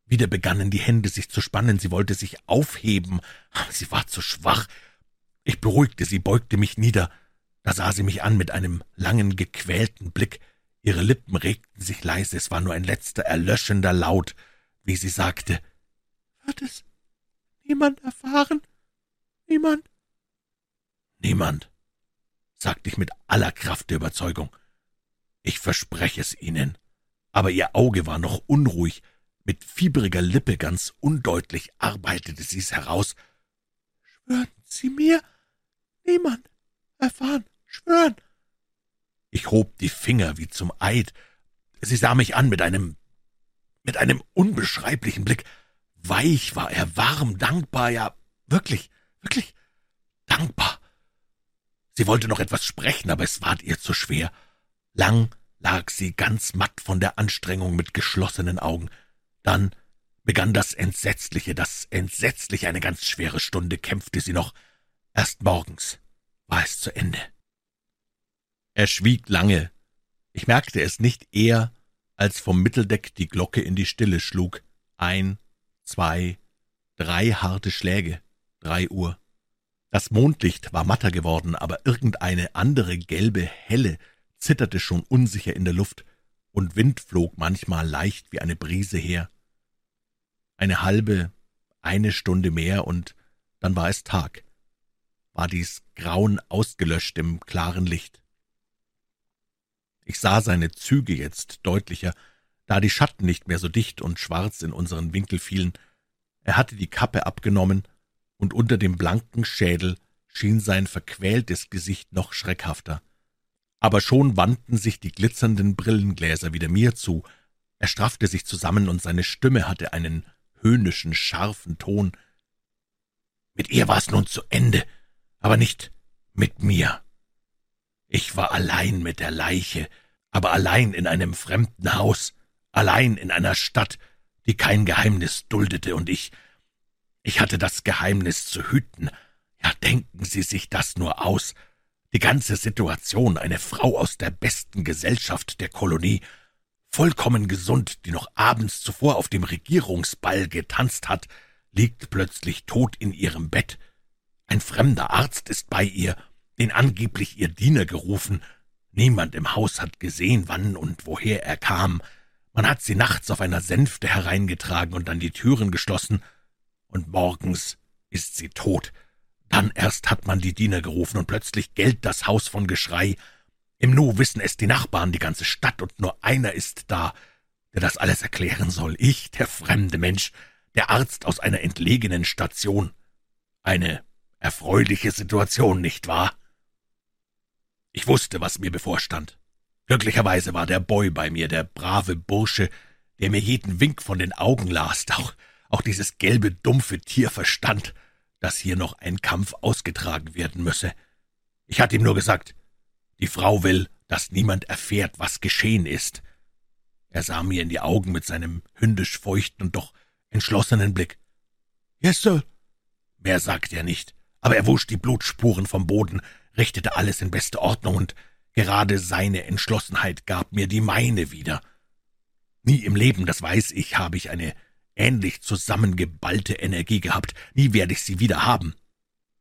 Wieder begannen die Hände sich zu spannen, sie wollte sich aufheben, aber sie war zu schwach. Ich beruhigte sie, beugte mich nieder. Da sah sie mich an mit einem langen, gequälten Blick. Ihre Lippen regten sich leise, es war nur ein letzter erlöschender Laut, wie sie sagte, »Wird es niemand erfahren? Niemand?« »Niemand«, sagte ich mit aller Kraft der Überzeugung. »Ich verspreche es Ihnen.« aber ihr Auge war noch unruhig. Mit fiebriger Lippe ganz undeutlich arbeitete sie es heraus. »Schwören Sie mir, niemand erfahren, schwören!« Ich hob die Finger wie zum Eid. Sie sah mich an mit einem, mit einem unbeschreiblichen Blick. Weich war er, warm, dankbar, ja, wirklich, wirklich dankbar. Sie wollte noch etwas sprechen, aber es ward ihr zu schwer. Lang lag sie ganz matt von der Anstrengung mit geschlossenen Augen. Dann begann das Entsetzliche, das Entsetzliche, eine ganz schwere Stunde kämpfte sie noch. Erst morgens war es zu Ende. Er schwieg lange. Ich merkte es nicht eher, als vom Mitteldeck die Glocke in die Stille schlug. Ein, zwei, drei harte Schläge, drei Uhr. Das Mondlicht war matter geworden, aber irgendeine andere gelbe Helle zitterte schon unsicher in der Luft, und Wind flog manchmal leicht wie eine Brise her. Eine halbe, eine Stunde mehr, und dann war es Tag. War dies Grauen ausgelöscht im klaren Licht. Ich sah seine Züge jetzt deutlicher, da die Schatten nicht mehr so dicht und schwarz in unseren Winkel fielen. Er hatte die Kappe abgenommen, und unter dem blanken Schädel schien sein verquältes Gesicht noch schreckhafter. Aber schon wandten sich die glitzernden Brillengläser wieder mir zu, er straffte sich zusammen, und seine Stimme hatte einen höhnischen, scharfen Ton. Mit ihr war es nun zu Ende, aber nicht mit mir. Ich war allein mit der Leiche, aber allein in einem fremden Haus, allein in einer Stadt, die kein Geheimnis duldete, und ich ich hatte das Geheimnis zu hüten. Ja, denken Sie sich das nur aus. Die ganze Situation, eine Frau aus der besten Gesellschaft der Kolonie, vollkommen gesund, die noch abends zuvor auf dem Regierungsball getanzt hat, liegt plötzlich tot in ihrem Bett. Ein fremder Arzt ist bei ihr, den angeblich ihr Diener gerufen. Niemand im Haus hat gesehen, wann und woher er kam. Man hat sie nachts auf einer Sänfte hereingetragen und dann die Türen geschlossen und morgens ist sie tot. Dann erst hat man die Diener gerufen, und plötzlich gellt das Haus von Geschrei. Im Nu wissen es die Nachbarn, die ganze Stadt, und nur einer ist da, der das alles erklären soll. Ich, der fremde Mensch, der Arzt aus einer entlegenen Station. Eine erfreuliche Situation, nicht wahr? Ich wusste, was mir bevorstand. Glücklicherweise war der Boy bei mir, der brave Bursche, der mir jeden Wink von den Augen las, auch auch dieses gelbe, dumpfe Tier verstand, dass hier noch ein Kampf ausgetragen werden müsse. Ich hatte ihm nur gesagt, die Frau will, dass niemand erfährt, was geschehen ist. Er sah mir in die Augen mit seinem hündisch feuchten und doch entschlossenen Blick. Yes, Sir. Mehr sagte er nicht, aber er wusch die Blutspuren vom Boden, richtete alles in beste Ordnung, und gerade seine Entschlossenheit gab mir die meine wieder. Nie im Leben, das weiß ich, habe ich eine ähnlich zusammengeballte Energie gehabt, nie werde ich sie wieder haben.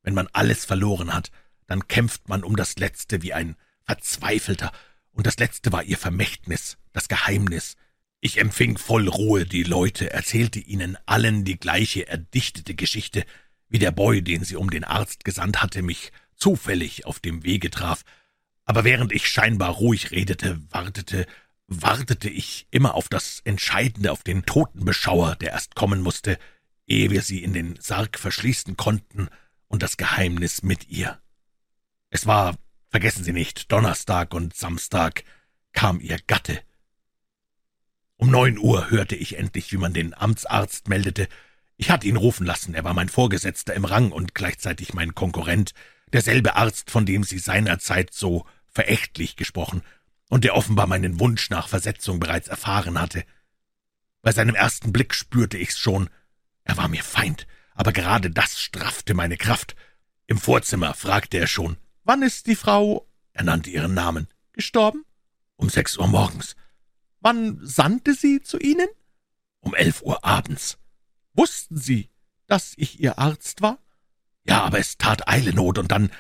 Wenn man alles verloren hat, dann kämpft man um das Letzte wie ein Verzweifelter, und das Letzte war ihr Vermächtnis, das Geheimnis. Ich empfing voll Ruhe die Leute, erzählte ihnen allen die gleiche erdichtete Geschichte, wie der Boy, den sie um den Arzt gesandt hatte, mich zufällig auf dem Wege traf, aber während ich scheinbar ruhig redete, wartete wartete ich immer auf das Entscheidende, auf den Totenbeschauer, der erst kommen musste, ehe wir sie in den Sarg verschließen konnten und das Geheimnis mit ihr. Es war, vergessen Sie nicht, Donnerstag und Samstag kam ihr Gatte. Um neun Uhr hörte ich endlich, wie man den Amtsarzt meldete. Ich hatte ihn rufen lassen, er war mein Vorgesetzter im Rang und gleichzeitig mein Konkurrent, derselbe Arzt, von dem Sie seinerzeit so verächtlich gesprochen und der offenbar meinen Wunsch nach Versetzung bereits erfahren hatte. Bei seinem ersten Blick spürte ich's schon. Er war mir Feind, aber gerade das straffte meine Kraft. Im Vorzimmer fragte er schon, wann ist die Frau, er nannte ihren Namen, gestorben? Um sechs Uhr morgens. Wann sandte sie zu Ihnen? Um elf Uhr abends. Wussten Sie, dass ich Ihr Arzt war? Ja, aber es tat Eilenot, und dann,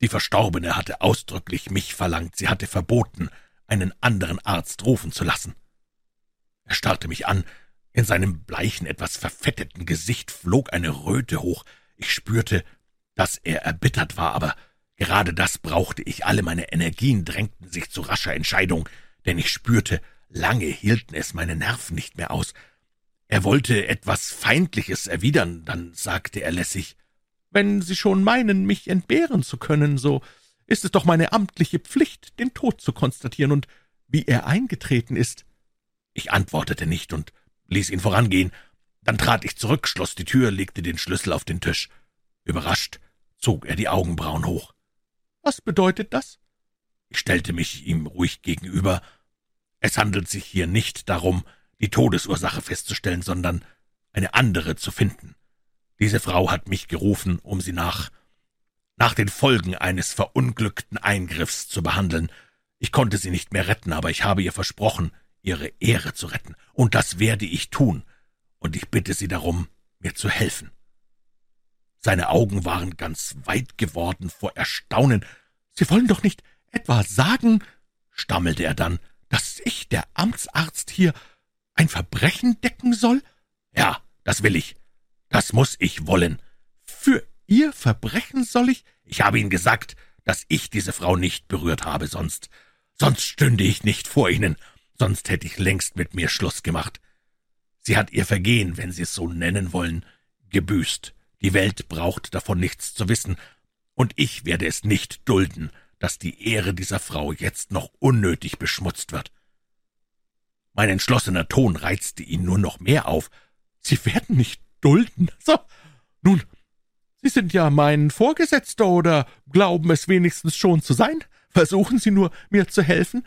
die Verstorbene hatte ausdrücklich mich verlangt, sie hatte verboten, einen anderen Arzt rufen zu lassen. Er starrte mich an, in seinem bleichen, etwas verfetteten Gesicht flog eine Röte hoch. Ich spürte, dass er erbittert war, aber gerade das brauchte ich. Alle meine Energien drängten sich zu rascher Entscheidung, denn ich spürte, lange hielten es meine Nerven nicht mehr aus. Er wollte etwas Feindliches erwidern, dann sagte er lässig, »Wenn Sie schon meinen, mich entbehren zu können, so ist es doch meine amtliche Pflicht, den Tod zu konstatieren, und wie er eingetreten ist, Ich antwortete nicht und ließ ihn vorangehen. Dann trat ich zurück, schloss die Tür, legte den Schlüssel auf den Tisch. Überrascht zog er die Augenbrauen hoch. Was bedeutet das? Ich stellte mich ihm ruhig gegenüber. Es handelt sich hier nicht darum, die Todesursache festzustellen, sondern eine andere zu finden. Diese Frau hat mich gerufen, um sie nach nach den Folgen eines verunglückten Eingriffs zu behandeln. Ich konnte sie nicht mehr retten, aber ich habe ihr versprochen, ihre Ehre zu retten, und das werde ich tun, und ich bitte Sie darum, mir zu helfen. Seine Augen waren ganz weit geworden vor Erstaunen. Sie wollen doch nicht etwa sagen, stammelte er dann, dass ich, der Amtsarzt hier, ein Verbrechen decken soll? Ja, das will ich. Das muss ich wollen. Für Ihr Verbrechen soll ich? Ich habe Ihnen gesagt, dass ich diese Frau nicht berührt habe, sonst, sonst stünde ich nicht vor Ihnen, sonst hätte ich längst mit mir Schluss gemacht. Sie hat ihr Vergehen, wenn Sie es so nennen wollen, gebüßt. Die Welt braucht davon nichts zu wissen, und ich werde es nicht dulden, dass die Ehre dieser Frau jetzt noch unnötig beschmutzt wird. Mein entschlossener Ton reizte ihn nur noch mehr auf. Sie werden nicht dulden. So, nun, Sie sind ja mein Vorgesetzter oder glauben es wenigstens schon zu sein. Versuchen Sie nur, mir zu helfen.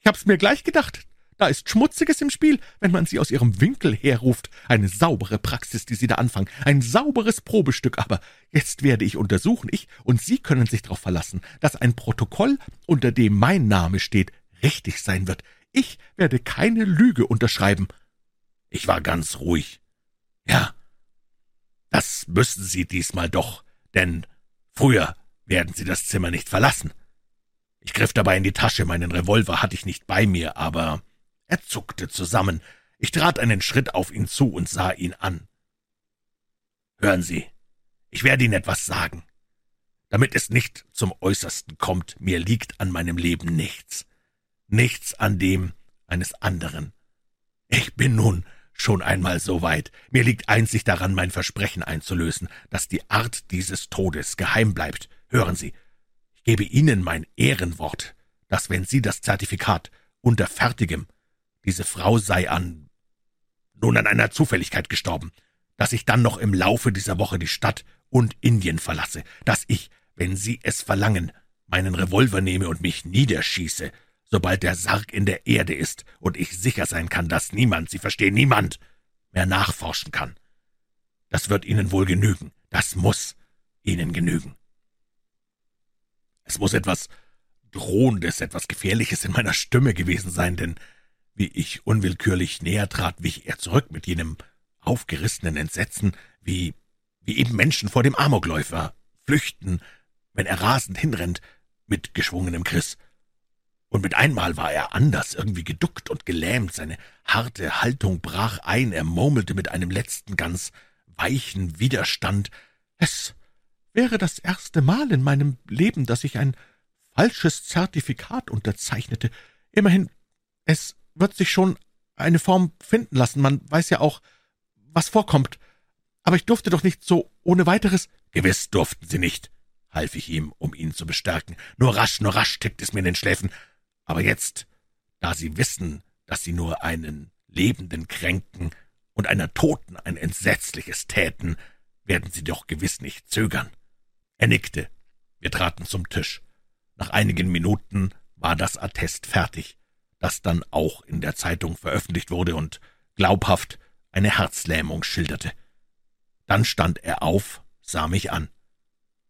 Ich hab's mir gleich gedacht. Da ist Schmutziges im Spiel, wenn man Sie aus Ihrem Winkel herruft. Eine saubere Praxis, die Sie da anfangen. Ein sauberes Probestück. Aber jetzt werde ich untersuchen, ich und Sie können sich darauf verlassen, dass ein Protokoll, unter dem mein Name steht, richtig sein wird. Ich werde keine Lüge unterschreiben. Ich war ganz ruhig. Ja, das müssen Sie diesmal doch, denn früher werden Sie das Zimmer nicht verlassen. Ich griff dabei in die Tasche, meinen Revolver hatte ich nicht bei mir, aber er zuckte zusammen. Ich trat einen Schritt auf ihn zu und sah ihn an. Hören Sie, ich werde Ihnen etwas sagen. Damit es nicht zum Äußersten kommt, mir liegt an meinem Leben nichts nichts an dem eines anderen. Ich bin nun schon einmal so weit. Mir liegt einzig daran, mein Versprechen einzulösen, dass die Art dieses Todes geheim bleibt. Hören Sie, ich gebe Ihnen mein Ehrenwort, dass wenn Sie das Zertifikat unter fertigem, diese Frau sei an nun an einer Zufälligkeit gestorben, dass ich dann noch im Laufe dieser Woche die Stadt und Indien verlasse, dass ich, wenn Sie es verlangen, meinen Revolver nehme und mich niederschieße, sobald der Sarg in der Erde ist und ich sicher sein kann, dass niemand, Sie verstehen, niemand mehr nachforschen kann. Das wird Ihnen wohl genügen. Das muss Ihnen genügen. Es muss etwas Drohendes, etwas Gefährliches in meiner Stimme gewesen sein, denn wie ich unwillkürlich näher trat, wich er zurück mit jenem aufgerissenen Entsetzen, wie, wie eben Menschen vor dem Amokläufer flüchten, wenn er rasend hinrennt, mit geschwungenem Kriss. Und mit einmal war er anders, irgendwie geduckt und gelähmt, seine harte Haltung brach ein, er murmelte mit einem letzten ganz weichen Widerstand Es wäre das erste Mal in meinem Leben, dass ich ein falsches Zertifikat unterzeichnete. Immerhin, es wird sich schon eine Form finden lassen, man weiß ja auch, was vorkommt. Aber ich durfte doch nicht so ohne weiteres. Gewiss durften Sie nicht, half ich ihm, um ihn zu bestärken. Nur rasch, nur rasch steckt es mir in den Schläfen. Aber jetzt, da Sie wissen, dass Sie nur einen Lebenden kränken und einer Toten ein Entsetzliches täten, werden Sie doch gewiss nicht zögern. Er nickte. Wir traten zum Tisch. Nach einigen Minuten war das Attest fertig, das dann auch in der Zeitung veröffentlicht wurde und glaubhaft eine Herzlähmung schilderte. Dann stand er auf, sah mich an.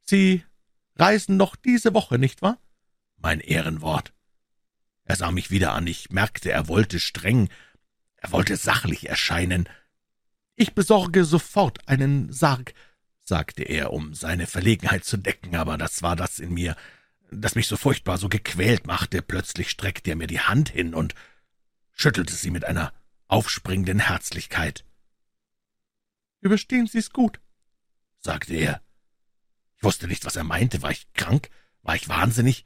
Sie reisen noch diese Woche, nicht wahr? Mein Ehrenwort. Er sah mich wieder an, ich merkte, er wollte streng, er wollte sachlich erscheinen. Ich besorge sofort einen Sarg, sagte er, um seine Verlegenheit zu decken, aber das war das in mir, das mich so furchtbar, so gequält machte. Plötzlich streckte er mir die Hand hin und schüttelte sie mit einer aufspringenden Herzlichkeit. Überstehen Sie's gut, sagte er. Ich wusste nicht, was er meinte. War ich krank? War ich wahnsinnig?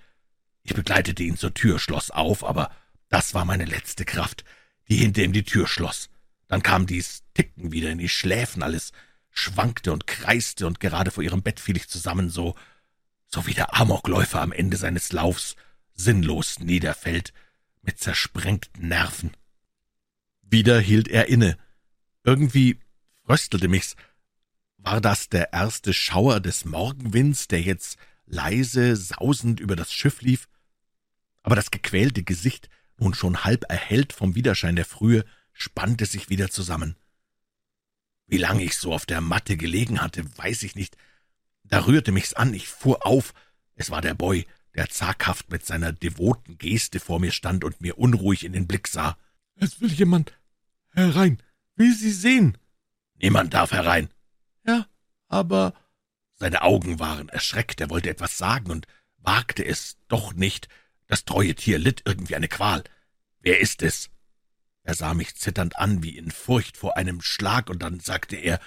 Ich begleitete ihn zur Tür, schloss auf, aber das war meine letzte Kraft, die hinter ihm die Tür schloss. Dann kam dies Ticken wieder in die Schläfen, alles schwankte und kreiste, und gerade vor ihrem Bett fiel ich zusammen, so, so wie der Amokläufer am Ende seines Laufs, sinnlos niederfällt, mit zersprengten Nerven. Wieder hielt er inne. Irgendwie fröstelte mich's. War das der erste Schauer des Morgenwinds, der jetzt leise, sausend über das Schiff lief? Aber das gequälte Gesicht, nun schon halb erhellt vom Widerschein der Frühe, spannte sich wieder zusammen. Wie lange ich so auf der Matte gelegen hatte, weiß ich nicht. Da rührte mich's an, ich fuhr auf. Es war der Boy, der zaghaft mit seiner devoten Geste vor mir stand und mir unruhig in den Blick sah. »Es will jemand herein. Will Sie sehen?« »Niemand darf herein.« »Ja, aber...« Seine Augen waren erschreckt, er wollte etwas sagen und wagte es doch nicht. Das treue Tier litt irgendwie eine Qual. »Wer ist es?« Er sah mich zitternd an, wie in Furcht vor einem Schlag, und dann sagte er,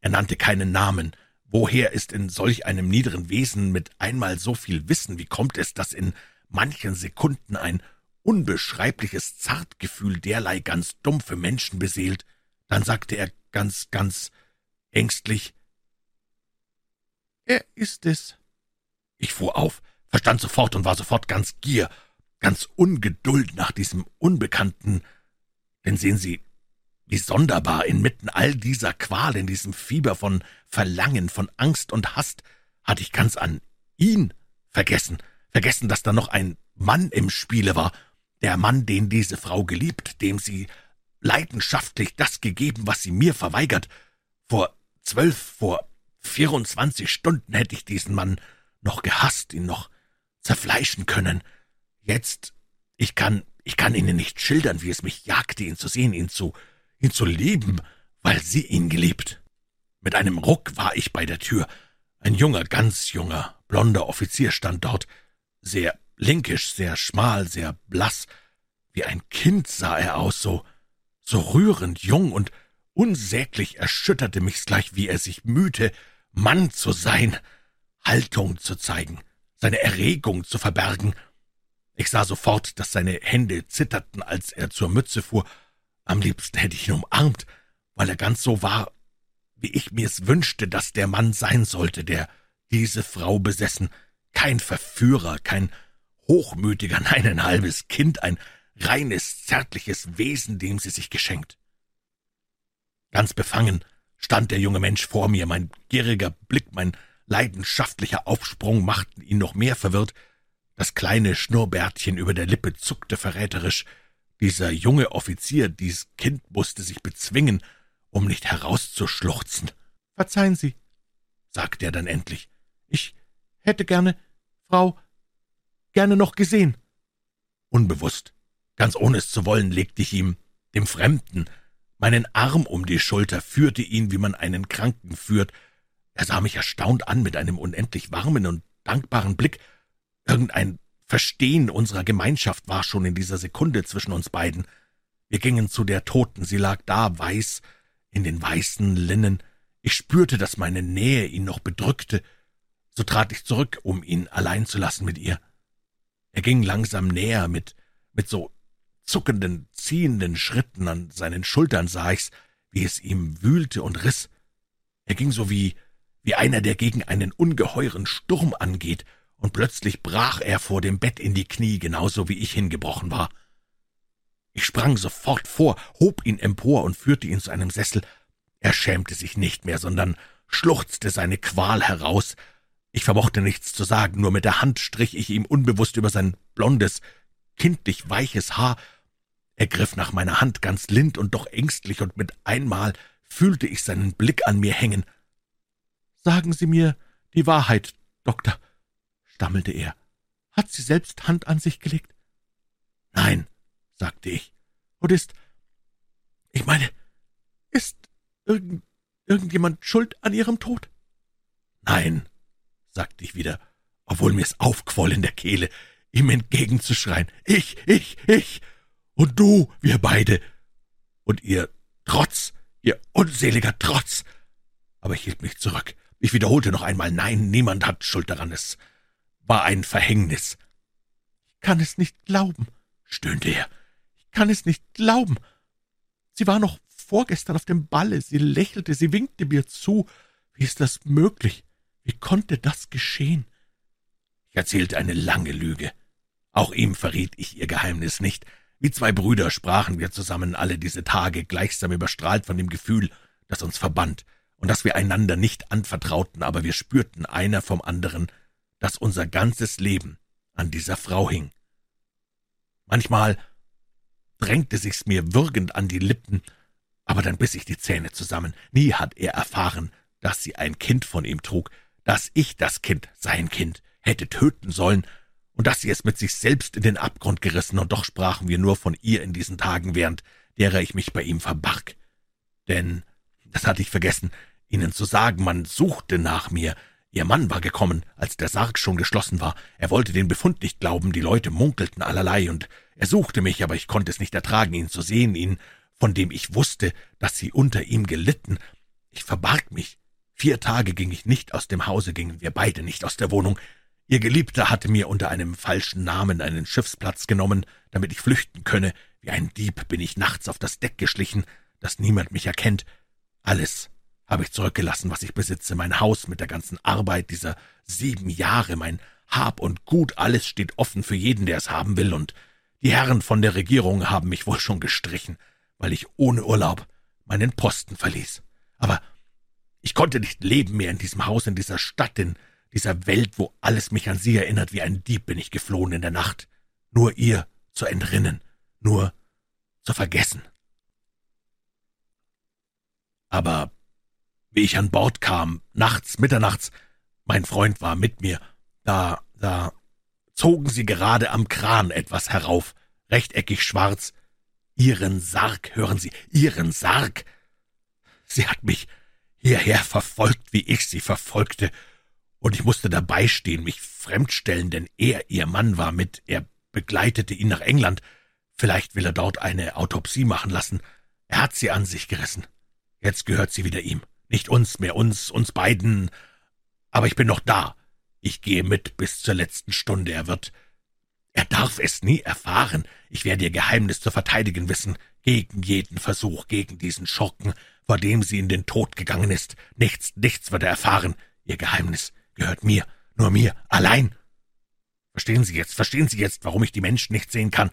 er nannte keinen Namen, Woher ist in solch einem niederen Wesen mit einmal so viel Wissen? Wie kommt es, dass in manchen Sekunden ein unbeschreibliches Zartgefühl derlei ganz dumpfe Menschen beseelt? Dann sagte er ganz, ganz ängstlich, er ist es. Ich fuhr auf, verstand sofort und war sofort ganz Gier, ganz Ungeduld nach diesem Unbekannten. Denn sehen Sie, wie sonderbar inmitten all dieser Qual, in diesem Fieber von Verlangen, von Angst und Hast, hatte ich ganz an ihn vergessen, vergessen, dass da noch ein Mann im Spiele war, der Mann, den diese Frau geliebt, dem sie leidenschaftlich das gegeben, was sie mir verweigert. Vor zwölf, vor vierundzwanzig Stunden hätte ich diesen Mann noch gehasst, ihn noch zerfleischen können. Jetzt, ich kann, ich kann Ihnen nicht schildern, wie es mich jagte, ihn zu sehen, ihn zu ihn zu lieben, weil sie ihn geliebt. Mit einem Ruck war ich bei der Tür. Ein junger, ganz junger, blonder Offizier stand dort, sehr linkisch, sehr schmal, sehr blass. Wie ein Kind sah er aus, so, so rührend jung und unsäglich erschütterte mich's gleich, wie er sich mühte, Mann zu sein, Haltung zu zeigen, seine Erregung zu verbergen. Ich sah sofort, dass seine Hände zitterten, als er zur Mütze fuhr, am liebsten hätte ich ihn umarmt, weil er ganz so war, wie ich mir's wünschte, dass der Mann sein sollte, der diese Frau besessen. Kein Verführer, kein hochmütiger, nein, ein halbes Kind, ein reines, zärtliches Wesen, dem sie sich geschenkt. Ganz befangen stand der junge Mensch vor mir, mein gieriger Blick, mein leidenschaftlicher Aufsprung machten ihn noch mehr verwirrt, das kleine Schnurrbärtchen über der Lippe zuckte verräterisch, dieser junge Offizier, dies Kind musste sich bezwingen, um nicht herauszuschluchzen. »Verzeihen Sie«, sagte er dann endlich, »ich hätte gerne, Frau, gerne noch gesehen.« Unbewusst, ganz ohne es zu wollen, legte ich ihm, dem Fremden, meinen Arm um die Schulter, führte ihn, wie man einen Kranken führt. Er sah mich erstaunt an mit einem unendlich warmen und dankbaren Blick. Irgendein Verstehen unserer Gemeinschaft war schon in dieser Sekunde zwischen uns beiden. Wir gingen zu der Toten, sie lag da, weiß, in den weißen Linnen. Ich spürte, dass meine Nähe ihn noch bedrückte. So trat ich zurück, um ihn allein zu lassen mit ihr. Er ging langsam näher, mit, mit so zuckenden, ziehenden Schritten an seinen Schultern sah ich's, wie es ihm wühlte und riss. Er ging so wie, wie einer, der gegen einen ungeheuren Sturm angeht und plötzlich brach er vor dem Bett in die Knie, genauso wie ich hingebrochen war. Ich sprang sofort vor, hob ihn empor und führte ihn zu einem Sessel. Er schämte sich nicht mehr, sondern schluchzte seine Qual heraus. Ich vermochte nichts zu sagen, nur mit der Hand strich ich ihm unbewusst über sein blondes, kindlich weiches Haar. Er griff nach meiner Hand ganz lind und doch ängstlich, und mit einmal fühlte ich seinen Blick an mir hängen. Sagen Sie mir die Wahrheit, Doktor, stammelte er. Hat sie selbst Hand an sich gelegt? Nein, sagte ich. Und ist, ich meine, ist irgend, irgendjemand schuld an ihrem Tod? Nein, sagte ich wieder, obwohl mir's aufquoll in der Kehle, ihm entgegenzuschreien. Ich, ich, ich. Und du, wir beide. Und ihr Trotz, ihr unseliger Trotz. Aber ich hielt mich zurück. Ich wiederholte noch einmal, nein, niemand hat Schuld daran. Es war ein Verhängnis. Ich kann es nicht glauben, stöhnte er. Ich kann es nicht glauben. Sie war noch vorgestern auf dem Balle, sie lächelte, sie winkte mir zu. Wie ist das möglich? Wie konnte das geschehen? Ich erzählte eine lange Lüge. Auch ihm verriet ich ihr Geheimnis nicht. Wie zwei Brüder sprachen wir zusammen alle diese Tage, gleichsam überstrahlt von dem Gefühl, das uns verband, und dass wir einander nicht anvertrauten, aber wir spürten einer vom anderen, dass unser ganzes Leben an dieser Frau hing. Manchmal drängte sich's mir würgend an die Lippen, aber dann biss ich die Zähne zusammen. Nie hat er erfahren, dass sie ein Kind von ihm trug, dass ich das Kind, sein Kind, hätte töten sollen und dass sie es mit sich selbst in den Abgrund gerissen, und doch sprachen wir nur von ihr in diesen Tagen, während derer ich mich bei ihm verbarg. Denn, das hatte ich vergessen, Ihnen zu sagen, man suchte nach mir, Ihr Mann war gekommen, als der Sarg schon geschlossen war. Er wollte den Befund nicht glauben, die Leute munkelten allerlei, und er suchte mich, aber ich konnte es nicht ertragen, ihn zu sehen, ihn, von dem ich wusste, dass sie unter ihm gelitten. Ich verbarg mich. Vier Tage ging ich nicht aus dem Hause, gingen wir beide nicht aus der Wohnung. Ihr Geliebter hatte mir unter einem falschen Namen einen Schiffsplatz genommen, damit ich flüchten könne. Wie ein Dieb bin ich nachts auf das Deck geschlichen, dass niemand mich erkennt. Alles habe ich zurückgelassen, was ich besitze, mein Haus mit der ganzen Arbeit dieser sieben Jahre, mein Hab und Gut, alles steht offen für jeden, der es haben will, und die Herren von der Regierung haben mich wohl schon gestrichen, weil ich ohne Urlaub meinen Posten verließ. Aber ich konnte nicht leben mehr in diesem Haus, in dieser Stadt, in dieser Welt, wo alles mich an sie erinnert, wie ein Dieb bin ich geflohen in der Nacht, nur ihr zu entrinnen, nur zu vergessen. Aber wie ich an Bord kam, nachts, mitternachts, mein Freund war mit mir, da, da zogen sie gerade am Kran etwas herauf, rechteckig schwarz. Ihren Sarg, hören Sie, Ihren Sarg. Sie hat mich hierher verfolgt, wie ich sie verfolgte, und ich musste dabei stehen, mich fremdstellen, denn er, ihr Mann, war mit, er begleitete ihn nach England. Vielleicht will er dort eine Autopsie machen lassen. Er hat sie an sich gerissen. Jetzt gehört sie wieder ihm. Nicht uns mehr, uns, uns beiden. Aber ich bin noch da. Ich gehe mit bis zur letzten Stunde. Er wird. Er darf es nie erfahren. Ich werde ihr Geheimnis zu verteidigen wissen, gegen jeden Versuch, gegen diesen Schurken, vor dem sie in den Tod gegangen ist. Nichts, nichts wird er erfahren. Ihr Geheimnis gehört mir, nur mir, allein. Verstehen Sie jetzt, verstehen Sie jetzt, warum ich die Menschen nicht sehen kann,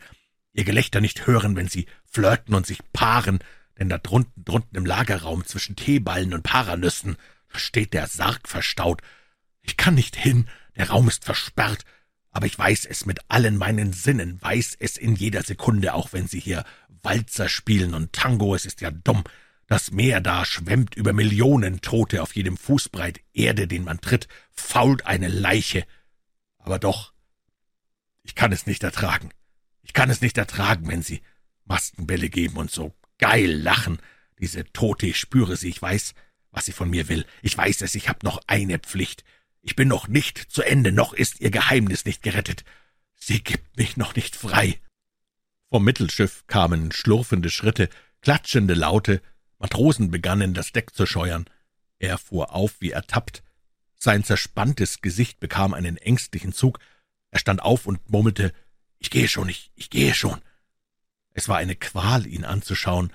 ihr Gelächter nicht hören, wenn sie flirten und sich paaren, denn da drunten, drunten im Lagerraum zwischen Teeballen und Paranüssen steht der Sarg verstaut. Ich kann nicht hin, der Raum ist versperrt, aber ich weiß es mit allen meinen Sinnen, weiß es in jeder Sekunde, auch wenn sie hier Walzer spielen und Tango, es ist ja dumm. Das Meer da schwemmt über Millionen Tote auf jedem Fußbreit Erde, den man tritt, fault eine Leiche. Aber doch, ich kann es nicht ertragen. Ich kann es nicht ertragen, wenn sie Maskenbälle geben und so geil lachen. Diese Tote, ich spüre sie, ich weiß, was sie von mir will. Ich weiß es, ich hab noch eine Pflicht. Ich bin noch nicht zu Ende, noch ist ihr Geheimnis nicht gerettet. Sie gibt mich noch nicht frei. Vom Mittelschiff kamen schlurfende Schritte, klatschende Laute, Matrosen begannen, das Deck zu scheuern. Er fuhr auf wie ertappt. Sein zerspanntes Gesicht bekam einen ängstlichen Zug. Er stand auf und murmelte, »Ich gehe schon, ich, ich gehe schon.« Es war eine Qual, ihn anzuschauen,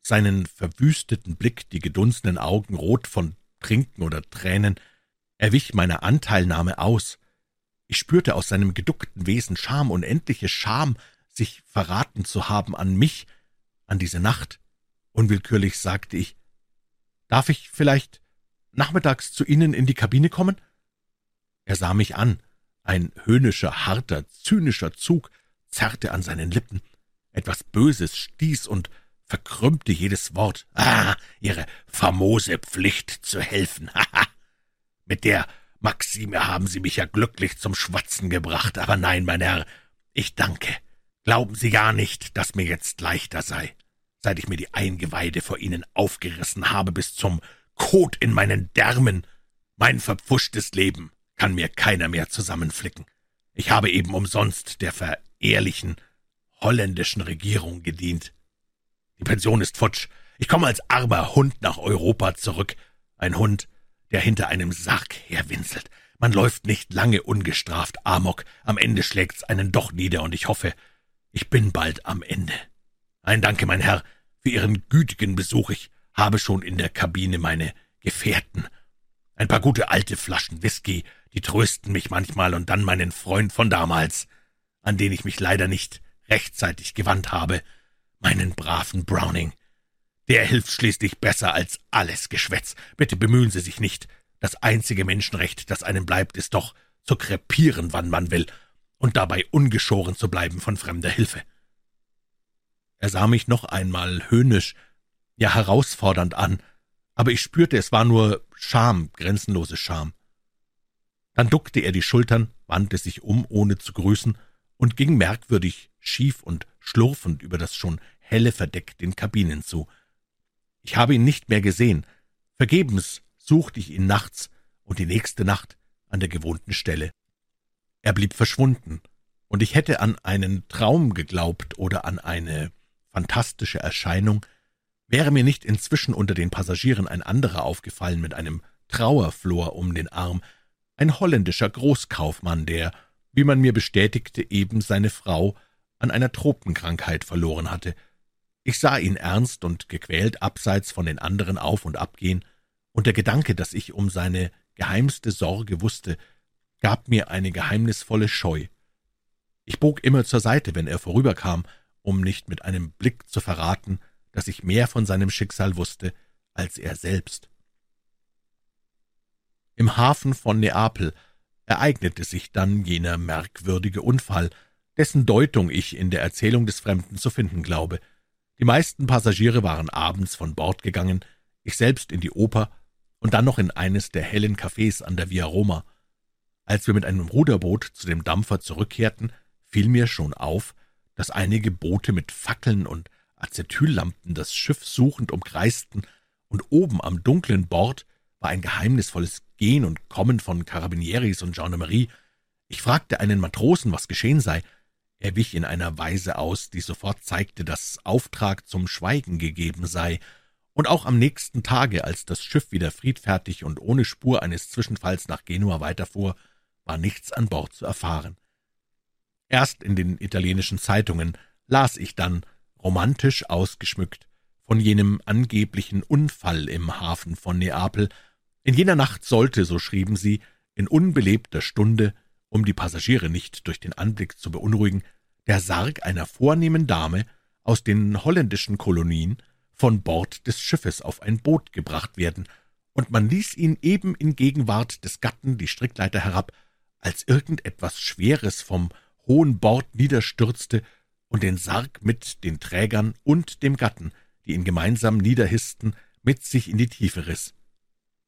seinen verwüsteten Blick, die gedunsenen Augen rot von Trinken oder Tränen. Er wich meiner Anteilnahme aus. Ich spürte aus seinem geduckten Wesen Scham, unendliche Scham, sich verraten zu haben an mich, an diese Nacht. Unwillkürlich sagte ich, »Darf ich vielleicht nachmittags zu Ihnen in die Kabine kommen?« Er sah mich an. Ein höhnischer, harter, zynischer Zug zerrte an seinen Lippen. Etwas Böses stieß und verkrümmte jedes Wort. Ah, Ihre famose Pflicht zu helfen. Haha. Mit der Maxime haben Sie mich ja glücklich zum Schwatzen gebracht. Aber nein, mein Herr, ich danke. Glauben Sie gar nicht, dass mir jetzt leichter sei, seit ich mir die Eingeweide vor Ihnen aufgerissen habe bis zum Kot in meinen Därmen. Mein verpfuschtes Leben kann mir keiner mehr zusammenflicken. Ich habe eben umsonst der verehrlichen holländischen Regierung gedient. Die Pension ist futsch. Ich komme als armer Hund nach Europa zurück. Ein Hund, der hinter einem Sarg herwinselt. Man läuft nicht lange ungestraft Amok. Am Ende schlägt's einen doch nieder, und ich hoffe, ich bin bald am Ende. Ein Danke, mein Herr, für Ihren gütigen Besuch. Ich habe schon in der Kabine meine Gefährten. Ein paar gute alte Flaschen Whisky, die trösten mich manchmal, und dann meinen Freund von damals, an den ich mich leider nicht rechtzeitig gewandt habe, meinen braven Browning. Der hilft schließlich besser als alles Geschwätz. Bitte bemühen Sie sich nicht. Das einzige Menschenrecht, das einem bleibt, ist doch, zu krepieren, wann man will, und dabei ungeschoren zu bleiben von fremder Hilfe. Er sah mich noch einmal höhnisch, ja herausfordernd an, aber ich spürte, es war nur Scham, grenzenlose Scham. Dann duckte er die Schultern, wandte sich um, ohne zu grüßen, und ging merkwürdig schief und schlurfend über das schon helle Verdeck den Kabinen zu. Ich habe ihn nicht mehr gesehen. Vergebens suchte ich ihn nachts und die nächste Nacht an der gewohnten Stelle. Er blieb verschwunden, und ich hätte an einen Traum geglaubt oder an eine fantastische Erscheinung, wäre mir nicht inzwischen unter den Passagieren ein anderer aufgefallen mit einem Trauerflor um den Arm, ein holländischer Großkaufmann, der, wie man mir bestätigte, eben seine Frau an einer Tropenkrankheit verloren hatte. Ich sah ihn ernst und gequält abseits von den anderen auf und abgehen, und der Gedanke, dass ich um seine geheimste Sorge wusste, gab mir eine geheimnisvolle Scheu. Ich bog immer zur Seite, wenn er vorüberkam, um nicht mit einem Blick zu verraten, dass ich mehr von seinem Schicksal wusste als er selbst. Im Hafen von Neapel ereignete sich dann jener merkwürdige Unfall, dessen Deutung ich in der Erzählung des Fremden zu finden glaube. Die meisten Passagiere waren abends von Bord gegangen, ich selbst in die Oper und dann noch in eines der hellen Cafés an der Via Roma. Als wir mit einem Ruderboot zu dem Dampfer zurückkehrten, fiel mir schon auf, dass einige Boote mit Fackeln und Acetyllampen das Schiff suchend umkreisten, und oben am dunklen Bord war ein geheimnisvolles Gehen und Kommen von Karabinieris und Gendarmerie. Ich fragte einen Matrosen, was geschehen sei. Er wich in einer Weise aus, die sofort zeigte, dass Auftrag zum Schweigen gegeben sei, und auch am nächsten Tage, als das Schiff wieder friedfertig und ohne Spur eines Zwischenfalls nach Genua weiterfuhr, war nichts an Bord zu erfahren. Erst in den italienischen Zeitungen las ich dann, romantisch ausgeschmückt, von jenem angeblichen Unfall im Hafen von Neapel. In jener Nacht sollte, so schrieben sie, in unbelebter Stunde, um die Passagiere nicht durch den Anblick zu beunruhigen, der Sarg einer vornehmen Dame aus den holländischen Kolonien von Bord des Schiffes auf ein Boot gebracht werden, und man ließ ihn eben in Gegenwart des Gatten die Strickleiter herab, als irgendetwas Schweres vom hohen Bord niederstürzte und den Sarg mit den Trägern und dem Gatten, die ihn gemeinsam niederhissten, mit sich in die Tiefe riss.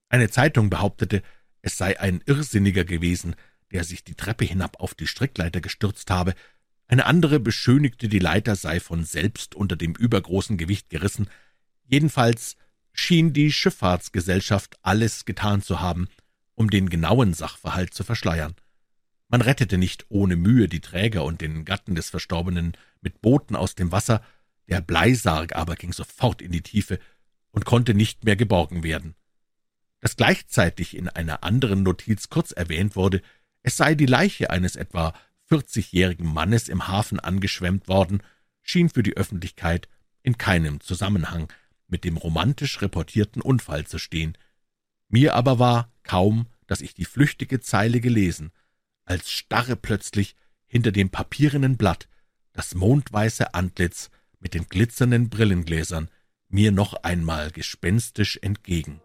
Eine Zeitung behauptete, es sei ein Irrsinniger gewesen, der sich die Treppe hinab auf die Strickleiter gestürzt habe, eine andere beschönigte, die Leiter sei von selbst unter dem übergroßen Gewicht gerissen. Jedenfalls schien die Schifffahrtsgesellschaft alles getan zu haben, um den genauen Sachverhalt zu verschleiern. Man rettete nicht ohne Mühe die Träger und den Gatten des Verstorbenen mit Booten aus dem Wasser, der Bleisarg aber ging sofort in die Tiefe und konnte nicht mehr geborgen werden. Dass gleichzeitig in einer anderen Notiz kurz erwähnt wurde, es sei die Leiche eines etwa vierzigjährigen Mannes im Hafen angeschwemmt worden, schien für die Öffentlichkeit in keinem Zusammenhang mit dem romantisch reportierten Unfall zu stehen. Mir aber war kaum, dass ich die flüchtige Zeile gelesen, als starre plötzlich hinter dem papierenen Blatt das mondweiße Antlitz mit den glitzernden Brillengläsern mir noch einmal gespenstisch entgegen.